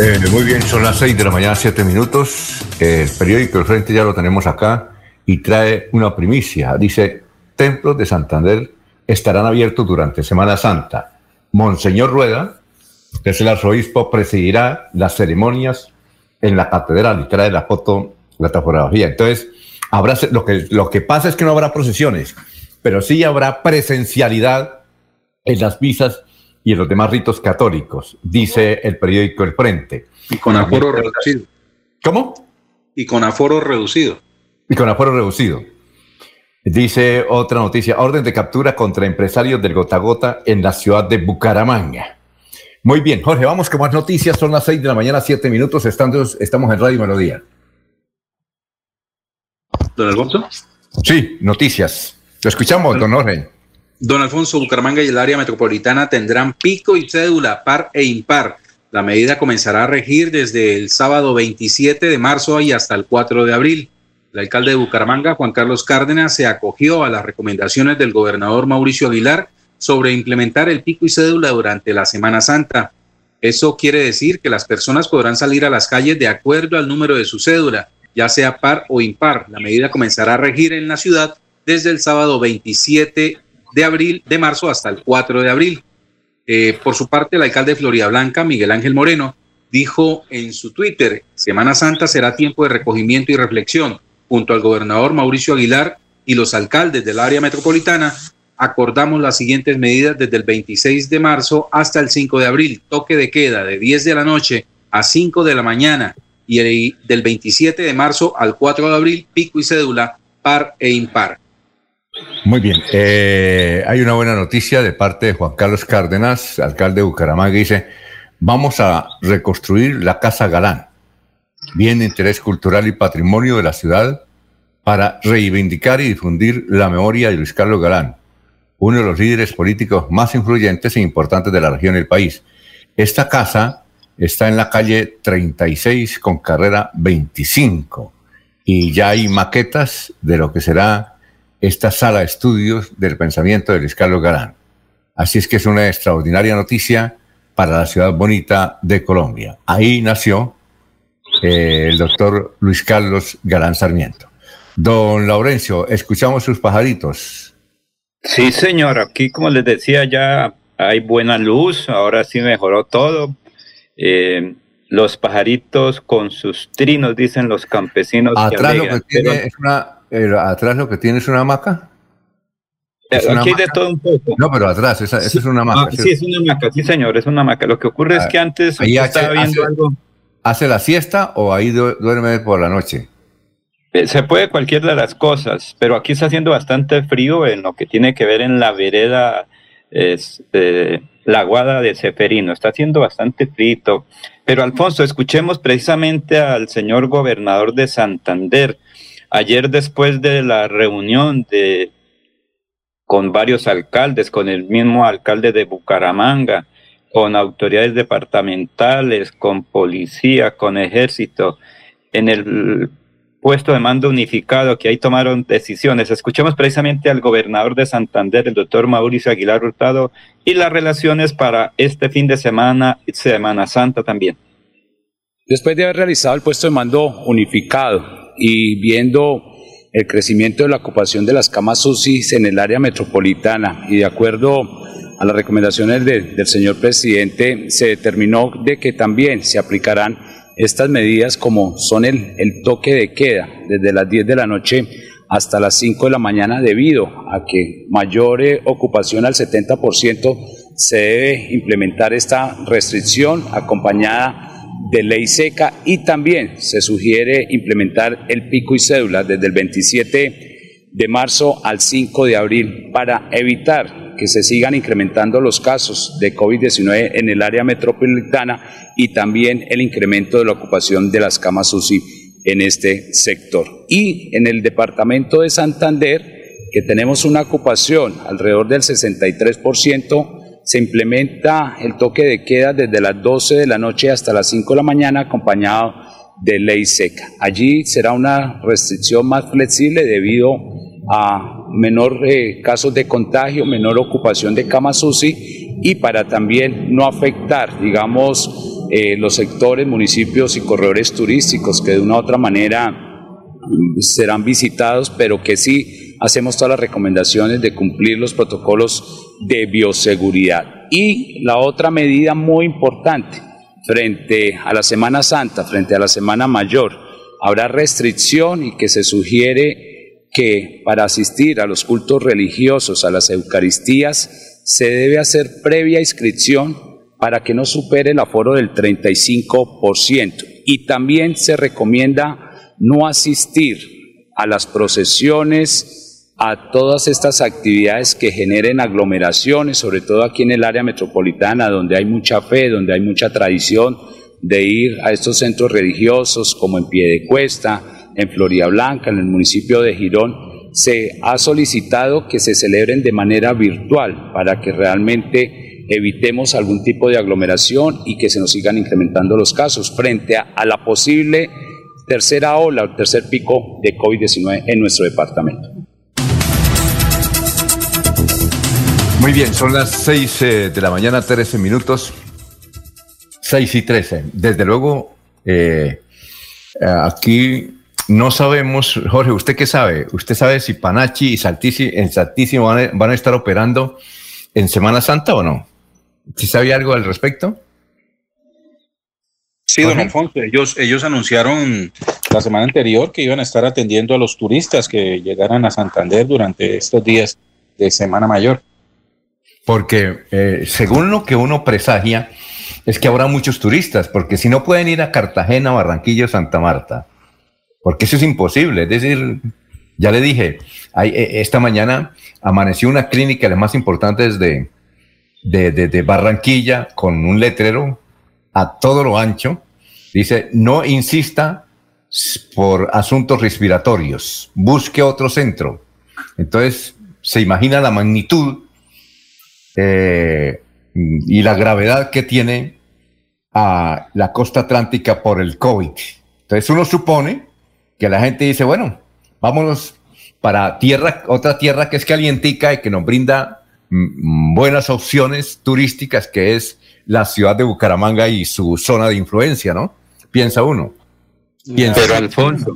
Eh, muy bien, son las 6 de la mañana, 7 minutos. El periódico El Frente ya lo tenemos acá y trae una primicia. Dice, templos de Santander estarán abiertos durante Semana Santa. Monseñor Rueda, que es el arzobispo, presidirá las ceremonias en la catedral y trae la foto, la topografía. Entonces, habrá, lo, que, lo que pasa es que no habrá procesiones, pero sí habrá presencialidad en las misas y en los demás ritos católicos, dice el periódico El Frente. Y con aforo reducido. ¿Cómo? Y con aforo reducido. Y con aforo reducido. Dice otra noticia, orden de captura contra empresarios del gota gota en la ciudad de Bucaramanga. Muy bien, Jorge, vamos con más noticias. Son las 6 de la mañana, 7 minutos. Estamos, estamos en Radio Melodía. ¿Don Alfonso? Sí, noticias. Lo escuchamos, don Jorge. Don Alfonso, Bucaramanga y el área metropolitana tendrán pico y cédula par e impar. La medida comenzará a regir desde el sábado 27 de marzo y hasta el 4 de abril. El alcalde de Bucaramanga, Juan Carlos Cárdenas, se acogió a las recomendaciones del gobernador Mauricio Aguilar sobre implementar el pico y cédula durante la Semana Santa. Eso quiere decir que las personas podrán salir a las calles de acuerdo al número de su cédula, ya sea par o impar. La medida comenzará a regir en la ciudad desde el sábado 27 de abril, de marzo hasta el 4 de abril. Eh, por su parte, el alcalde de Florida Blanca, Miguel Ángel Moreno, dijo en su Twitter, Semana Santa será tiempo de recogimiento y reflexión. Junto al gobernador Mauricio Aguilar y los alcaldes del área metropolitana, acordamos las siguientes medidas desde el 26 de marzo hasta el 5 de abril. Toque de queda de 10 de la noche a 5 de la mañana y del 27 de marzo al 4 de abril, pico y cédula par e impar. Muy bien. Eh, hay una buena noticia de parte de Juan Carlos Cárdenas, alcalde de Bucaramanga, dice, vamos a reconstruir la Casa Galán, bien de interés cultural y patrimonio de la ciudad, para reivindicar y difundir la memoria de Luis Carlos Galán, uno de los líderes políticos más influyentes e importantes de la región y el país. Esta casa está en la calle 36 con carrera 25 y ya hay maquetas de lo que será esta sala de estudios del pensamiento de Luis Carlos Galán. Así es que es una extraordinaria noticia para la ciudad bonita de Colombia. Ahí nació eh, el doctor Luis Carlos Galán Sarmiento. Don Laurencio, escuchamos sus pajaritos. Sí, señor, aquí como les decía ya hay buena luz, ahora sí mejoró todo. Eh, los pajaritos con sus trinos, dicen los campesinos. Atrás lo que tiene es una, atrás lo que tiene es una hamaca. Aquí de todo un poco. No, pero atrás, esa, es una hamaca. Ah, sí, es una hamaca, sí, señor, es una hamaca. Lo que ocurre es que antes ahí estaba viendo hace, algo. ¿Hace la siesta o ahí duerme por la noche? Eh, se puede cualquiera de las cosas, pero aquí está haciendo bastante frío en lo que tiene que ver en la vereda, es, eh, la guada de Seferino. Está haciendo bastante frío. Pero Alfonso, escuchemos precisamente al señor gobernador de Santander Ayer después de la reunión de con varios alcaldes, con el mismo alcalde de Bucaramanga, con autoridades departamentales, con policía, con ejército, en el puesto de mando unificado, que ahí tomaron decisiones. Escuchemos precisamente al gobernador de Santander, el doctor Mauricio Aguilar Hurtado, y las relaciones para este fin de semana Semana Santa también. Después de haber realizado el puesto de mando unificado y viendo el crecimiento de la ocupación de las camas UCI en el área metropolitana. Y de acuerdo a las recomendaciones del señor presidente se determinó de que también se aplicarán estas medidas como son el, el toque de queda desde las 10 de la noche hasta las 5 de la mañana debido a que mayor eh, ocupación al 70% se debe implementar esta restricción acompañada de ley seca y también se sugiere implementar el pico y cédula desde el 27 de marzo al 5 de abril para evitar que se sigan incrementando los casos de COVID-19 en el área metropolitana y también el incremento de la ocupación de las camas UCI en este sector. Y en el departamento de Santander, que tenemos una ocupación alrededor del 63%, se implementa el toque de queda desde las 12 de la noche hasta las 5 de la mañana acompañado de ley seca. Allí será una restricción más flexible debido a menor eh, casos de contagio, menor ocupación de camas UCI y para también no afectar, digamos, eh, los sectores, municipios y corredores turísticos que de una u otra manera mm, serán visitados, pero que sí hacemos todas las recomendaciones de cumplir los protocolos de bioseguridad. Y la otra medida muy importante, frente a la Semana Santa, frente a la Semana Mayor, habrá restricción y que se sugiere que para asistir a los cultos religiosos, a las Eucaristías, se debe hacer previa inscripción para que no supere el aforo del 35%. Y también se recomienda no asistir a las procesiones, a todas estas actividades que generen aglomeraciones, sobre todo aquí en el área metropolitana, donde hay mucha fe, donde hay mucha tradición de ir a estos centros religiosos, como en Piedecuesta, en Floria Blanca, en el municipio de Girón, se ha solicitado que se celebren de manera virtual para que realmente evitemos algún tipo de aglomeración y que se nos sigan incrementando los casos frente a, a la posible tercera ola o tercer pico de COVID-19 en nuestro departamento. Muy bien, son las 6 eh, de la mañana, 13 minutos. 6 y 13. Desde luego, eh, aquí no sabemos, Jorge, ¿usted qué sabe? ¿Usted sabe si Panachi y en Saltísimo van a, van a estar operando en Semana Santa o no? ¿Sí sabe algo al respecto? Sí, don Alfonso, ellos, ellos anunciaron la semana anterior que iban a estar atendiendo a los turistas que llegaran a Santander durante estos días de Semana Mayor. Porque eh, según lo que uno presagia, es que habrá muchos turistas, porque si no pueden ir a Cartagena, Barranquilla o Santa Marta, porque eso es imposible. Es decir, ya le dije, eh, esta mañana amaneció una clínica, la más importante de, de, de, de Barranquilla, con un letrero a todo lo ancho. Dice, no insista por asuntos respiratorios, busque otro centro. Entonces, se imagina la magnitud eh, y la gravedad que tiene a la costa atlántica por el COVID. Entonces uno supone que la gente dice, bueno, vámonos para tierra, otra tierra que es calientica y que nos brinda mm, buenas opciones turísticas, que es la ciudad de Bucaramanga y su zona de influencia, ¿no? Piensa uno. Piensa Pero Alfonso,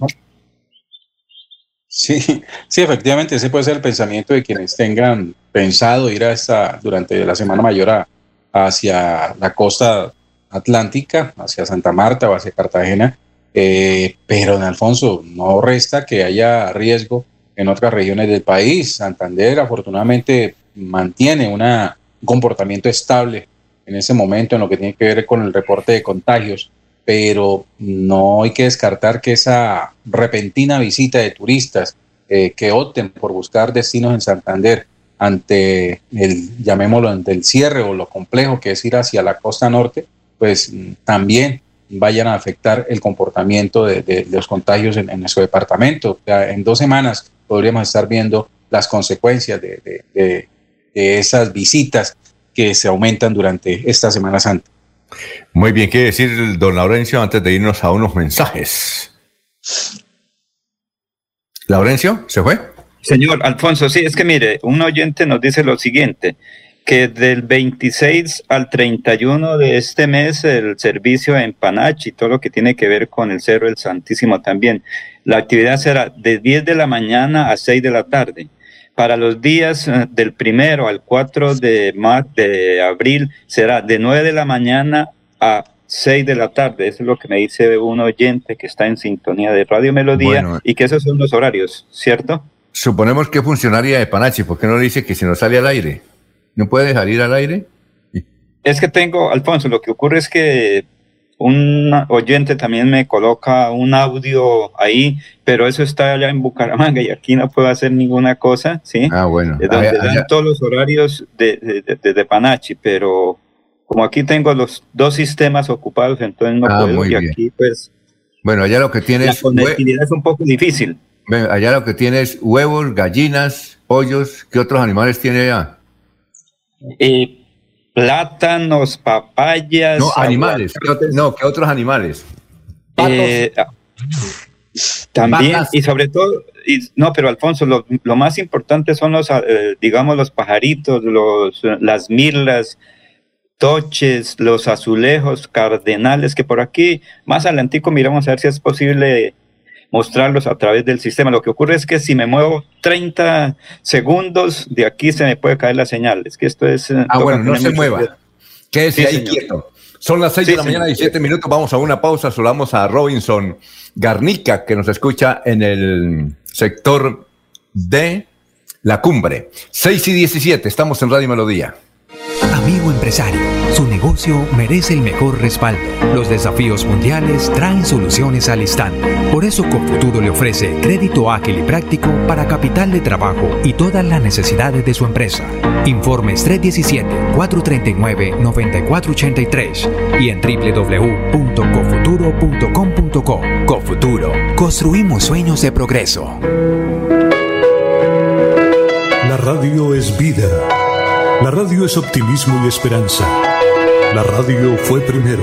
Sí, sí, efectivamente, ese puede ser el pensamiento de quienes tengan pensado ir a esta, durante la Semana Mayor hacia la costa atlántica, hacia Santa Marta o hacia Cartagena, eh, pero en Alfonso, no resta que haya riesgo en otras regiones del país. Santander afortunadamente mantiene una, un comportamiento estable en ese momento en lo que tiene que ver con el reporte de contagios, pero no hay que descartar que esa repentina visita de turistas eh, que opten por buscar destinos en Santander ante el, llamémoslo, ante el cierre o lo complejo que es ir hacia la costa norte, pues mm, también vayan a afectar el comportamiento de, los contagios en, en nuestro departamento. En dos semanas podríamos estar viendo las consecuencias de esas visitas que se aumentan durante esta Semana Santa. Muy bien, ¿qué decir, don Laurencio, antes de irnos a unos mensajes? ¿Laurencio? ¿Se fue? Señor Alfonso, sí, es que mire, un oyente nos dice lo siguiente, que del 26 al 31 de este mes el servicio en Panachi, todo lo que tiene que ver con el Cerro del Santísimo también, la actividad será de 10 de la mañana a 6 de la tarde. Para los días eh, del primero al 4 de, mar, de abril será de 9 de la mañana a 6 de la tarde. Eso es lo que me dice un oyente que está en sintonía de Radio Melodía Bueno. y que esos son los horarios, ¿cierto? Suponemos que es funcionaria de Panachi, ¿por qué no le dice que si no sale al aire? ¿No puede salir al aire? Es que tengo, Alfonso, lo que ocurre es que un oyente también me coloca un audio ahí, pero eso está allá en Bucaramanga y aquí no puedo hacer ninguna cosa, ¿sí? Ah, bueno. Es donde Allá- dan allá- todos los horarios de, de, de- de- de Panachi, pero como aquí tengo los dos sistemas ocupados, entonces no Ah, puedo. muy Y bien. aquí, pues, Bueno, allá lo que tiene la conectividad es un poco difícil. Allá lo que tiene es huevos, gallinas, pollos. ¿Qué otros animales tiene allá? Eh, plátanos, papayas. No, animales. ¿Qué ot- no, ¿qué otros animales? Eh, ah, también, y sobre todo, y, no, pero Alfonso, lo, lo más importante son los, ah, eh, digamos, los pajaritos, los, las mirlas, toches, los azulejos, cardenales, que por aquí, más adelantico, miramos a ver si es posible mostrarlos a través del sistema. Lo que ocurre es que si me muevo 30 segundos, de aquí se me puede caer la señal. Es que esto es... eh, Ah, bueno, no se mueva. cuidado. Quédese Sí, ahí señor. quieto. Son las 6 Sí, de la señor. mañana, 17 minutos. Vamos a una pausa. Saludamos a Robinson Garnica, que nos escucha en el sector de la cumbre. 6 y 17, estamos en Radio Melodía. Amigo empresario, su negocio merece el mejor respaldo. Los desafíos mundiales traen soluciones al instante. Por eso Confuturo le ofrece crédito ágil y práctico para capital de trabajo y todas las necesidades de su empresa. Informes 317-439-9483 y en www.cofuturo.com.co. Cofuturo, construimos sueños de progreso. radio es vida. La radio es optimismo y esperanza. La radio fue primero.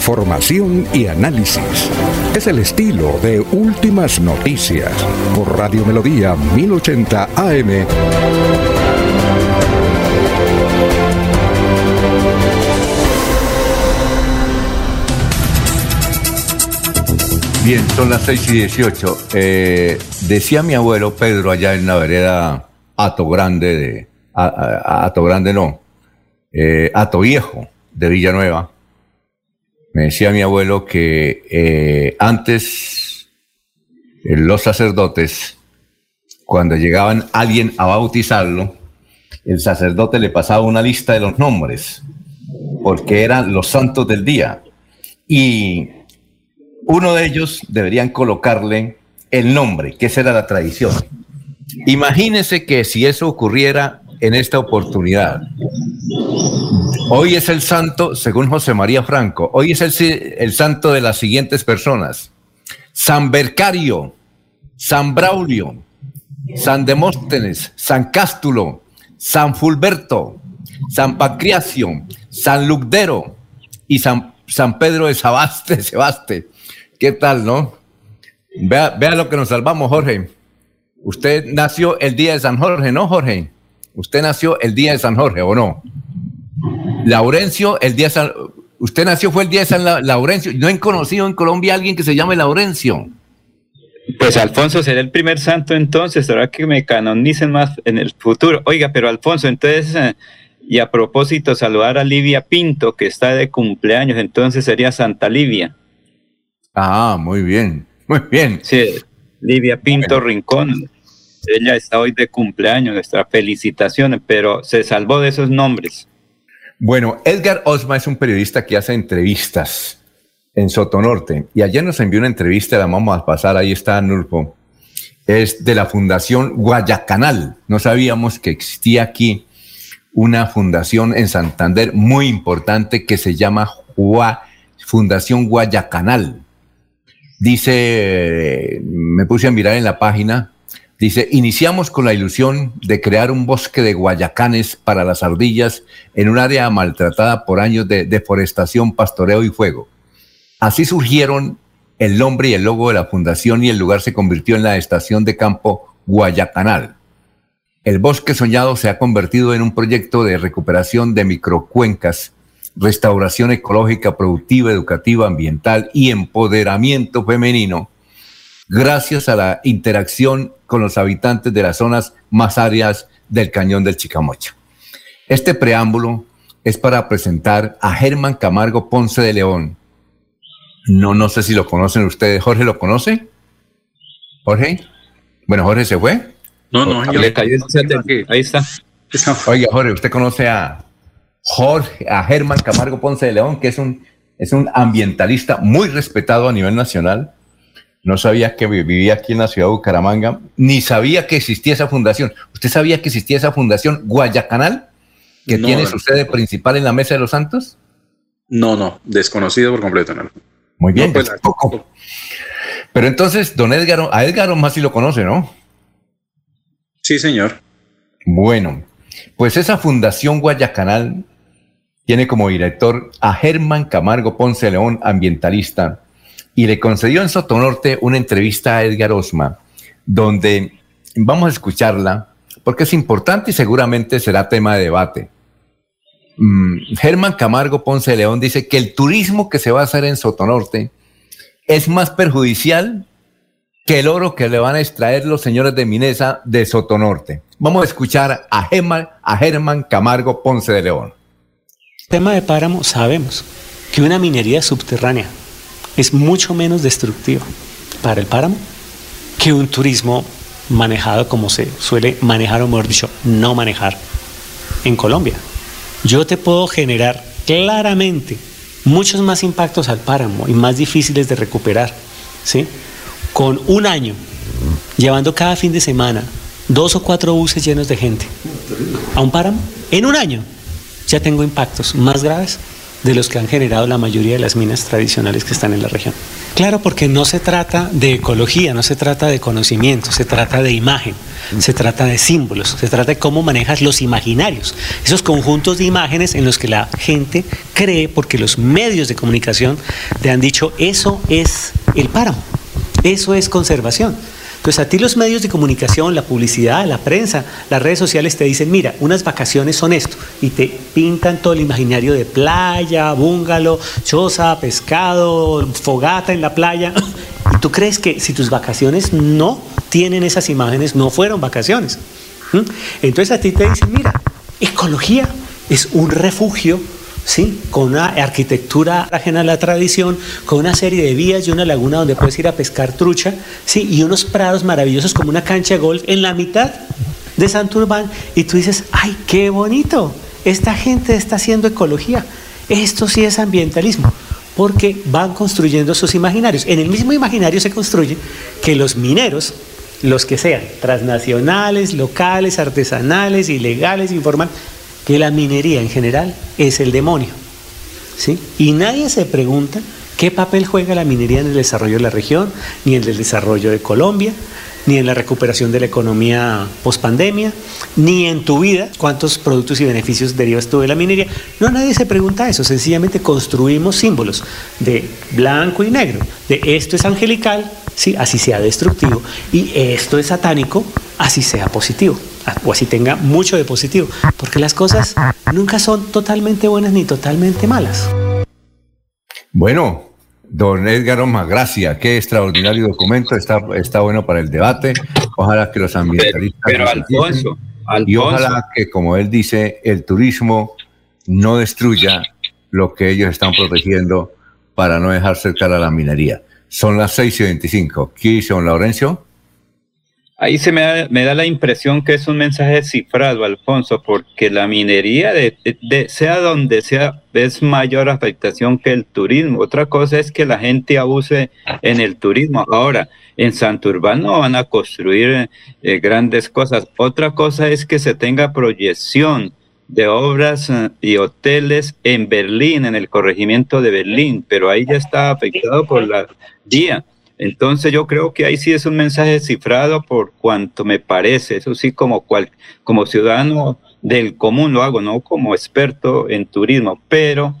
Información y análisis. Es el estilo de Últimas Noticias por Radio Melodía 1080 AM. Bien, son las 6 y 18. Eh, decía mi abuelo Pedro allá en la vereda Ato Grande de. Ato Grande no. eh, Ato Viejo de Villanueva. Me decía mi abuelo que eh, antes eh, los sacerdotes, cuando llegaban alguien a bautizarlo, el sacerdote le pasaba una lista de los nombres, porque eran los santos del día. Y uno de ellos deberían colocarle el nombre, que esa era la tradición. Imagínense que si eso ocurriera en esta oportunidad. Hoy es el santo, según José María Franco, hoy es el, santo de las siguientes personas. San Bercario, San Braulio, San Demóstenes, San Cástulo, San Fulberto, San Pancracio, San Lucdero y San, San Pedro de Sabaste, [laughs] Sebaste. ¿Qué tal, no? Vea, vea lo que nos salvamos, Jorge. Usted nació el día de San Jorge, ¿no, Jorge? Usted nació el día de San Jorge, ¿o no? Laurencio, el día de San... Usted nació fue el día de San La- Laurencio. No he conocido en Colombia a alguien que se llame Laurencio. Pues Alfonso será el primer santo entonces, será que me canonicen más en el futuro. Oiga, pero Alfonso, entonces, eh, y a propósito, saludar a Livia Pinto, que está de cumpleaños, entonces sería Santa Livia. Ah, muy bien, muy bien. Sí, Livia Pinto Rincón. Ella está hoy de cumpleaños, nuestras felicitaciones, pero se salvó de esos nombres. Bueno, Edgar Osma es un periodista que hace entrevistas en Sotonorte y ayer nos envió una entrevista, la vamos a pasar, ahí está Nulfo. Es de la Fundación Guayacanal. No sabíamos que existía aquí una fundación en Santander muy importante que se llama Fundación Guayacanal. Dice, me puse a mirar en la página, dice, iniciamos con la ilusión de crear un bosque de guayacanes para las ardillas en un área maltratada por años de deforestación, pastoreo y fuego. Así surgieron el nombre y el logo de la fundación y el lugar se convirtió en la estación de campo Guayacanal. El bosque soñado se ha convertido en un proyecto de recuperación de microcuencas, restauración ecológica, productiva, educativa, ambiental y empoderamiento femenino, gracias a la interacción con los habitantes de las zonas más áreas del cañón del Chicamocha. Este preámbulo es para presentar a Germán Camargo Ponce de León. No, no sé si lo conocen ustedes. ¿Jorge lo conoce? ¿Jorge? Bueno, Jorge se fue. No, no, yo-. Ahí está. Oiga, Jorge, ¿usted conoce a Jorge, a Germán Camargo Ponce de León, que es un, es un ambientalista muy respetado a nivel nacional? No sabía que vi- vivía aquí en la ciudad de Bucaramanga, ni sabía que existía esa fundación. ¿Usted sabía que existía esa fundación Guayacanal, que No, tiene su sede principal en la Mesa de los Santos? No, no, desconocido por completo. no. Muy bien, pues, tampoco. Pero entonces, don Edgar, a Edgar más sí lo conoce, ¿no? Sí, señor. Bueno, pues esa Fundación Guayacanal tiene como director a Germán Camargo Ponce León, ambientalista, y le concedió en Sotonorte una entrevista a Edgar Osma, donde vamos a escucharla porque es importante y seguramente será tema de debate. Mm, Germán Camargo Ponce de León dice que el turismo que se va a hacer en Sotonorte es más perjudicial que el oro que le van a extraer los señores de Minesa de Sotonorte. Vamos a escuchar a Germán, a Germán Camargo Ponce de León. tema de páramo sabemos que una minería subterránea es mucho menos destructiva para el páramo que un turismo manejado como se suele manejar o mejor dicho no manejar en Colombia. yo te puedo generar claramente muchos más impactos al páramo y más difíciles de recuperar, ¿sí? Con un año, llevando cada fin de semana dos o cuatro buses llenos de gente a un páramo, en un año ya tengo impactos más graves de los que han generado la mayoría de las minas tradicionales que están en la región. Claro, porque no se trata de ecología, no se trata de conocimiento, se trata de imagen, se trata de símbolos, se trata de cómo manejas los imaginarios, esos conjuntos de imágenes en los que la gente cree, porque los medios de comunicación te han dicho, eso es el páramo, eso es conservación. Entonces a ti los medios de comunicación, la publicidad, la prensa, las redes sociales te dicen, mira, unas vacaciones son esto, y te pintan todo el imaginario de playa, búngalo, choza, pescado, fogata en la playa. [laughs] Y tú crees que si tus vacaciones no tienen esas imágenes, no fueron vacaciones. ¿Mm? Entonces a ti te dicen, mira, ecología es un refugio ¿sí? con una arquitectura ajena a la tradición, con una serie de vías y una laguna donde puedes ir a pescar trucha, ¿sí? y unos prados maravillosos como una cancha de golf en la mitad de Santurbán, y tú dices, ¡ay, qué bonito! Esta gente está haciendo ecología. Esto sí es ambientalismo, porque van construyendo sus imaginarios. En el mismo imaginario se construye que los mineros, los que sean, transnacionales, locales, artesanales, ilegales, informales, que la minería en general es el demonio. ¿sí? Y nadie se pregunta qué papel juega la minería en el desarrollo de la región, ni en el desarrollo de Colombia, ni en la recuperación de la economía pospandemia, ni en tu vida, cuántos productos y beneficios derivas tú de la minería. No, nadie se pregunta eso, sencillamente construimos símbolos de blanco y negro, de esto es angelical, sí, así sea destructivo, y esto es satánico, así sea positivo. O así tenga mucho de positivo, porque las cosas nunca son totalmente buenas ni totalmente malas. Bueno, don Edgar Oma, gracias, qué extraordinario documento, está, está bueno para el debate, ojalá que los ambientalistas... Pero, Alfonso, Y ojalá que, como él dice, el turismo no destruya lo que ellos están protegiendo para no dejar cercar a la minería. Son las 6 y 25. ¿Qué dice don Laurencio? Ahí se me da, me da, la impresión que es un mensaje cifrado, Alfonso, porque la minería, sea donde sea, es mayor afectación que el turismo. Otra cosa es que la gente abuse en el turismo. Ahora, en Santurbán no van a construir eh, grandes cosas. Otra cosa es que se tenga proyección de obras eh, y hoteles en Berlín, en el corregimiento de Berlín, pero ahí ya está afectado por la vía. Entonces yo creo que ahí sí es un mensaje cifrado por cuanto me parece, eso sí como, cual, como ciudadano del común lo hago, no como experto en turismo, pero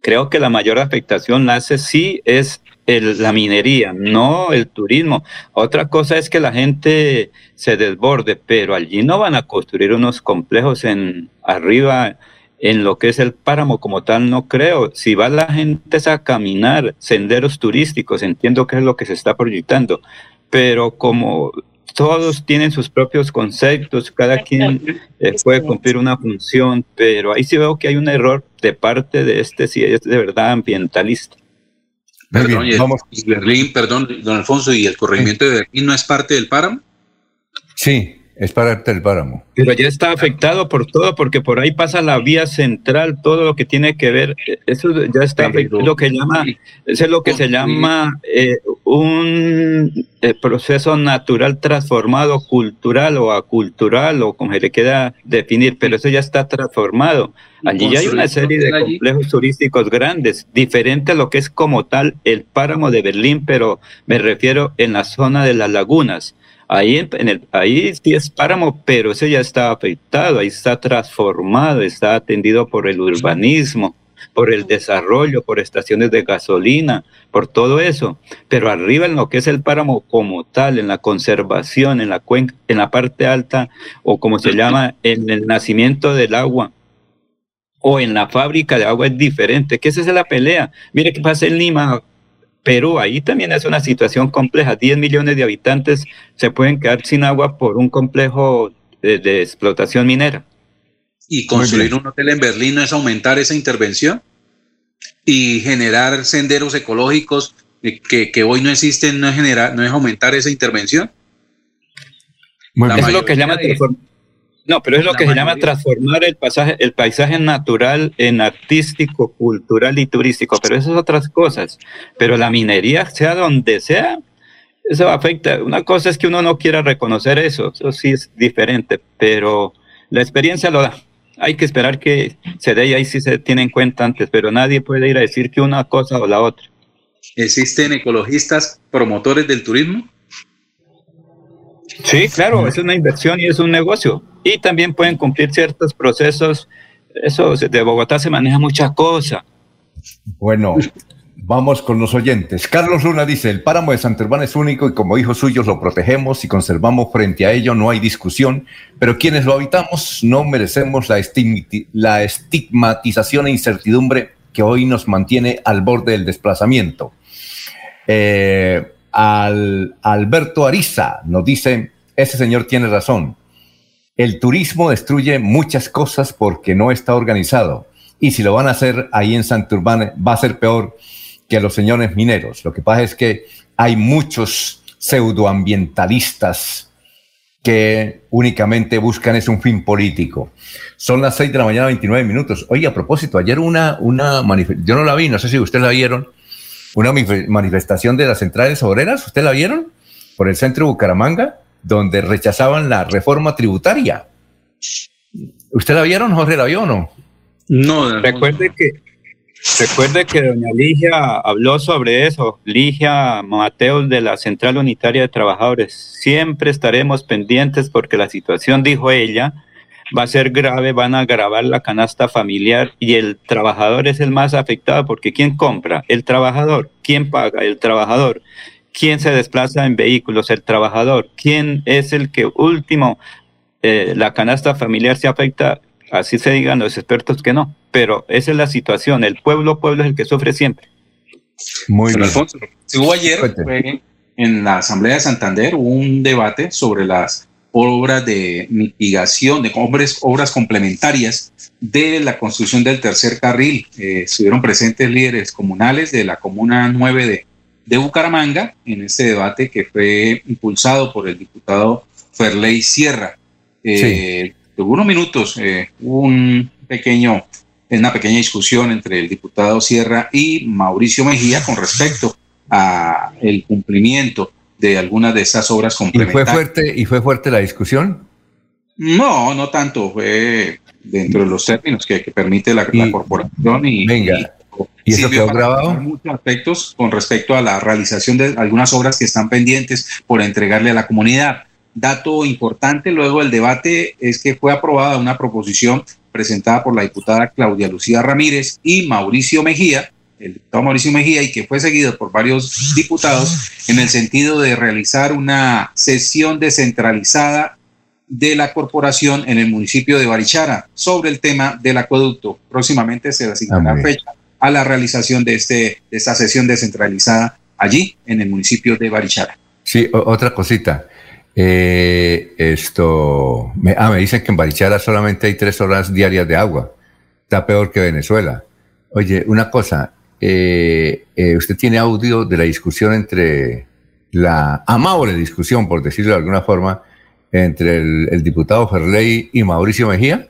creo que la mayor afectación la hace sí es la minería, no el turismo. Otra cosa es que la gente se desborde, pero allí no van a construir unos complejos en arriba en lo que es el páramo como tal no creo. Si va la gente a caminar senderos turísticos, entiendo que es lo que se está proyectando, pero como todos tienen sus propios conceptos, cada quien eh, puede cumplir una función, pero ahí sí veo que hay un error de parte de este, si es de verdad ambientalista. Perdón, y Berlín, perdón, don Alfonso, ¿y el corregimiento de Berlín no es parte del páramo? Sí, es para el páramo. Pero ya está afectado por todo, porque por ahí pasa la vía central, todo lo que tiene que ver, eso ya está afectado, lo que llama, eso es lo que se llama eh, un eh, proceso natural transformado, cultural o acultural, o como se le queda definir, pero eso ya está transformado. Allí ya hay una serie de complejos turísticos grandes, diferente a lo que es como tal el páramo de Berlín, pero me refiero en la zona de las lagunas Ahí, en el, ahí sí es páramo, pero ese ya está afectado, ahí está transformado, está atendido por el urbanismo, por el desarrollo, por estaciones de gasolina, por todo eso. Pero arriba en lo que es el páramo como tal, en la conservación, en la cuenca, en la parte alta, o como se llama, en el nacimiento del agua, o en la fábrica de agua es diferente, que esa es la pelea. Mire qué pasa en Lima, Perú, ahí también es una situación compleja. 10 millones de habitantes se pueden quedar sin agua por un complejo de, explotación minera. ¿Y construir un hotel en Berlín no es aumentar esa intervención? ¿Y generar senderos ecológicos que, hoy no existen no es, generar, no es aumentar esa intervención? Eso es lo que llama No, pero es lo que se llama transformar el, pasaje, el paisaje natural en artístico, cultural y turístico, pero esas otras cosas. Pero la minería, sea donde sea, eso afecta. Una cosa es que uno no quiera reconocer eso, eso sí es diferente, pero la experiencia lo da. Hay que esperar que se dé y ahí sí se tiene en cuenta antes, pero nadie puede ir a decir que una cosa o la otra. ¿Existen ecologistas promotores del turismo? Sí, claro, es una inversión y es un negocio. Y también pueden cumplir ciertos procesos. Eso de Bogotá se maneja mucha cosa. Bueno, vamos con los oyentes. Carlos Luna dice, el páramo de Santurbán es único y como hijos suyos lo protegemos y conservamos frente a ello, no hay discusión, pero quienes lo habitamos no merecemos la, la estigmatización e incertidumbre que hoy nos mantiene al borde del desplazamiento. Eh, al, Alberto Ariza nos dice, ese señor tiene razón. El turismo destruye muchas cosas porque no está organizado. Y si lo van a hacer ahí en Santurbán, va a ser peor que los señores mineros. Lo que pasa es que hay muchos pseudoambientalistas que únicamente buscan es un fin político. Son las 6 de la mañana, 29 minutos. Oye, a propósito, ayer una, una manifestación, yo no la vi, no sé si ustedes la vieron, una manif- manifestación de las centrales obreras, ¿ustedes la vieron? Por el centro de Bucaramanga, donde rechazaban la reforma tributaria. ¿Usted la vieron, Jorge, la vio o no? No, Recuerde que, recuerde que doña Ligia habló sobre eso, Ligia Mateos de la Central Unitaria de Trabajadores. Siempre estaremos pendientes porque la situación, dijo ella, va a ser grave, van a agravar la canasta familiar y el trabajador es el más afectado porque ¿quién compra? El trabajador. ¿Quién paga? El trabajador. ¿Quién se desplaza en vehículos? El trabajador. ¿Quién es el que último eh, la canasta familiar se afecta? Así se digan los expertos que no, pero esa es la situación. El pueblo, pueblo es el que sufre siempre. Muy Don Alfonso, si hubo ayer fue en la Asamblea de Santander hubo un debate sobre las obras de mitigación, de obras, obras complementarias de la construcción del tercer carril. Eh, estuvieron presentes líderes comunales de la Comuna 9 de, de Bucaramanga en este debate que fue impulsado por el diputado Ferley Sierra. Eh, Hubo unos minutos, eh, hubo un pequeño, una pequeña discusión entre el diputado Sierra y Mauricio Mejía con respecto a el cumplimiento de algunas de esas obras ¿Y fue complementarias. fuerte, y fue fuerte la discusión? No, no tanto, fue dentro de los términos que, que permite la, la corporación y, Venga. ¿Y eso sirvió quedó grabado? muchos aspectos con respecto a la realización de algunas obras que están pendientes por entregarle a la comunidad. Dato importante luego del debate es que fue aprobada una proposición presentada por la diputada Claudia Lucía Ramírez y Mauricio Mejía, el diputado Mauricio Mejía, y que fue seguido por varios diputados en el sentido de realizar una sesión descentralizada de la corporación en el municipio de Barichara sobre el tema del acueducto. Próximamente se asignará Ah, fecha a la realización de, este, de esta sesión descentralizada allí en el municipio de Barichara. Sí, otra cosita. Eh, esto, me, ah, me dicen que en Barichara solamente hay tres horas diarias de agua. Está peor que Venezuela. Oye, una cosa, eh, eh, usted tiene audio de la discusión entre la amable discusión, por decirlo de alguna forma, entre el, el diputado Ferley y Mauricio Mejía.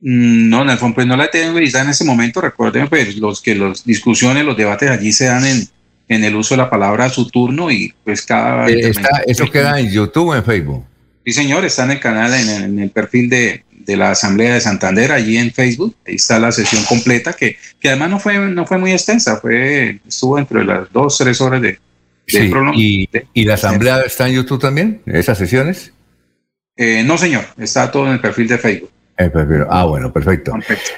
Mm, No, en el fondo, pues no la tengo revisada en ese momento. Recuerden pues, los que las discusiones, los debates allí se dan en, en el uso de la palabra a su turno y pues cada... Eh, está- eso queda en YouTube o en Facebook. Sí, señor, está en el canal, en el, en el perfil de, de la Asamblea de Santander, allí en Facebook. Ahí está la sesión completa, que, que además no fue, no fue muy extensa, fue, estuvo entre las dos, tres horas de, de Sí, y, y la asamblea está en YouTube también, esas sesiones. Eh, no, señor, está todo en el perfil de Facebook. Eh, Ah, bueno, perfecto.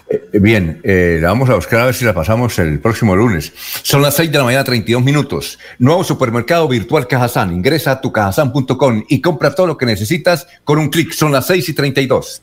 Eh, bien, eh, la vamos a buscar a ver si la pasamos el próximo lunes. Son las 6 de la mañana, 32 minutos. Nuevo supermercado virtual Cajazán. Ingresa a tucajazán.com y compra todo lo que necesitas con un clic. Son las 6 y 32.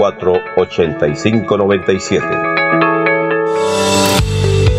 8597 634 8597.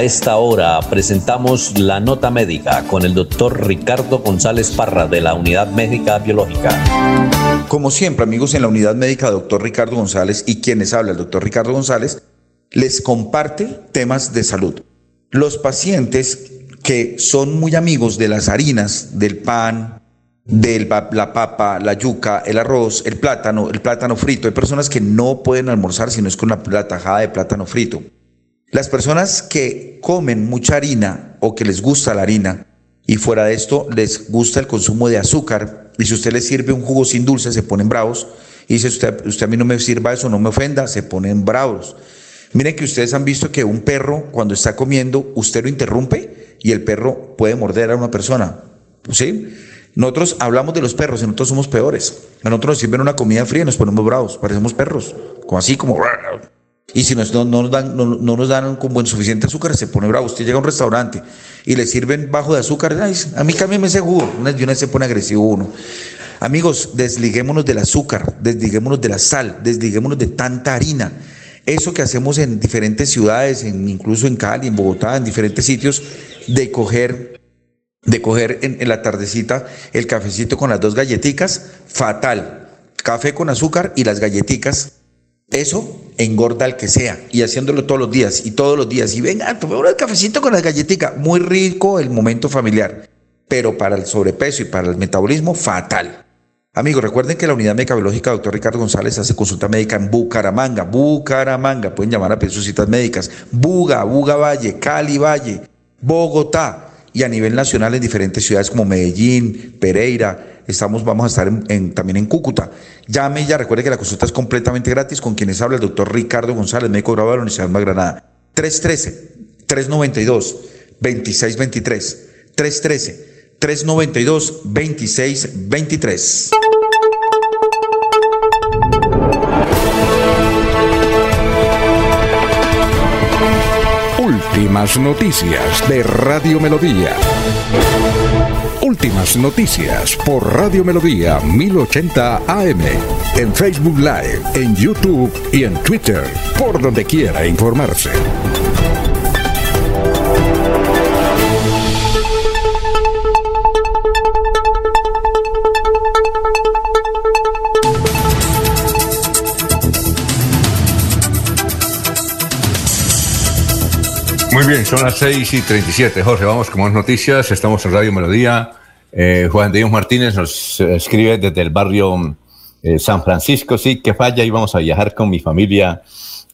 A esta hora presentamos la nota médica con el doctor Ricardo González Parra de la Unidad Médica Biológica. Como siempre, amigos, en la Unidad Médica doctor Ricardo González y quienes habla el doctor Ricardo González, les comparte temas de salud. Los pacientes que son muy amigos de las harinas, del pan, de la papa, la yuca, el arroz, el plátano, el plátano frito. Hay personas que no pueden almorzar si no es con la, tajada de plátano frito. Las personas que comen mucha harina o que les gusta la harina y fuera de esto les gusta el consumo de azúcar y si usted les sirve un jugo sin dulce se ponen bravos y dice usted, usted a mí no me sirva eso, no me ofenda, se ponen bravos. Miren que ustedes han visto que un perro cuando está comiendo usted lo interrumpe y el perro puede morder a una persona. ¿Sí? Nosotros hablamos de los perros y nosotros somos peores. A nosotros nos sirven una comida fría y nos ponemos bravos, parecemos perros, como así como y si no, no, nos dan, no, nos dan con buen suficiente azúcar, se pone bravo. Usted llega a un restaurante y le sirven bajo de azúcar, a mí cámbiame ese jugo. Una, una se pone agresivo uno. Amigos, desliguémonos del azúcar, desliguémonos de la sal, desliguémonos de tanta harina. Eso que hacemos en diferentes ciudades, en, incluso en Cali, en Bogotá, en diferentes sitios, de coger, de coger en, en la tardecita el cafecito con las dos galletitas, fatal. Café con azúcar y las galletitas eso engorda al que sea y haciéndolo todos los días y todos los días. Y venga, tomemos un cafecito con la galletica. Muy rico el momento familiar, pero para el sobrepeso y para el metabolismo, fatal. Amigos, recuerden que la unidad médica biológica doctor Ricardo González hace consulta médica en Bucaramanga, Bucaramanga, pueden llamar a pedir sus citas médicas, Buga, Buga Valle, Cali Valle, Bogotá y a nivel nacional en diferentes ciudades como Medellín, Pereira, estamos, vamos a estar en, también en Cúcuta. Llame ya, recuerde que la consulta es completamente gratis con quienes habla el doctor Ricardo González, médico graduado de la Universidad de Granada. 313-392-2623. 313-392-2623. Últimas noticias de Radio Melodía. Últimas noticias por Radio Melodía 1080 AM. En Facebook Live, en YouTube y en Twitter. Por donde quiera informarse. Muy bien, son las 6 y 37. Jorge, vamos con más noticias. Estamos en Radio Melodía. Eh, Juan Diego Martínez nos escribe desde el barrio eh, San Francisco. Sí, que falla. Íbamos a viajar con mi familia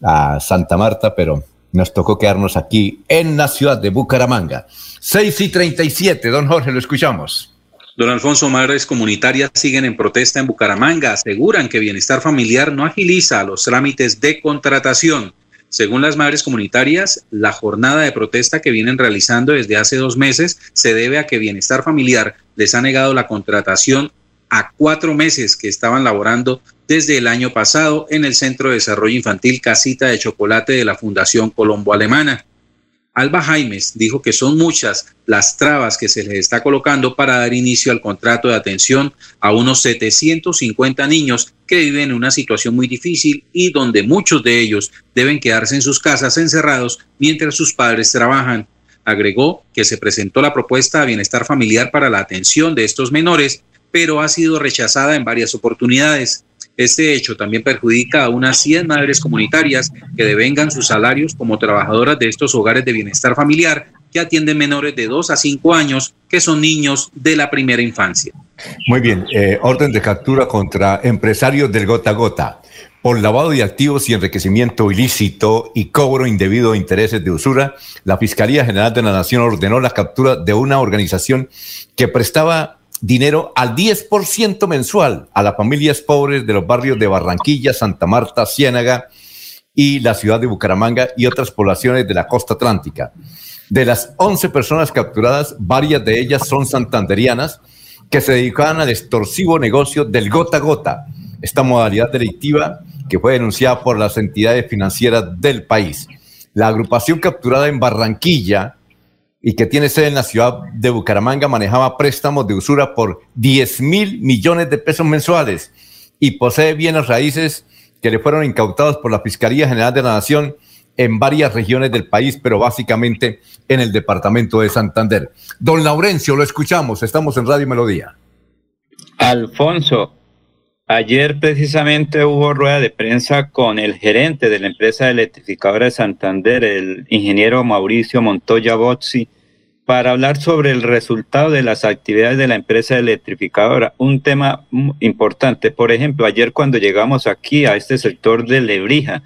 a Santa Marta, pero nos tocó quedarnos aquí en la ciudad de Bucaramanga. 6 y 37. Don Jorge, lo escuchamos. Don Alfonso, madres comunitarias siguen en protesta en Bucaramanga. Aseguran que Bienestar Familiar no agiliza los trámites de contratación. Según las madres comunitarias, la jornada de protesta que vienen realizando desde hace dos meses se debe a que Bienestar Familiar les ha negado la contratación a cuatro meses que estaban laborando desde el año pasado en el Centro de Desarrollo Infantil Casita de Chocolate de la Fundación Colombo Alemana. Alba Jaimes dijo que son muchas las trabas que se les está colocando para dar inicio al contrato de atención a unos 750 niños que viven en una situación muy difícil y donde muchos de ellos deben quedarse en sus casas encerrados mientras sus padres trabajan. Agregó que se presentó la propuesta de bienestar familiar para la atención de estos menores, pero ha sido rechazada en varias oportunidades. Este hecho también perjudica a unas 100 madres comunitarias que devengan sus salarios como trabajadoras de estos hogares de bienestar familiar que atienden menores de 2 a 5 años, que son niños de la primera infancia. Muy bien, eh, orden de captura contra empresarios del gota a gota. Por lavado de activos y enriquecimiento ilícito y cobro indebido de intereses de usura, la Fiscalía General de la Nación ordenó la captura de una organización que prestaba dinero al 10% mensual a las familias pobres de los barrios de Barranquilla, Santa Marta, Ciénaga y la ciudad de Bucaramanga y otras poblaciones de la costa atlántica. De las 11 personas capturadas, varias de ellas son santanderianas que se dedicaban al extorsivo negocio del gota a gota, esta modalidad delictiva que fue denunciada por las entidades financieras del país. La agrupación capturada en Barranquilla y que tiene sede en la ciudad de Bucaramanga, manejaba préstamos de usura por 10 mil millones de pesos mensuales y posee bienes raíces que le fueron incautados por la Fiscalía General de la Nación en varias regiones del país, pero básicamente en el departamento de Santander. Don Laurencio, lo escuchamos, estamos en Radio Melodía. Alfonso, ayer precisamente hubo rueda de prensa con el gerente de la empresa electrificadora de Santander, el ingeniero Mauricio Montoya Bozzi, para hablar sobre el resultado de las actividades de la empresa electrificadora. Un tema importante, por ejemplo, ayer cuando llegamos aquí a este sector de Lebrija,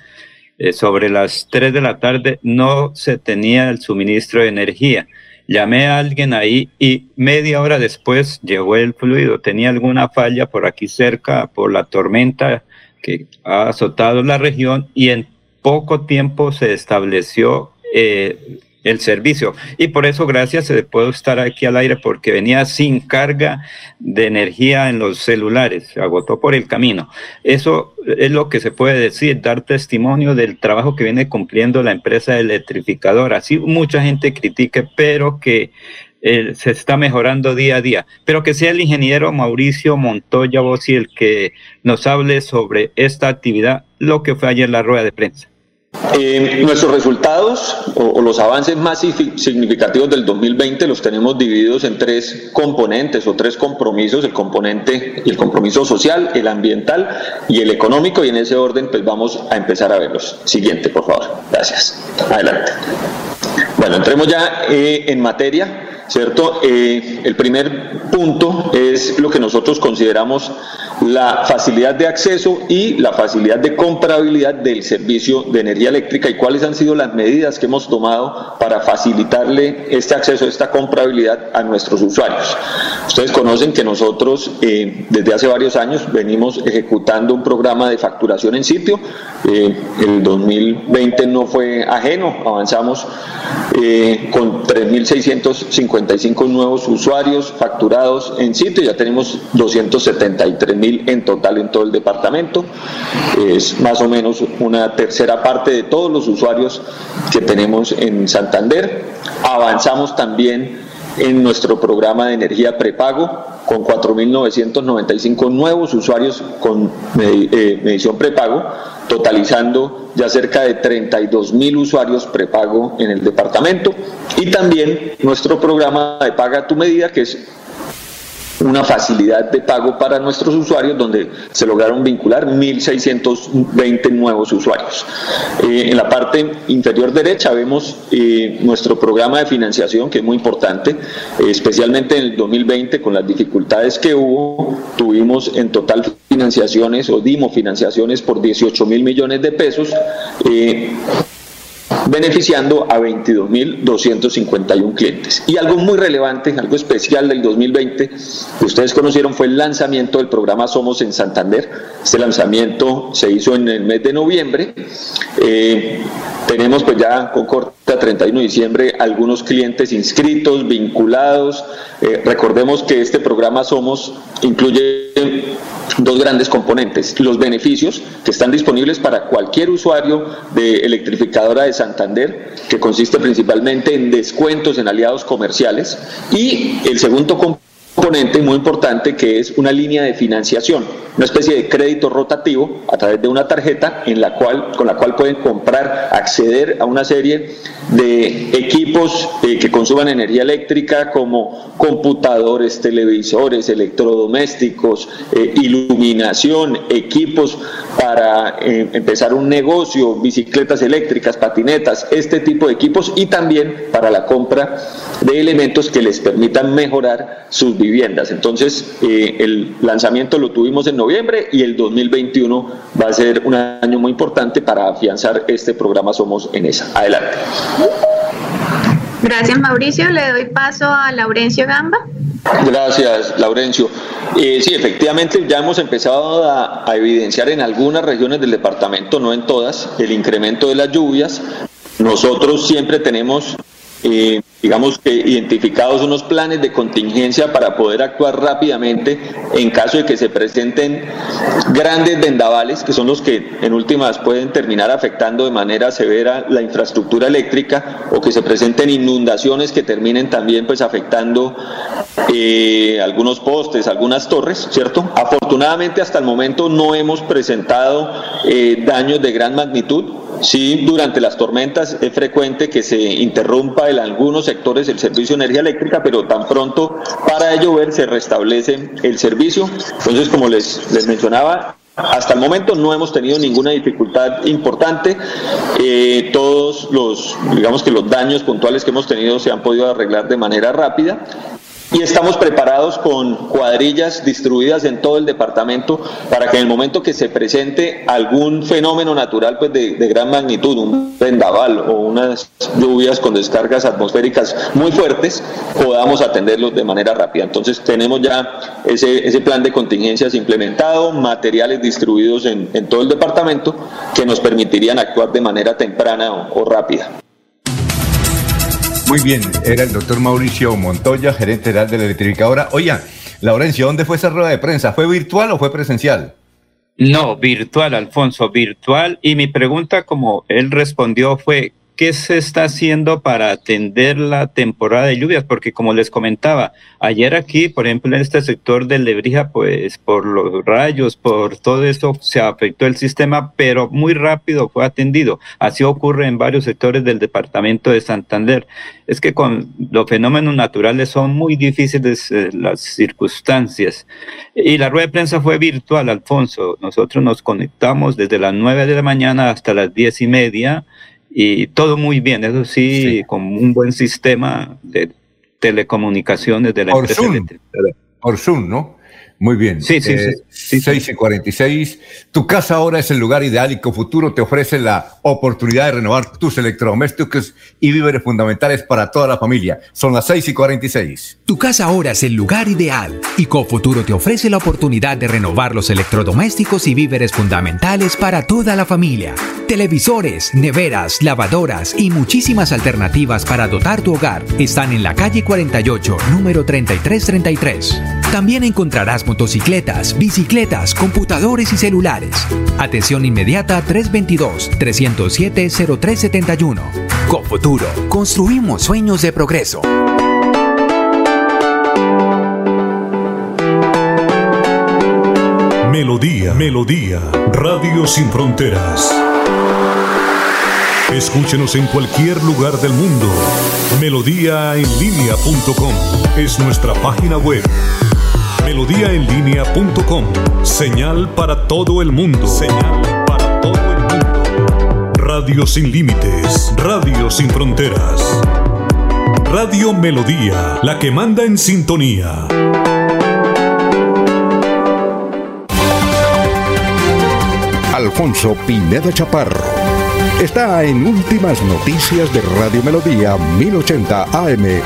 eh, sobre las 3 de la tarde no se tenía el suministro de energía. Llamé a alguien ahí y media hora después llegó el fluido. Tenía alguna falla por aquí cerca, por la tormenta que ha azotado la región y en poco tiempo se estableció eh, el servicio. Y por eso, gracias, se puedo estar aquí al aire porque venía sin carga de energía en los celulares, se agotó por el camino. Eso es lo que se puede decir, dar testimonio del trabajo que viene cumpliendo la empresa electrificadora. Así mucha gente critique, pero que eh, se está mejorando día a día. Pero que sea el ingeniero Mauricio Montoya Bossi el que nos hable sobre esta actividad, lo que fue ayer la rueda de prensa. Eh, nuestros resultados o, los avances más significativos del 2020 los tenemos divididos en tres componentes o tres compromisos, el componente el compromiso social, el ambiental y el económico y en ese orden pues vamos a empezar a verlos. Siguiente, por favor. Gracias. Adelante. Bueno, entremos ya eh, en materia. ¿Cierto? Eh, el primer punto es lo que nosotros consideramos la facilidad de acceso y la facilidad de comprabilidad del servicio de energía eléctrica y cuáles han sido las medidas que hemos tomado para facilitarle este acceso, esta comprabilidad a nuestros usuarios. Ustedes conocen que nosotros eh, desde hace varios años venimos ejecutando un programa de facturación en sitio. Eh, el 2020 no fue ajeno, avanzamos con 3.650 nuevos usuarios facturados en sitio, ya tenemos 273 mil en total en todo el departamento, es más o menos una tercera parte de todos los usuarios que tenemos en Santander. Avanzamos también en nuestro programa de energía prepago con 4.995 nuevos usuarios con eh, medición prepago, totalizando ya cerca de 32.000 usuarios prepago en el departamento. Y también nuestro programa de paga a tu medida que es una facilidad de pago para nuestros usuarios donde se lograron vincular 1.620 nuevos usuarios. Eh, en la parte inferior derecha vemos eh, nuestro programa de financiación que es muy importante, especialmente en el 2020 con las dificultades que hubo, tuvimos en total financiaciones o dimos financiaciones por 18 mil millones de pesos. Beneficiando a 22.251 clientes. Y algo muy relevante, algo especial del 2020 que ustedes conocieron fue el lanzamiento del programa Somos en Santander. Este lanzamiento se hizo en el mes de noviembre. Eh, tenemos pues ya con corte a 31 de diciembre algunos clientes inscritos, vinculados. Eh, recordemos que este programa Somos incluye dos grandes componentes. Los beneficios que están disponibles para cualquier usuario de electrificadora de Santander, que consiste principalmente en descuentos en aliados comerciales. Y el segundo componente componente muy importante que es una línea de financiación, una especie de crédito rotativo a través de una tarjeta en la cual, con la cual pueden comprar, acceder a una serie de equipos eh, que consuman energía eléctrica como computadores, televisores, electrodomésticos, eh, iluminación, equipos para eh, empezar un negocio, bicicletas eléctricas, patinetas, este tipo de equipos y también para la compra de elementos que les permitan mejorar sus viviendas. Entonces, eh, el lanzamiento lo tuvimos en noviembre y el 2021 va a ser un año muy importante para afianzar este programa Somos en esa. Adelante. Gracias Mauricio, le doy paso a Laurencio Gamba. Gracias, Laurencio. Eh, sí, efectivamente ya hemos empezado a, a, evidenciar en algunas regiones del departamento, no en todas, el incremento de las lluvias. Nosotros siempre tenemos eh, digamos que identificados unos planes de contingencia para poder actuar rápidamente en caso de que se presenten grandes vendavales, que son los que en últimas pueden terminar afectando de manera severa la infraestructura eléctrica o que se presenten inundaciones que terminen también pues afectando eh, algunos postes, algunas torres, ¿cierto? Afortunadamente hasta el momento no hemos presentado eh, daños de gran magnitud, Sí, durante las tormentas es frecuente que se interrumpa en algunos sectores el servicio de energía eléctrica, pero tan pronto para de llover se restablece el servicio. Entonces, como les, les mencionaba, hasta el momento no hemos tenido ninguna dificultad importante. Eh, todos los, digamos que los daños puntuales que hemos tenido se han podido arreglar de manera rápida y estamos preparados con cuadrillas distribuidas en todo el departamento para que en el momento que se presente algún fenómeno natural pues de, gran magnitud, un vendaval o unas lluvias con descargas atmosféricas muy fuertes, podamos atenderlos de manera rápida. Entonces tenemos ya ese, ese plan de contingencias implementado, materiales distribuidos en, en, todo el departamento que nos permitirían actuar de manera temprana o, o rápida. Muy bien, era el doctor Mauricio Montoya, gerente general de la electrificadora. Oiga, Laurencio, ¿dónde fue esa rueda de prensa? ¿Fue virtual o fue presencial? No, virtual, Alfonso, virtual. Y mi pregunta, como él respondió, fue, ¿Qué se está haciendo para atender la temporada de lluvias? Porque como les comentaba, ayer aquí, por ejemplo, en este sector de Lebrija, pues por los rayos, por todo eso, se afectó el sistema, pero muy rápido fue atendido. Así ocurre en varios sectores del departamento de Santander. Es que con los fenómenos naturales son muy difíciles eh, las circunstancias. Y la rueda de prensa fue virtual, Alfonso. Nosotros nos conectamos desde las nueve de la mañana hasta las diez y media y todo muy bien, eso sí, con un buen sistema de telecomunicaciones de la por Zoom, Por Zoom, ¿no? Muy bien. Sí, sí, eh, sí, 6 y 46. Tu casa ahora es el lugar ideal y Cofuturo te ofrece la oportunidad de renovar tus electrodomésticos y víveres fundamentales para toda la familia. Son las 6 y 46. Tu casa ahora es el lugar ideal y Cofuturo te ofrece la oportunidad de renovar los electrodomésticos y víveres fundamentales para toda la familia. Televisores, neveras, lavadoras y muchísimas alternativas para dotar tu hogar están en la calle 48, número 3333. También encontrarás motocicletas, bicicletas, computadores y celulares. Atención inmediata 322-307-0371. Cofuturo, construimos sueños de progreso. Melodía, Melodía, Radio Sin Fronteras. Escúchenos en cualquier lugar del mundo. Melodíaenlínea.com es nuestra página web melodíaenlínea.com. Señal para todo el mundo. Señal para todo el mundo. Radio sin límites. Radio sin fronteras. Radio Melodía, la que manda en sintonía. Alfonso Pineda Chaparro. Está en Últimas Noticias de Radio Melodía 1080 AM.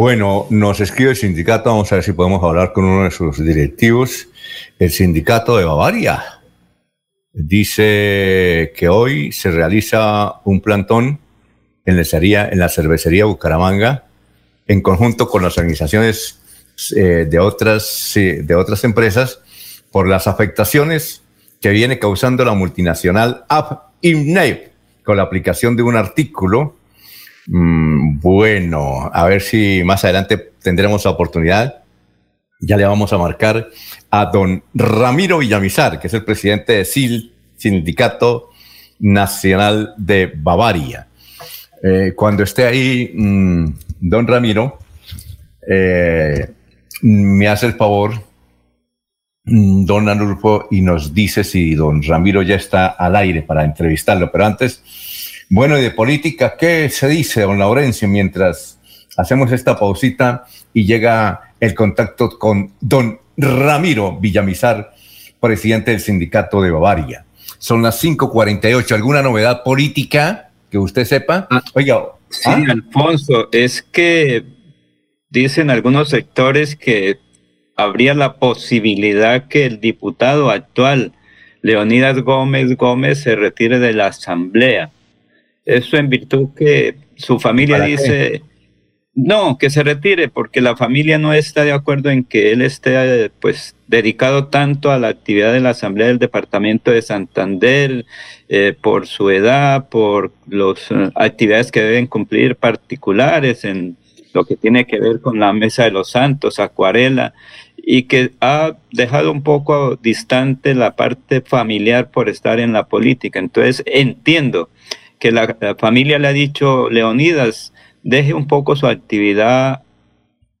Bueno, nos escribe el sindicato, vamos a ver si podemos hablar con uno de sus directivos, el sindicato de Bavaria. dice que hoy se realiza un plantón en la, cervecería, en Bucaramanga en conjunto con las organizaciones eh, de, otras, de otras empresas por las afectaciones que viene causando la multinacional App IMNEP con la aplicación de un artículo. Mm, bueno, a ver si más adelante tendremos la oportunidad. Ya le vamos a marcar a don Ramiro Villamizar, que es el presidente de SIL, Sindicato Nacional de Bavaria. Eh, cuando esté ahí, mm, don Ramiro, eh, me hace el favor, mm, don Anulfo, y nos dice si don Ramiro ya está al aire para entrevistarlo. Pero antes, bueno, y de política, ¿qué se dice, don Laurencio, mientras hacemos esta pausita y llega el contacto con don Ramiro Villamizar, presidente del sindicato de Bavaria? Son las 5:48. ¿Alguna novedad política que usted sepa? Ah, Oiga. Sí, ¿ah? Alfonso, es que dicen algunos sectores que habría la posibilidad que el diputado actual, Leonidas Gómez Gómez, se retire de la Asamblea. Eso en virtud que su familia dice, no, que se retire porque la familia no está de acuerdo en que él esté pues dedicado tanto a la actividad de la Asamblea del Departamento de Santander eh, por su edad, por las eh, actividades que deben cumplir particulares en lo que tiene que ver con la Mesa de los Santos, Acuarela, y que ha dejado un poco distante la parte familiar por estar en la política. Entonces entiendo que la, familia le ha dicho, Leonidas, deje un poco su actividad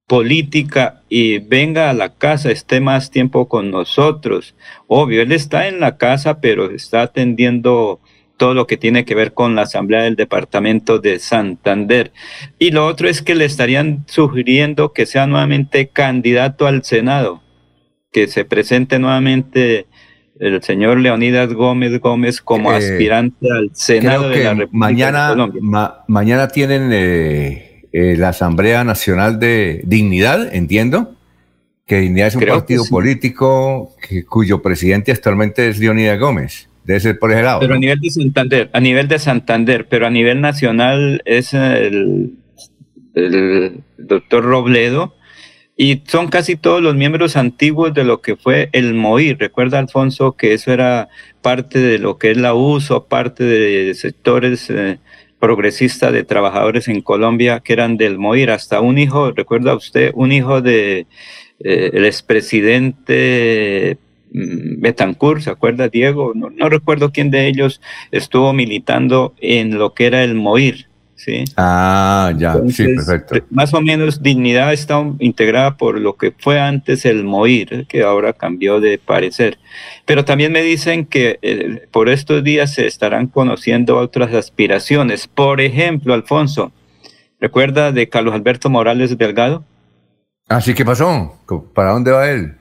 política y venga a la casa, esté más tiempo con nosotros. Obvio, él está en la casa, pero está atendiendo todo lo que tiene que ver con la Asamblea del Departamento de Santander. Y lo otro es que le estarían sugiriendo que sea nuevamente candidato al Senado, que se presente nuevamente el señor Leonidas Gómez Gómez como Eh, aspirante al Senado de la República mañana, de Colombia. ma- mañana tienen eh, eh, la Asamblea Nacional de Dignidad, entiendo, que Dignidad es un Creo que partido sí. político que- cuyo presidente actualmente es Leonidas Gómez. Debe ser por ese lado. Pero a nivel de Santander, a nivel de Santander, pero a nivel nacional es el, el doctor Robledo y son casi todos los miembros antiguos de lo que fue el MOI. Recuerda, Alfonso, que eso era parte de lo que es la uso, parte de sectores eh, progresistas de trabajadores en Colombia que eran del MOIR. Hasta un hijo, recuerda usted, un hijo de eh, el expresidente mm, Betancourt, ¿se acuerda Diego? No, no recuerdo quién de ellos estuvo militando en lo que era el MOIR, ¿sí? Ah, ya, sí, perfecto. Más o menos Dignidad está integrada por lo que fue antes el MOIR, que ahora cambió de parecer. Pero también me dicen que eh, por estos días se estarán conociendo otras aspiraciones. Por ejemplo, Alfonso, ¿recuerda de Carlos Alberto Morales Delgado? Así que pasó. ¿Para dónde va él?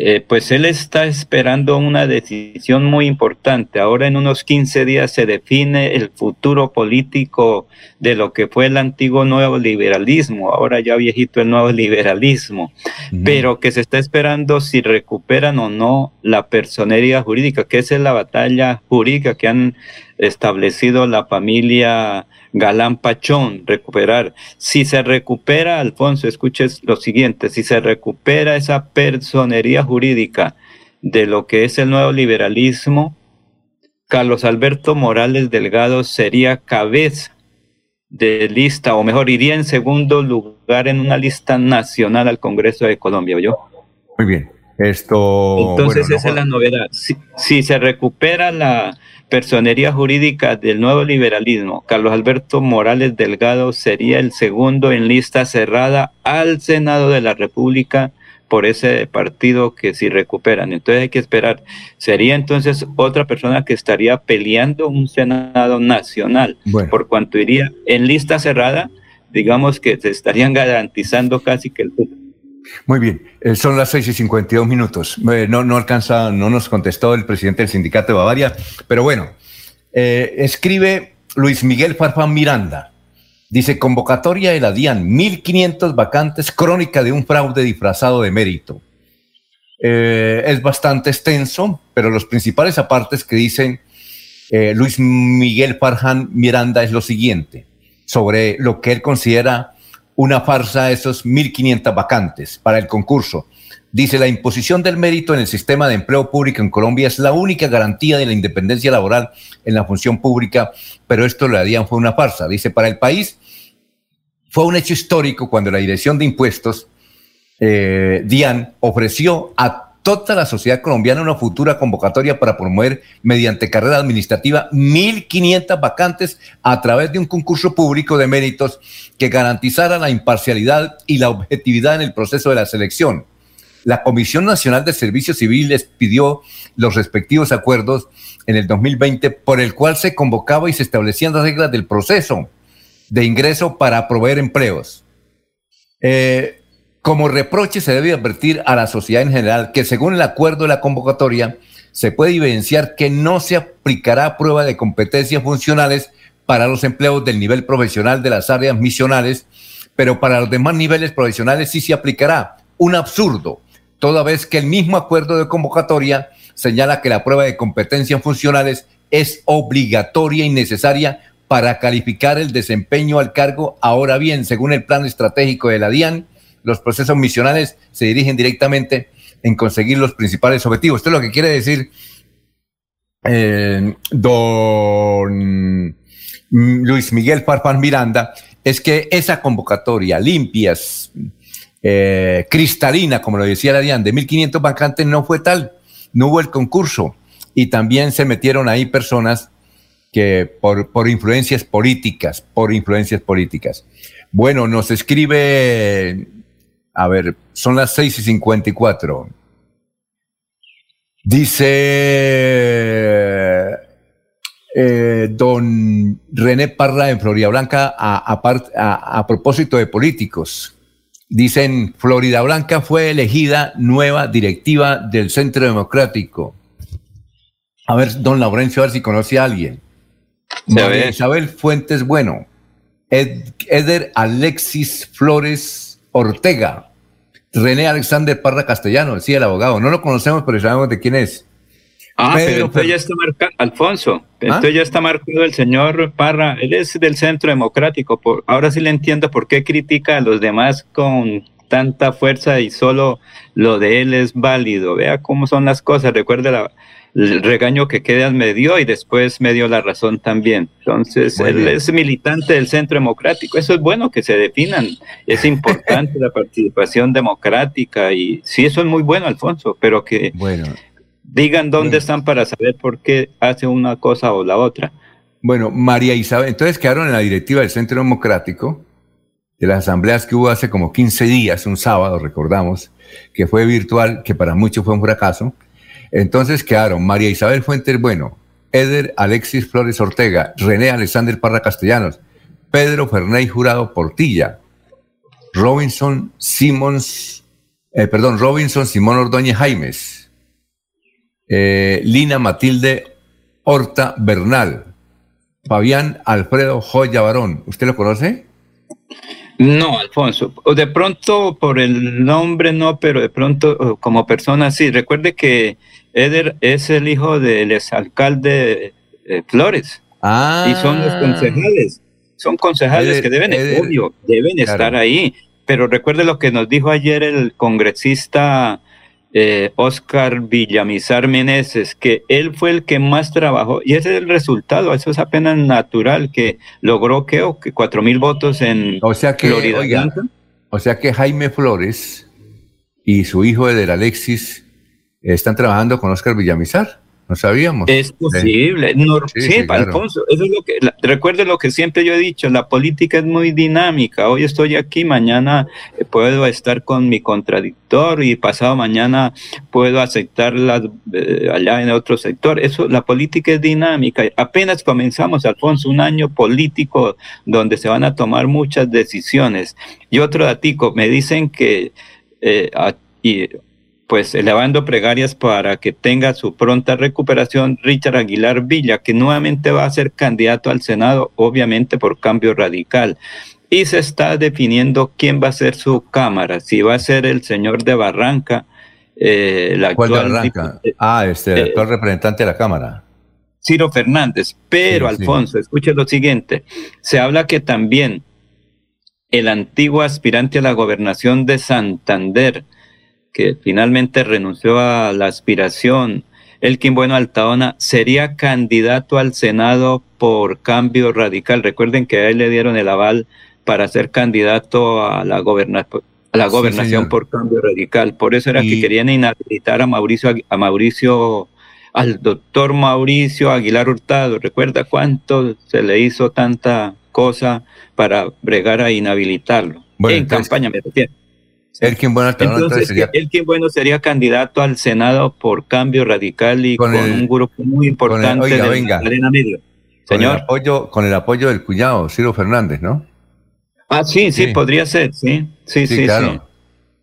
Eh, pues él está esperando una decisión muy importante. Ahora en unos 15 días se define el futuro político de lo que fue el antiguo nuevo liberalismo, ahora ya viejito el nuevo liberalismo, pero que se está esperando si recuperan o no la personería jurídica, que esa es la batalla jurídica que han establecido la familia Galán Pachón, recuperar. Si se recupera, Alfonso, escuches lo siguiente, si se recupera esa personería jurídica de lo que es el nuevo liberalismo, Carlos Alberto Morales Delgado sería cabeza de lista, o mejor, iría en segundo lugar en una lista nacional al Congreso de Colombia, ¿yo? Muy bien. Esto. Entonces bueno, esa no- es la novedad. Si, si se recupera la personería jurídica del nuevo liberalismo, Carlos Alberto Morales Delgado sería el segundo en lista cerrada al Senado de la República por ese partido que si recuperan. Entonces hay que esperar. Sería entonces otra persona que estaría peleando un Senado nacional, Bueno. por cuanto iría en lista cerrada, digamos que se estarían garantizando casi que el Muy bien, eh, son las 6 y 52 minutos. Eh, no, no alcanza, no nos contestó el presidente del sindicato de Bavaria, pero bueno, eh, escribe Luis Miguel Farfán Miranda. Dice, convocatoria de la DIAN, 1.500 vacantes, crónica de un fraude disfrazado de mérito. eh, es bastante extenso, pero los principales apartes que dicen Luis Miguel Farjan Miranda es lo siguiente, sobre lo que él considera una farsa esos 1.500 vacantes para el concurso. Dice, la imposición del mérito en el sistema de empleo público en Colombia es la única garantía de la independencia laboral en la función pública, pero esto lo harían fue una farsa. Dice, para el país fue un hecho histórico cuando la Dirección de Impuestos, eh, DIAN, ofreció a toda la sociedad colombiana una futura convocatoria para promover mediante carrera administrativa 1.500 vacantes a través de un concurso público de méritos que garantizara la imparcialidad y la objetividad en el proceso de la selección. La Comisión Nacional de Servicios Civiles pidió los respectivos acuerdos en el 2020 por el cual se convocaba y se establecían las reglas del proceso de ingreso para proveer empleos. Eh, como reproche se debe advertir a la sociedad en general que según el acuerdo de la convocatoria se puede evidenciar que no se aplicará prueba de competencias funcionales para los empleos del nivel profesional de las áreas misionales, pero para los demás niveles profesionales sí se aplicará. Un absurdo, toda vez que el mismo acuerdo de convocatoria señala que la prueba de competencias funcionales es obligatoria y necesaria para calificar el desempeño al cargo. Ahora bien, según el plan estratégico de la DIAN, los procesos misionales se dirigen directamente en conseguir los principales objetivos. Esto es lo que quiere decir eh, don Luis Miguel Farfán Miranda, es que esa convocatoria limpias, eh, cristalina, como lo decía la Diana, de 1.500 vacantes no fue tal, no hubo el concurso y también se metieron ahí personas que por, por influencias políticas, por influencias políticas. Bueno, nos escribe a ver, son las 6 y 54. Dice eh, don René Parra en Florida Blanca a, a, propósito de políticos. Dicen, Florida Blanca fue elegida nueva directiva del Centro Democrático. A ver, don Laurencio, a ver si conoce a alguien. Isabel Fuentes Bueno. Eder Alexis Flores Ortega. René Alexander Parra Castellano, decía el abogado. No lo conocemos, pero sabemos de quién es. Ah, pero entonces ya está marcado, Alfonso, ¿Ah? entonces ya está marcado el señor Parra, él es del Centro Democrático, por, ahora sí le entiendo por qué critica a los demás con tanta fuerza y solo lo de él es válido. Vea cómo son las cosas, recuerde la, el regaño que quedas me dio y después me dio la razón también. Entonces, él es militante del Centro Democrático. Eso es bueno que se definan. Es importante la participación democrática y sí, eso es muy bueno, Alfonso, pero que digan dónde están para saber por qué hace una cosa o la otra. Bueno, María Isabel, entonces quedaron en la directiva del Centro Democrático, de las asambleas que hubo hace como 15 días, un sábado, recordamos, que fue virtual, que para muchos fue un fracaso entonces quedaron María Isabel Fuentes Bueno, Eder Alexis Flores Ortega, René Alexander Parra Castellanos, Pedro Ferney Jurado Portilla, Robinson Simons, eh, perdón, Robinson Simón Ordóñez Jaimes, eh, Lina Matilde Horta Bernal, Fabián Alfredo Joya Barón. ¿Usted lo conoce? No, Alfonso. De pronto por el nombre no, pero de pronto como persona sí. Recuerde que Eder es el hijo del exalcalde eh, Flores. Ah. Y son los concejales. Son concejales que deben, obvio, deben estar ahí. Pero recuerde lo que nos dijo ayer el congresista eh, Oscar Villamizar Meneses, que él fue el que más trabajó, y ese es el resultado, eso es apenas natural, que logró que, cuatro mil votos en o sea que, Florida. o sea que Jaime Flores y su hijo Eder Alexis están trabajando con Oscar Villamizar. No sabíamos. Es posible. sí, Alfonso, eso es lo que, recuerde lo que siempre yo he dicho, la política es muy dinámica. Hoy estoy aquí, mañana eh, puedo estar con mi contradictor y pasado mañana puedo aceptarla eh, allá en otro sector. Eso, la política es dinámica. Apenas comenzamos, Alfonso, un año político donde se van a tomar muchas decisiones. Y otro datico, me dicen que eh, y pues elevando pregarias para que tenga su pronta recuperación Richard Aguilar Villa, que nuevamente va a ser candidato al Senado, obviamente por cambio radical. Y se está definiendo quién va a ser su Cámara, si va a ser el señor de Barranca, eh, la ¿Cuál de Barranca? dip- Ah, este, el eh, actual representante de la Cámara. Ciro Fernández. Pero, Sí, sí. Alfonso, escuche lo siguiente. Se habla que también el antiguo aspirante a la gobernación de Santander, que finalmente renunció a la aspiración, Elkin Bueno Altaona, sería candidato al Senado por cambio radical. Recuerden que a él le dieron el aval para ser candidato a la, goberna- a la gobernación por cambio radical. Por eso era que querían inhabilitar a Mauricio, a Mauricio, al doctor Mauricio Aguilar Hurtado. ¿Recuerda cuánto se le hizo tanta cosa para bregar a inhabilitarlo? Bueno, en entonces- campaña me refiero. Elkin Bueno Entonces, sería Elkin Bueno sería candidato al Senado por cambio radical y con, Con el- un grupo muy importante oiga, de venga. Magdalena Medio. con el, Señor. apoyo, con el apoyo del cuñado, Ciro Fernández, ¿no? Ah, sí, sí, Sí. podría ser, sí, sí, Sí, sí, claro. sí.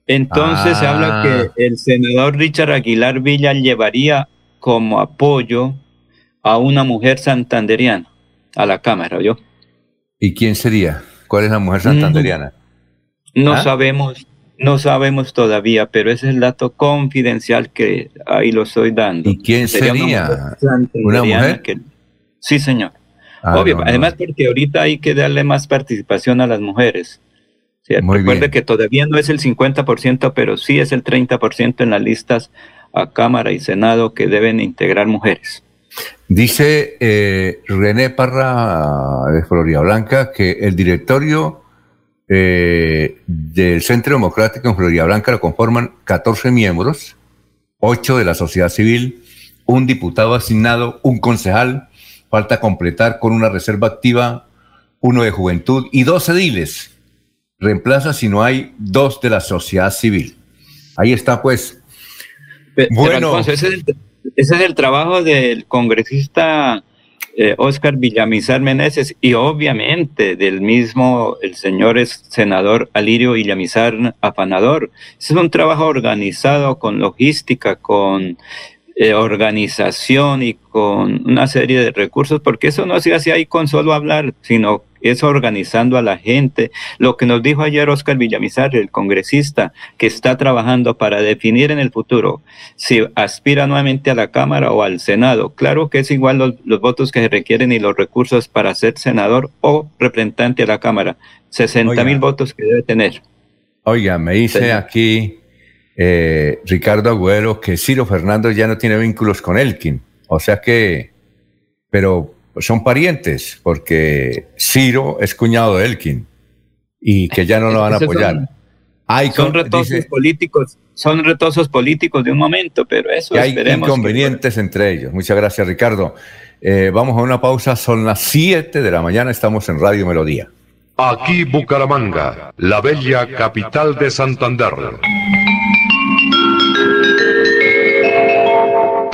Entonces se Ah. habla que el senador Richard Aguilar Villa llevaría como apoyo a una mujer santanderiana a la Cámara, ¿yo? ¿Y quién sería? ¿Cuál es la mujer santanderiana? No ¿Ah? sabemos, no sabemos todavía, pero ese es el dato confidencial que ahí lo estoy dando. ¿Y quién Sería una sería? mujer ¿Una mujer? que- Sí, señor. Ah, Obvio, no, no. además porque ahorita hay que darle más participación a las mujeres. Sí, recuerde bien. que todavía no es el 50%, pero sí es el 30% en las listas a Cámara y Senado que deben integrar mujeres. Dice eh, René Parra de Florida Blanca que el directorio eh, del Centro Democrático en Florida Blanca lo conforman 14 miembros, 8 de la sociedad civil, un diputado asignado, un concejal, falta completar con una reserva activa, uno de juventud y dos ediles. Reemplaza si no hay dos de la sociedad civil. Ahí está pues. Pero, Bueno. Alfonso, ese, es el, ese es el trabajo del congresista eh, Oscar Villamizar Meneses y obviamente del mismo, el señor senador Alirio Villamizar Afanador. Es un trabajo organizado con logística, con eh, organización y con una serie de recursos, porque eso no se hace ahí con solo hablar, sino es organizando a la gente. Lo que nos dijo ayer Oscar Villamizar, el congresista, que está trabajando para definir en el futuro si aspira nuevamente a la Cámara o al Senado. Claro que es igual los, los votos que se requieren y los recursos para ser senador o representante a la Cámara. 60 mil votos que debe tener. Oiga, me dice aquí eh, Ricardo Agüero que Ciro Fernández ya no tiene vínculos con Elkin. O sea que, pero son parientes, porque Ciro es cuñado de Elkin y que ya no lo van a Esos son- apoyar. Hay Son retosos dice políticos, son retosos políticos de un momento, pero eso que hay que- inconvenientes entre ellos. Muchas gracias, Ricardo. Eh, vamos a una pausa, son las 7 de la mañana, estamos en Radio Melodía. Aquí Bucaramanga, la bella capital de Santander.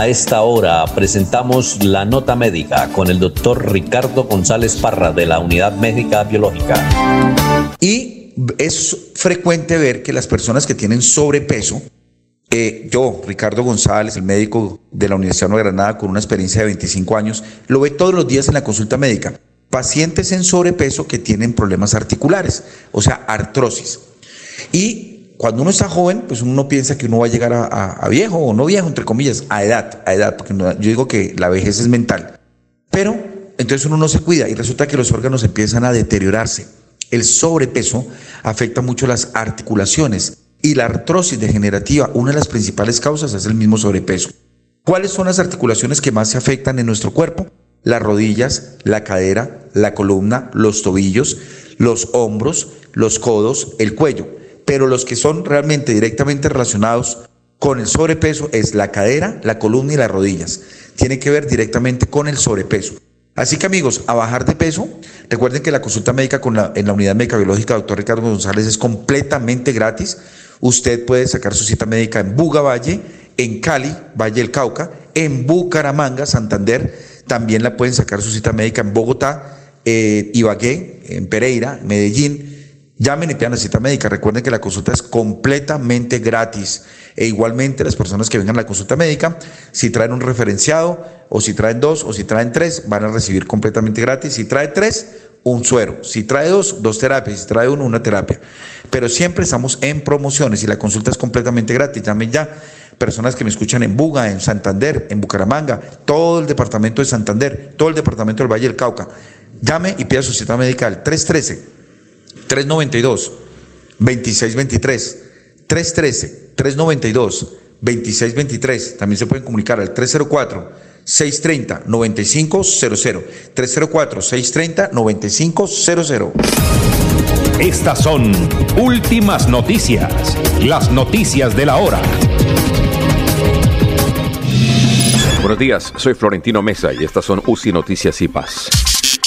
A esta hora presentamos la nota médica con el doctor Ricardo González Parra de la Unidad Médica Biológica. Y es frecuente ver que las personas que tienen sobrepeso, eh, yo, Ricardo González, el médico de la Universidad de Granada con una experiencia de 25 años, lo ve todos los días en la consulta médica. Pacientes en sobrepeso que tienen problemas articulares, o sea, artrosis. Y cuando uno está joven, pues uno piensa que uno va a llegar a, a- a viejo o no viejo, entre comillas, a edad, a edad, porque no- yo digo que la vejez es mental. Pero entonces uno no se cuida y resulta que los órganos empiezan a deteriorarse. El sobrepeso afecta mucho las articulaciones y la artrosis degenerativa, una de las principales causas es el mismo sobrepeso. ¿Cuáles son las articulaciones que más se afectan en nuestro cuerpo? Las rodillas, la cadera, la columna, los tobillos, los hombros, los codos, el cuello. Pero los que son realmente directamente relacionados con el sobrepeso es la cadera, la columna y las rodillas. Tiene que ver directamente con el sobrepeso. Así que amigos, a bajar de peso, recuerden que la consulta médica con la- en la unidad médica biológica doctor Ricardo González es completamente gratis. Usted puede sacar su cita médica en Buga Valle, en Cali, Valle del Cauca, en en Bucaramanga, Santander. También la pueden sacar su cita médica en Bogotá, eh, Ibagué, en Pereira, Medellín. Llamen y pidan la cita médica. Recuerden que la consulta es completamente gratis. E igualmente las personas que vengan a la consulta médica, si traen un referenciado o si traen dos o si traen tres, van a recibir completamente gratis. Si trae tres, un suero. Si trae dos, dos terapias. Si trae uno, una terapia. Pero siempre estamos en promociones y la consulta es completamente gratis. Llamen ya. Personas que me escuchan en Buga, en Santander, en Bucaramanga, todo el departamento de Santander, todo el departamento del Valle del Cauca. Llame y pida su cita médica al 313 392 2623 313 392 2623 también se pueden comunicar al 304 630 9500 304 630 9500 Estas son últimas noticias, las noticias de la hora. Buenos días, soy Florentino Mesa y estas son UCI Noticias y Paz.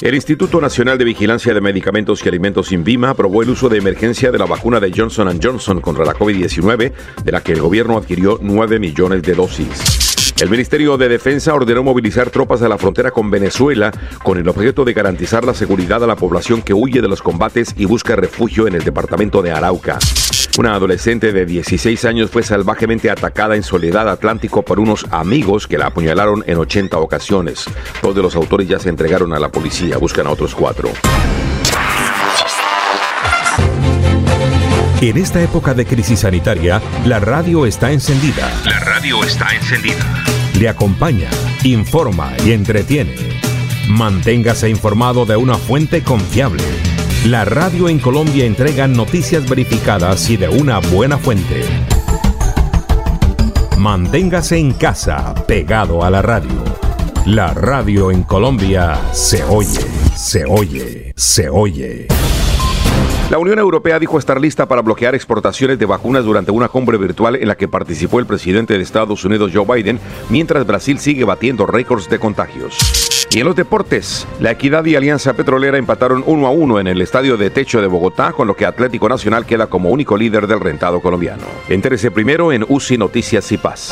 El Instituto Nacional de Vigilancia de Medicamentos y Alimentos INVIMA aprobó el uso de emergencia de la vacuna de Johnson Johnson contra la COVID-19, de la que el gobierno adquirió 9 millones de dosis. El Ministerio de Defensa ordenó movilizar tropas a la frontera con Venezuela con el objeto de garantizar la seguridad a la población que huye de los combates y busca refugio en el departamento de Arauca. Una adolescente de 16 años fue salvajemente atacada en Soledad Atlántico por unos amigos que la apuñalaron en 80 ocasiones. Dos de los autores ya se entregaron a la policía, buscan a otros cuatro. En esta época de crisis sanitaria, la radio está encendida. La radio está encendida. Le acompaña, informa y entretiene. Manténgase informado de una fuente confiable. La radio en Colombia entrega noticias verificadas y de una buena fuente. Manténgase en casa, pegado a la radio. La radio en Colombia se oye, se oye, se oye. La Unión Europea dijo estar lista para bloquear exportaciones de vacunas durante una cumbre virtual en la que participó el presidente de Estados Unidos Joe Biden, mientras Brasil sigue batiendo récords de contagios. Y en los deportes, La Equidad y Alianza Petrolera empataron 1 a 1 en el estadio de techo de Bogotá, con lo que Atlético Nacional queda como único líder del rentado colombiano. Entérese primero en UCI Noticias y Paz.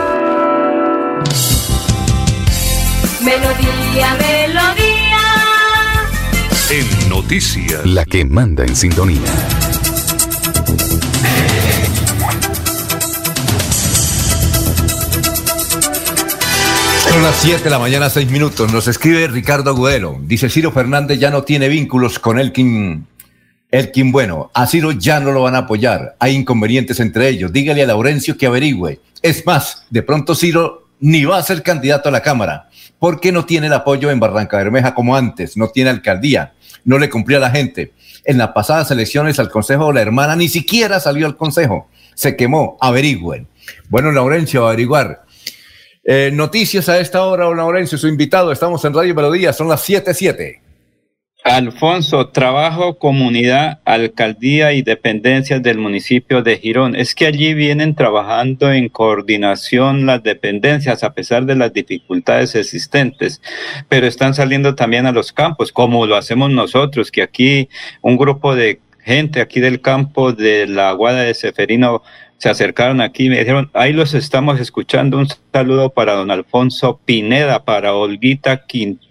Melodía, melodía. En noticias. La que manda en sintonía. Son las 7 de la mañana, 6 minutos. Nos escribe Ricardo Agudelo. Dice Ciro Fernández ya no tiene vínculos con Elkin. Elkin Bueno. A Ciro ya no lo van a apoyar. Hay inconvenientes entre ellos. Dígale a Laurencio que averigüe. Es más, de pronto Ciro ni va a ser candidato a la Cámara porque no tiene el apoyo en Barranca Bermeja como antes, no tiene alcaldía, no le cumplía a la gente. En las pasadas elecciones al Consejo, la hermana ni siquiera salió al Consejo, se quemó, averigüen. Bueno, Laurencio, averiguar. Eh, noticias a esta hora, Laurencio, su invitado, estamos en Radio Melodía, son las 7.7. Alfonso, trabajo, comunidad, alcaldía y dependencias del municipio de Girón. Es que allí vienen trabajando en coordinación las dependencias a pesar de las dificultades existentes, pero están saliendo también a los campos, como lo hacemos nosotros, que aquí un grupo de gente aquí del campo de la Guada de Seferino se acercaron aquí y me dijeron, ahí los estamos escuchando. Un saludo para don Alfonso Pineda, para Olguita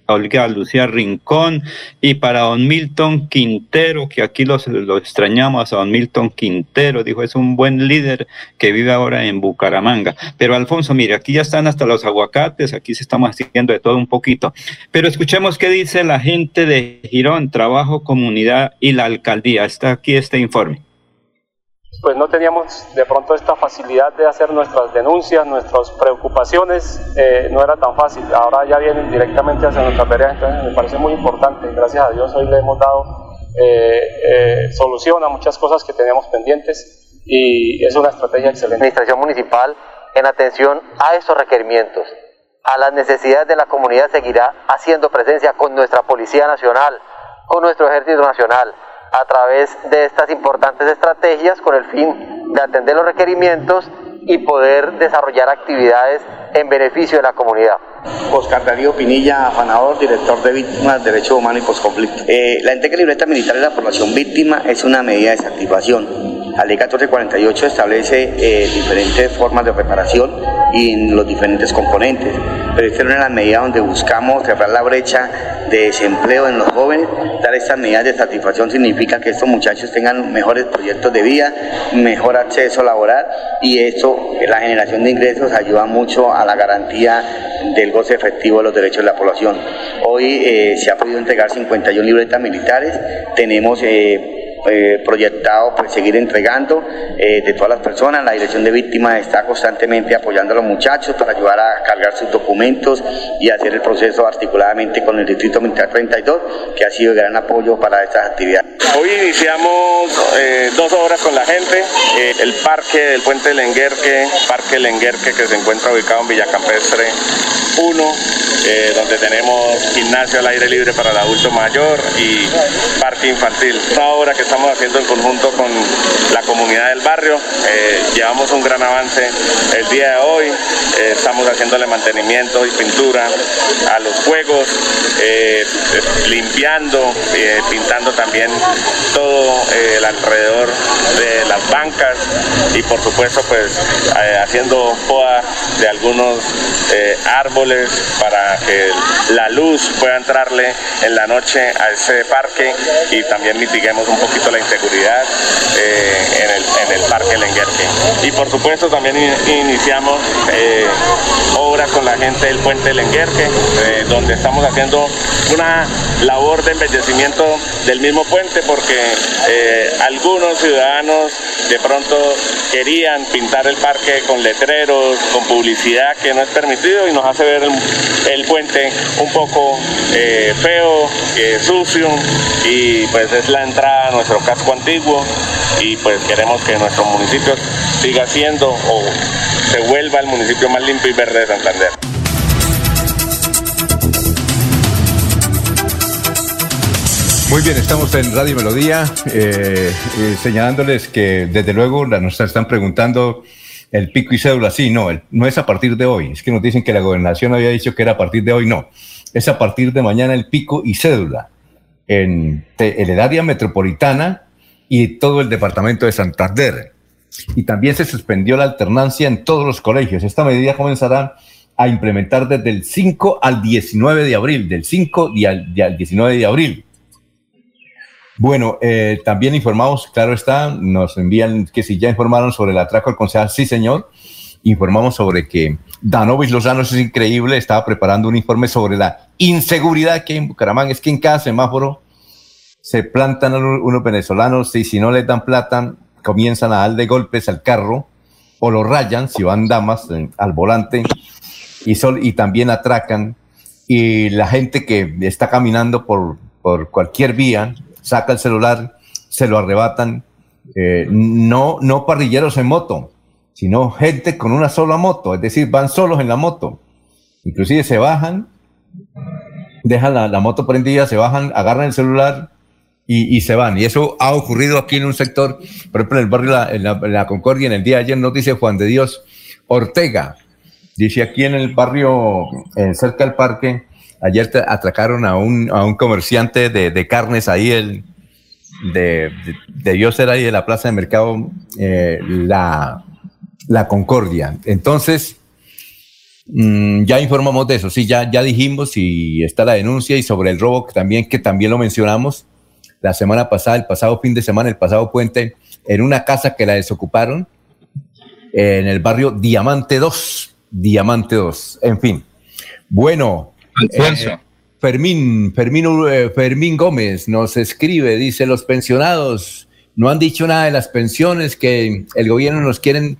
Olga Lucía Rincón y para don Milton Quintero, que aquí los, lo extrañamos a don Milton Quintero, dijo, es un buen líder que vive ahora en Bucaramanga. Pero Alfonso, mire, aquí ya están hasta los aguacates, aquí se estamos haciendo de todo un poquito. Pero escuchemos qué dice la gente de Girón, Trabajo, Comunidad y la Alcaldía. Está aquí este informe pues no teníamos de pronto esta facilidad de hacer nuestras denuncias, nuestras preocupaciones, eh, no era tan fácil. Ahora ya vienen directamente hacia nuestra tarea, entonces me parece muy importante. Gracias a Dios hoy le hemos dado eh, eh, solución a muchas cosas que teníamos pendientes y es una estrategia excelente. Administración municipal en atención a estos requerimientos, a las necesidades de la comunidad seguirá haciendo presencia con nuestra Policía Nacional, con nuestro Ejército Nacional a través de estas importantes estrategias con el fin de atender los requerimientos y poder desarrollar actividades en beneficio de la comunidad. Oscar Darío Pinilla, afanador, director de Víctimas, Derecho Humano y Postconflicto. Eh, la entrega libreta militar de la población víctima es una medida de desactivación la ley 1448 establece eh, diferentes formas de reparación y los diferentes componentes, pero esta es una de las medidas donde buscamos cerrar la brecha de desempleo en los jóvenes. Dar estas medidas de satisfacción significa que estos muchachos tengan mejores proyectos de vida, mejor acceso laboral y esto, la generación de ingresos, ayuda mucho a la garantía del goce efectivo de los derechos de la población. Hoy eh, se ha podido entregar 51 libretas militares, tenemos... Eh, eh, proyectado pues seguir entregando eh, de todas las personas. La Dirección de Víctimas está constantemente apoyando a los muchachos para ayudar a cargar sus documentos y hacer el proceso articuladamente con el Distrito Militar 32, que ha sido gran apoyo para estas actividades. Hoy iniciamos eh, dos obras con la gente, el parque del Puente Lenguerque, Parque Lenguerque que se encuentra ubicado en Villacampestre 1, donde tenemos gimnasio al aire libre para el adulto mayor y parque infantil. Una obra que estamos haciendo en conjunto con la comunidad del barrio. Eh, llevamos un gran avance el día de hoy. Eh, estamos haciéndole mantenimiento y pintura a los juegos, eh, limpiando, pintando también todo el alrededor de las bancas y por supuesto pues haciendo poda de algunos árboles para que la luz pueda entrarle en la noche a ese parque y también mitiguemos un poquito la inseguridad eh, en, el, en, el, Parque Lenguerque. Y por supuesto también iniciamos eh, obras con la gente del Puente Lenguerque, eh, donde estamos haciendo una labor de embellecimiento del mismo puente porque algunos ciudadanos de pronto querían pintar el parque con letreros, con publicidad que no es permitido y nos hace ver el, puente un poco feo, sucio y pues es la entrada nuestra casco antiguo y pues queremos que nuestro municipio siga siendo o se vuelva el municipio más limpio y verde de Santander. Muy bien, estamos en Radio Melodía, eh, eh, señalándoles que desde luego nos están preguntando el pico y cédula. Sí, no, no es a partir de hoy. Es que nos dicen que la gobernación había dicho que era a partir de hoy. No, es a partir de mañana el pico y cédula en, el área metropolitana y todo el departamento de Santander. Y también se suspendió la alternancia en todos los colegios. Esta medida comenzará a implementar desde el 5 al 19 de abril, del 5 al, 19 de abril. Bueno, eh, también informamos, claro está, nos envían que si ya informaron sobre el atraco al concejal, sí señor, informamos sobre que Danovis Lozano, es increíble, estaba preparando un informe sobre la inseguridad que hay en Bucaramanga. Es que en cada semáforo se plantan unos venezolanos y si no les dan plata, comienzan a dar de golpes al carro o lo rayan si van damas al volante y, sol, y también atracan. Y la gente que está caminando por, por cualquier vía saca el celular, se lo arrebatan. Eh, no, no parrilleros en moto, sino gente con una sola moto, es decir, van solos en la moto. Inclusive se bajan, dejan la, moto prendida, se bajan, agarran el celular y, se van. Y eso ha ocurrido aquí en un sector, por ejemplo, en el barrio La, la, Concordia, en el día de ayer nos dice Juan de Dios Ortega, dice aquí en el barrio, cerca del parque, ayer atracaron a un, a un comerciante de, carnes ahí, el, de, de, debió ser ahí de la plaza de mercado, eh, la La Concordia. Entonces, mm, ya informamos de eso, sí, ya, ya dijimos y está la denuncia y sobre el robo que también, que también lo mencionamos la semana pasada, el pasado fin de semana, el pasado puente, en una casa que la desocuparon en el barrio Diamante 2, Diamante 2, en fin. Bueno, eh, Fermín, Fermín, eh, Fermín Gómez nos escribe, dice, los pensionados no han dicho nada de las pensiones, que el gobierno nos quieren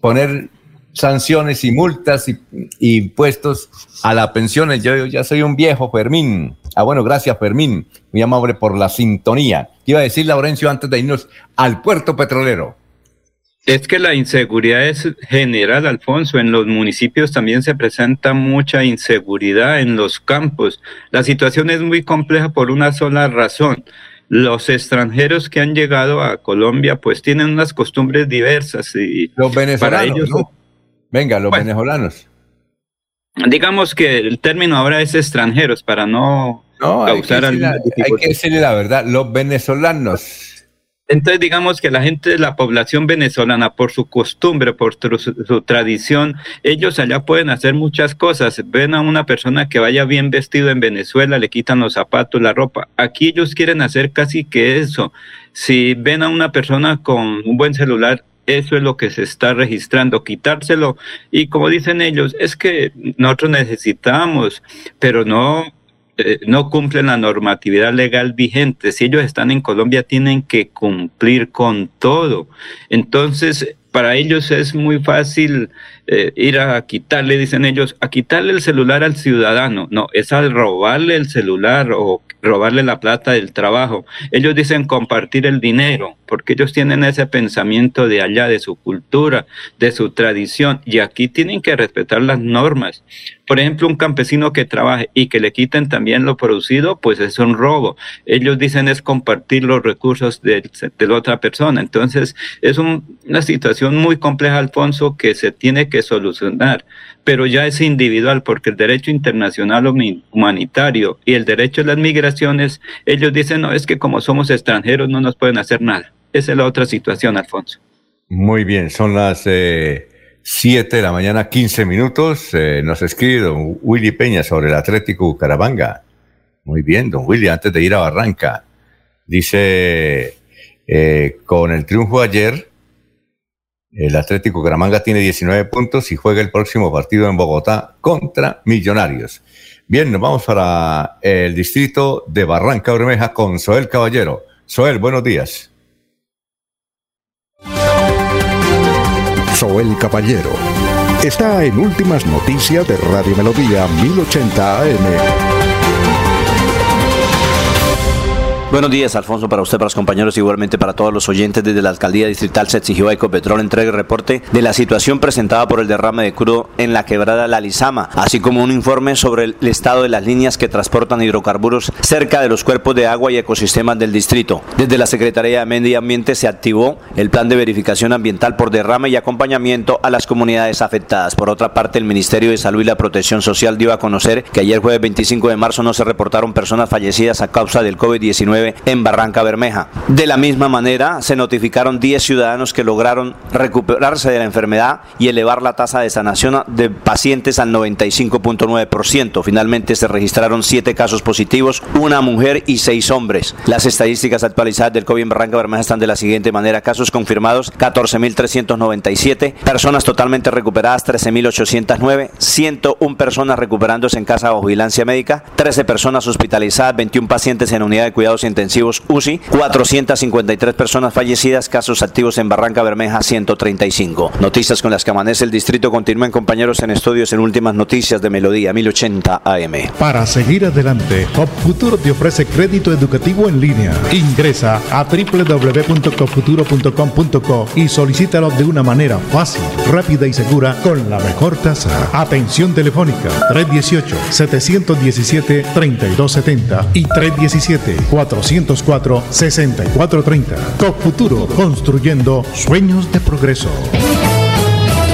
poner sanciones y multas y, impuestos a la pensión. Yo, ya soy un viejo, Fermín. Ah, bueno, gracias, Fermín. Muy amable por la sintonía. ¿Qué iba a decir, Laurencio, antes de irnos al puerto petrolero? Es que la inseguridad es general, Alfonso. En los municipios también se presenta mucha inseguridad en los campos. La situación es muy compleja por una sola razón. Los extranjeros que han llegado a Colombia pues tienen unas costumbres diversas y los venezolanos, Venga, los venezolanos. Digamos que el término ahora es extranjeros para no, causar hay que decirle la verdad, los venezolanos entonces, digamos que la gente de la población venezolana, por su costumbre, por su, tradición, ellos allá pueden hacer muchas cosas. Ven a una persona que vaya bien vestido en Venezuela, le quitan los zapatos, la ropa. Aquí ellos quieren hacer casi que eso. Si ven a una persona con un buen celular, eso es lo que se está registrando, quitárselo. Y como dicen ellos, es que nosotros necesitamos, pero no eh, no cumplen la normatividad legal vigente. Si ellos están en Colombia, tienen que cumplir con todo. Entonces, para ellos es muy fácil eh, ir a quitarle, dicen ellos, a quitarle el celular al ciudadano. No, es al robarle el celular o robarle la plata del trabajo. Ellos dicen compartir el dinero, porque ellos tienen ese pensamiento de allá, de su cultura, de su tradición, y aquí tienen que respetar las normas. Por ejemplo, un campesino que trabaje y que le quiten también lo producido, pues es un robo. Ellos dicen es compartir los recursos de, la otra persona. Entonces, es una situación muy compleja, Alfonso, que se tiene que solucionar, pero ya es individual porque el derecho internacional humanitario y el derecho a las migraciones, ellos dicen, no, es que como somos extranjeros no nos pueden hacer nada. Esa es la otra situación, Alfonso. Muy bien, son las... Eh 7 de la mañana, 15 minutos. Eh, nos escribe don Willy Peña sobre el Atlético Bucaramanga. Muy bien, don Willy, antes de ir a Barranca. Dice, eh, con el triunfo ayer, el Atlético Bucaramanga tiene 19 puntos y juega el próximo partido en Bogotá contra Millonarios. Bien, nos vamos para el distrito de Barranca Bermeja con Soel Caballero. Soel, buenos días. Soel Caballero. Está en Últimas Noticias de Radio Melodía 1080 AM. Buenos días, Alfonso, para usted, para los compañeros, igualmente para todos los oyentes. Desde la alcaldía distrital se exigió a Ecopetrol entregue reporte de la situación presentada por el derrame de crudo en la quebrada La Lizama, así como un informe sobre el estado de las líneas que transportan hidrocarburos cerca de los cuerpos de agua y ecosistemas del distrito. Desde la Secretaría de Medio Ambiente se activó el plan de verificación ambiental por derrame y acompañamiento a las comunidades afectadas. Por otra parte, el Ministerio de Salud y la Protección Social dio a conocer que ayer jueves 25 de marzo no se reportaron personas fallecidas a causa del COVID-19 en Barranca Bermeja. De la misma manera, se notificaron 10 ciudadanos que lograron recuperarse de la enfermedad y elevar la tasa de sanación de pacientes al 95.9%. Finalmente se registraron 7 casos positivos, una mujer y 6 hombres. Las estadísticas actualizadas del COVID en Barranca Bermeja están de la siguiente manera. Casos confirmados 14.397, personas totalmente recuperadas 13.809, 101 personas recuperándose en casa bajo vigilancia médica, 13 personas hospitalizadas, 21 pacientes en unidad de cuidados intensivos UCI, 453 personas fallecidas, casos activos en Barranca Bermeja 135. Noticias con las que amanece el distrito continúen compañeros en estudios en últimas noticias de Melodía 1080 AM. Para seguir adelante, Cop Futuro te ofrece crédito educativo en línea. Ingresa a www.copfuturo.com.co y solicítalo de una manera fácil, rápida y segura con la mejor tasa. Atención telefónica 318 717 3270 y 317 4 404-6430. COP Futuro, construyendo sueños de progreso.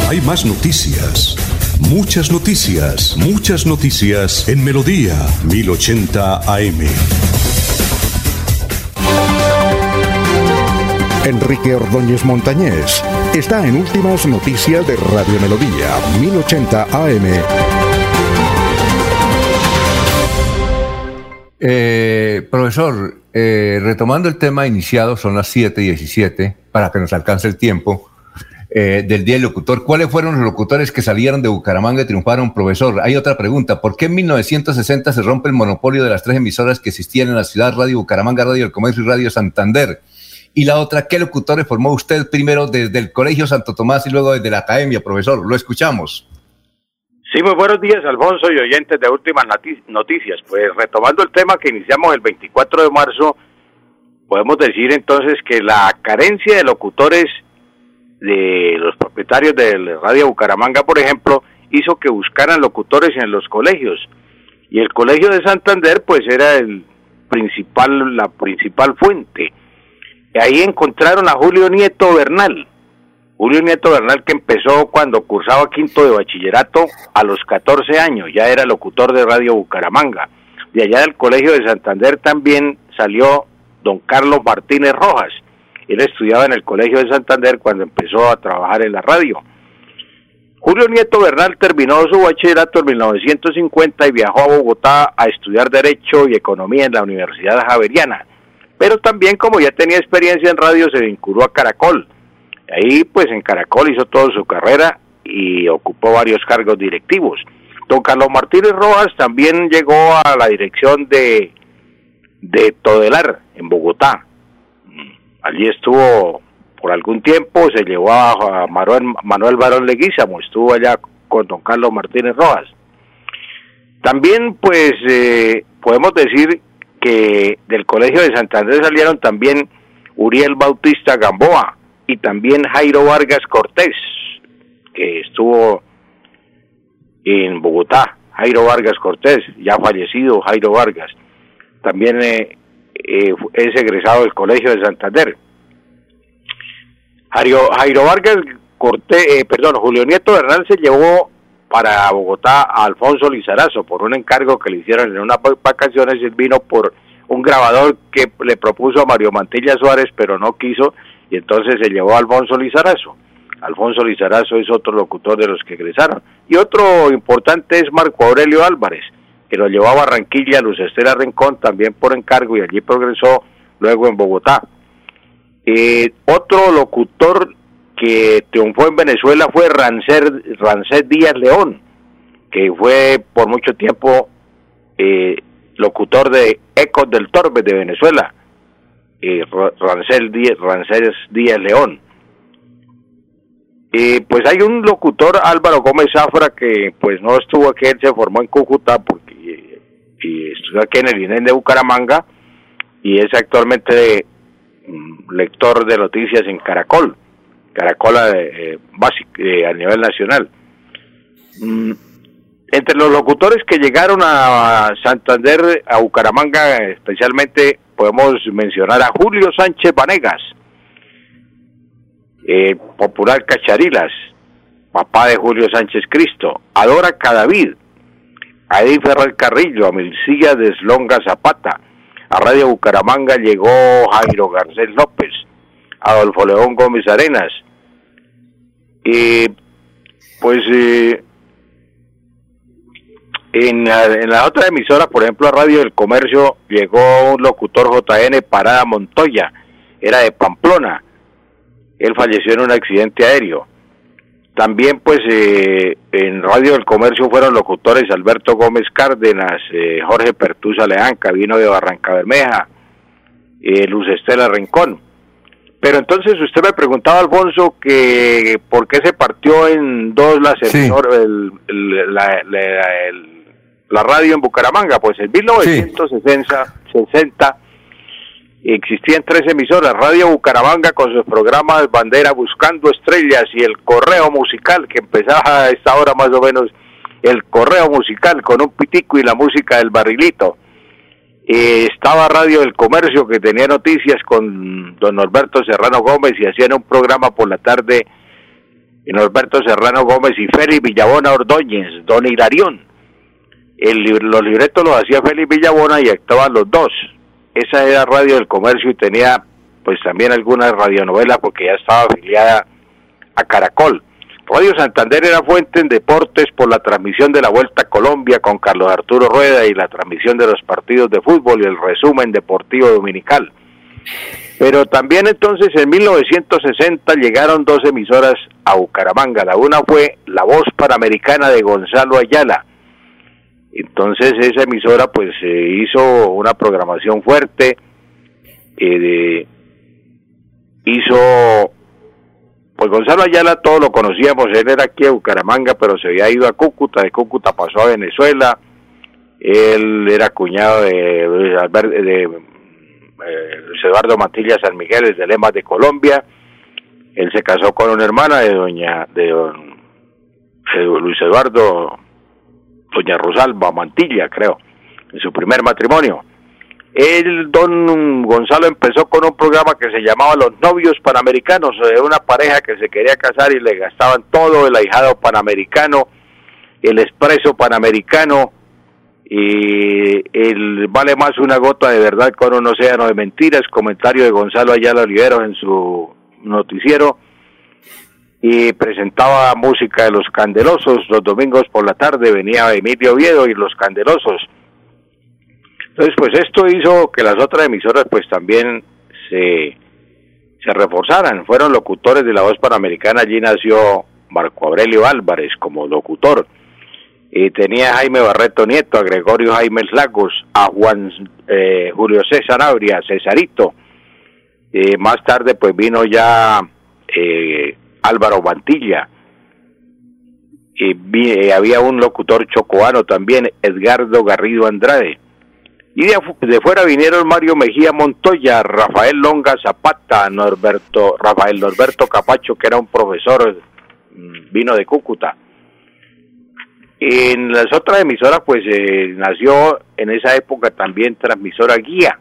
Hay más noticias. Muchas noticias, muchas noticias en Melodía 1080 AM. Enrique Enrique Ordóñez Montañés. Está en Últimas Noticias de Radio Melodía, 1080 AM. Eh, profesor, eh, retomando el tema iniciado, son las 7:17, para que nos alcance el tiempo eh, del Día del Locutor. ¿Cuáles fueron los locutores que salieron de Bucaramanga y triunfaron, profesor? Hay otra pregunta. ¿Por qué en 1960 se rompe el monopolio de las tres emisoras que existían en la ciudad, Radio Bucaramanga, Radio El Comercio y Radio Santander? Y la otra, ¿qué locutores formó usted primero desde el Colegio Santo Tomás y luego desde la Academia, profesor? Lo escuchamos. Sí, muy buenos días, Alfonso y oyentes de Últimas Noticias. Pues retomando el tema que iniciamos el 24 de marzo, podemos decir entonces que la carencia de locutores de los propietarios de Radio Bucaramanga, por ejemplo, hizo que buscaran locutores en los colegios. Y el colegio de Santander, pues era el principal, la principal fuente. Y ahí encontraron a Julio Nieto Bernal, Julio Nieto Bernal que empezó cuando cursaba quinto de bachillerato a los 14 años, ya era locutor de Radio Bucaramanga. De allá del Colegio de Santander también salió don Carlos Martínez Rojas. Él estudiaba en el Colegio de Santander cuando empezó a trabajar en la radio. Julio Nieto Bernal terminó su bachillerato en 1950 y viajó a Bogotá a estudiar Derecho y Economía en la Universidad Javeriana. Pero también como ya tenía experiencia en radio se vinculó a Caracol Ahí pues en Caracol hizo toda su carrera y ocupó varios cargos directivos. Don Carlos Martínez Rojas también llegó a la dirección de, de Todelar en Bogotá. Allí estuvo por algún tiempo, se llevó a Manuel, Manuel Barón Leguízamo, estuvo allá con don Carlos Martínez Rojas. También pues eh, podemos decir que del Colegio de Santander salieron también Uriel Bautista Gamboa, y también Jairo Vargas Cortés, que estuvo en Bogotá. Jairo Vargas Cortés, ya fallecido Jairo Vargas, también eh, eh, es egresado del Colegio de Santander. Jairo, Jairo Vargas Cortés, eh, perdón, Julio Nieto Bernal se llevó para Bogotá a Alfonso Lizarazo por un encargo que le hicieron en unas vacaciones. Él vino por un grabador que le propuso a Mario Mantilla Suárez, pero no quiso y entonces se llevó a Alfonso Lizarazo. Alfonso Lizarazo es otro locutor de los que egresaron. Y otro importante es Marco Aurelio Álvarez, que lo llevó a Barranquilla, Luz Estela Rincón, también por encargo, y allí progresó luego en Bogotá. Eh, otro locutor que triunfó en Venezuela fue Rancer, Rancés Díaz León, que fue por mucho tiempo eh, locutor de Ecos del Torbe de Venezuela eh, Rancel Díaz, Díaz León. y pues hay un locutor, Álvaro Gómez Zafra, que pues no estuvo aquí, él se formó en Cúcuta porque y estudió aquí en el INEN de Bucaramanga y es actualmente mm, lector de noticias en Caracol, Caracol eh, eh, a nivel nacional. Mm, entre los locutores que llegaron a Santander, a Bucaramanga especialmente, podemos mencionar a Julio Sánchez Vanegas, eh, popular Cacharilas, papá de Julio Sánchez Cristo, Adora Cadavid, a Edith Ferrer Carrillo, a Milcilla de Slonga Zapata, a Radio Bucaramanga llegó Jairo Garcés López, Adolfo León Gómez Arenas, y pues eh, en la, otra emisora, por ejemplo, a Radio del Comercio, llegó un locutor JN Parada Montoya, era de Pamplona. Él falleció en un accidente aéreo. También, pues, eh, en Radio del Comercio fueron locutores Alberto Gómez Cárdenas, eh, Jorge Pertusa Leanca, vino de Barranca Bermeja, eh, Luz Estela Rincón. Pero entonces usted me preguntaba, Alfonso, que por qué se partió en dos las el, la, el la radio en Bucaramanga. Pues en 1960 60, existían tres emisoras, Radio Bucaramanga con sus programas Bandera Buscando Estrellas y el Correo Musical, que empezaba a esta hora más o menos el Correo Musical con un pitico y la música del barrilito. estaba Radio del Comercio que tenía noticias con don Norberto Serrano Gómez y hacían un programa por la tarde Norberto Serrano Gómez y Félix Villabona Ordóñez, don Hilarión los libretos los hacía Félix Villabona y actuaban los dos. Esa era Radio del Comercio y tenía pues también algunas radionovelas porque ya estaba afiliada a Caracol. Radio Santander era fuente en deportes por la transmisión de la Vuelta a Colombia con Carlos Arturo Rueda y la transmisión de los partidos de fútbol y el resumen deportivo dominical. Pero también entonces en 1960 llegaron dos emisoras a Bucaramanga. La una fue La Voz Panamericana de Gonzalo Ayala. Entonces esa emisora pues hizo una programación fuerte, eh, hizo pues Gonzalo Ayala todos lo conocíamos, él era aquí de Bucaramanga, pero se había ido a Cúcuta, de Cúcuta pasó a Venezuela, él era cuñado de, de, eh, Eduardo Matilla San Miguel, de Lemas de Colombia, él se casó con una hermana de doña, de don Luis Eduardo, doña Rosalba Mantilla, creo, en su primer matrimonio. El don Gonzalo empezó con un programa que se llamaba Los Novios Panamericanos, de una pareja que se quería casar y le gastaban todo el ahijado panamericano, el expreso panamericano, y el vale más una gota de verdad con un océano de mentiras, comentario de Gonzalo Ayala Oliveros en su noticiero, y presentaba música de los Candelosos, los domingos por la tarde venía Emilio Oviedo y los Candelosos entonces, pues esto hizo que las otras emisoras pues también se, se reforzaran. Fueron locutores de la voz panamericana. Allí nació Marco Aurelio Álvarez como locutor. Y tenía a Jaime Barreto Nieto, a Gregorio Jaime Lagos, a Juan eh, Julio César Abria, Cesarito. y más tarde pues vino ya eh, Álvaro Bantilla. Y eh, había un locutor chocoano también, Edgardo Garrido Andrade y de, fuera vinieron Mario Mejía Montoya, Rafael Longa Zapata, Norberto, Rafael Norberto Capacho, que era un profesor, mm, vino de Cúcuta. En las otras emisoras, pues eh, nació en esa época también transmisora guía,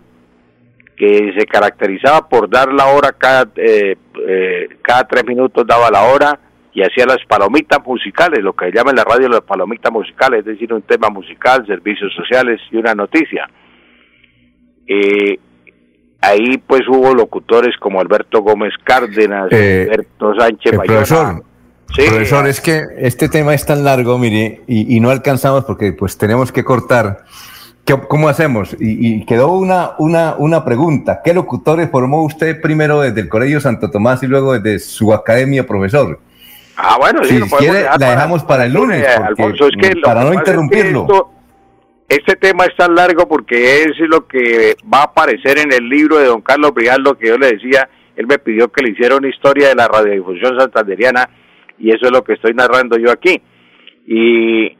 que se caracterizaba por dar la hora cada, eh, eh, cada tres minutos daba la hora y hacía las palomitas musicales, lo que llaman en la radio las palomitas musicales, es decir, un tema musical, servicios sociales y una noticia. Eh, ahí pues hubo locutores como Alberto Gómez Cárdenas, eh, Alberto Sánchez eh, Profesor, profesor, es que este tema es tan largo, mire, y, no alcanzamos porque pues tenemos que cortar. ¿Cómo hacemos? Y, quedó una, una, una pregunta. ¿Qué locutores formó usted primero desde el Colegio Santo Tomás y luego desde su academia, profesor? Ah, bueno, si quiere, la dejamos para, el lunes, para no interrumpirlo. Este tema es tan largo porque es lo que va a aparecer en el libro de don Carlos lo que yo le decía, él me pidió que le hiciera una historia de la radiodifusión santanderiana y eso es lo que estoy narrando yo aquí. Y,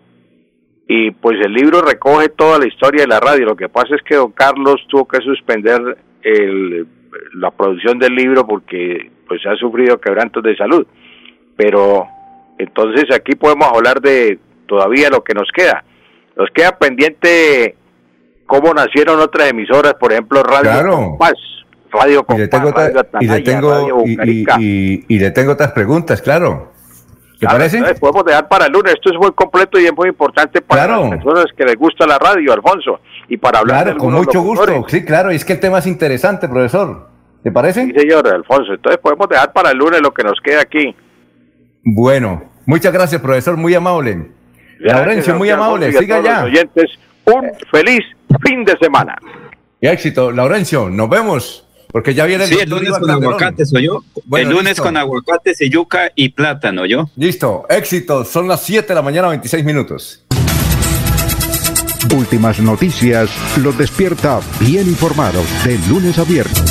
y pues el libro recoge toda la historia de la radio. Lo que pasa es que don Carlos tuvo que suspender el, la producción del libro porque pues ha sufrido quebrantos de salud. Pero entonces aquí podemos hablar de todavía lo que nos queda nos queda pendiente cómo nacieron otras emisoras, por ejemplo, Radio Paz, Radio y le tengo, y le tengo y, le tengo otras preguntas, claro. ¿Te parece? Entonces podemos dejar para el lunes. Esto es muy completo y es muy importante para las personas que les gusta la radio, Alfonso. Y para hablar Claro, con mucho gusto. Sí, claro. Y es que el tema es interesante, profesor. ¿Te parece? Sí, señor, Alfonso. Entonces podemos dejar para el lunes lo que nos queda aquí. Bueno, muchas gracias, profesor. Muy amable. Laurencio, muy amable, siga ya. oyentes, un feliz fin de semana. Y éxito, Laurencio, nos vemos. Porque ya viene el, sí, el lunes con aguacates, soy yo. el lunes con aguacates y yuca y plátano, yo. Listo, éxito. Son las 7 de la mañana, 26 minutos. Últimas noticias los despierta bien informados de lunes a viernes.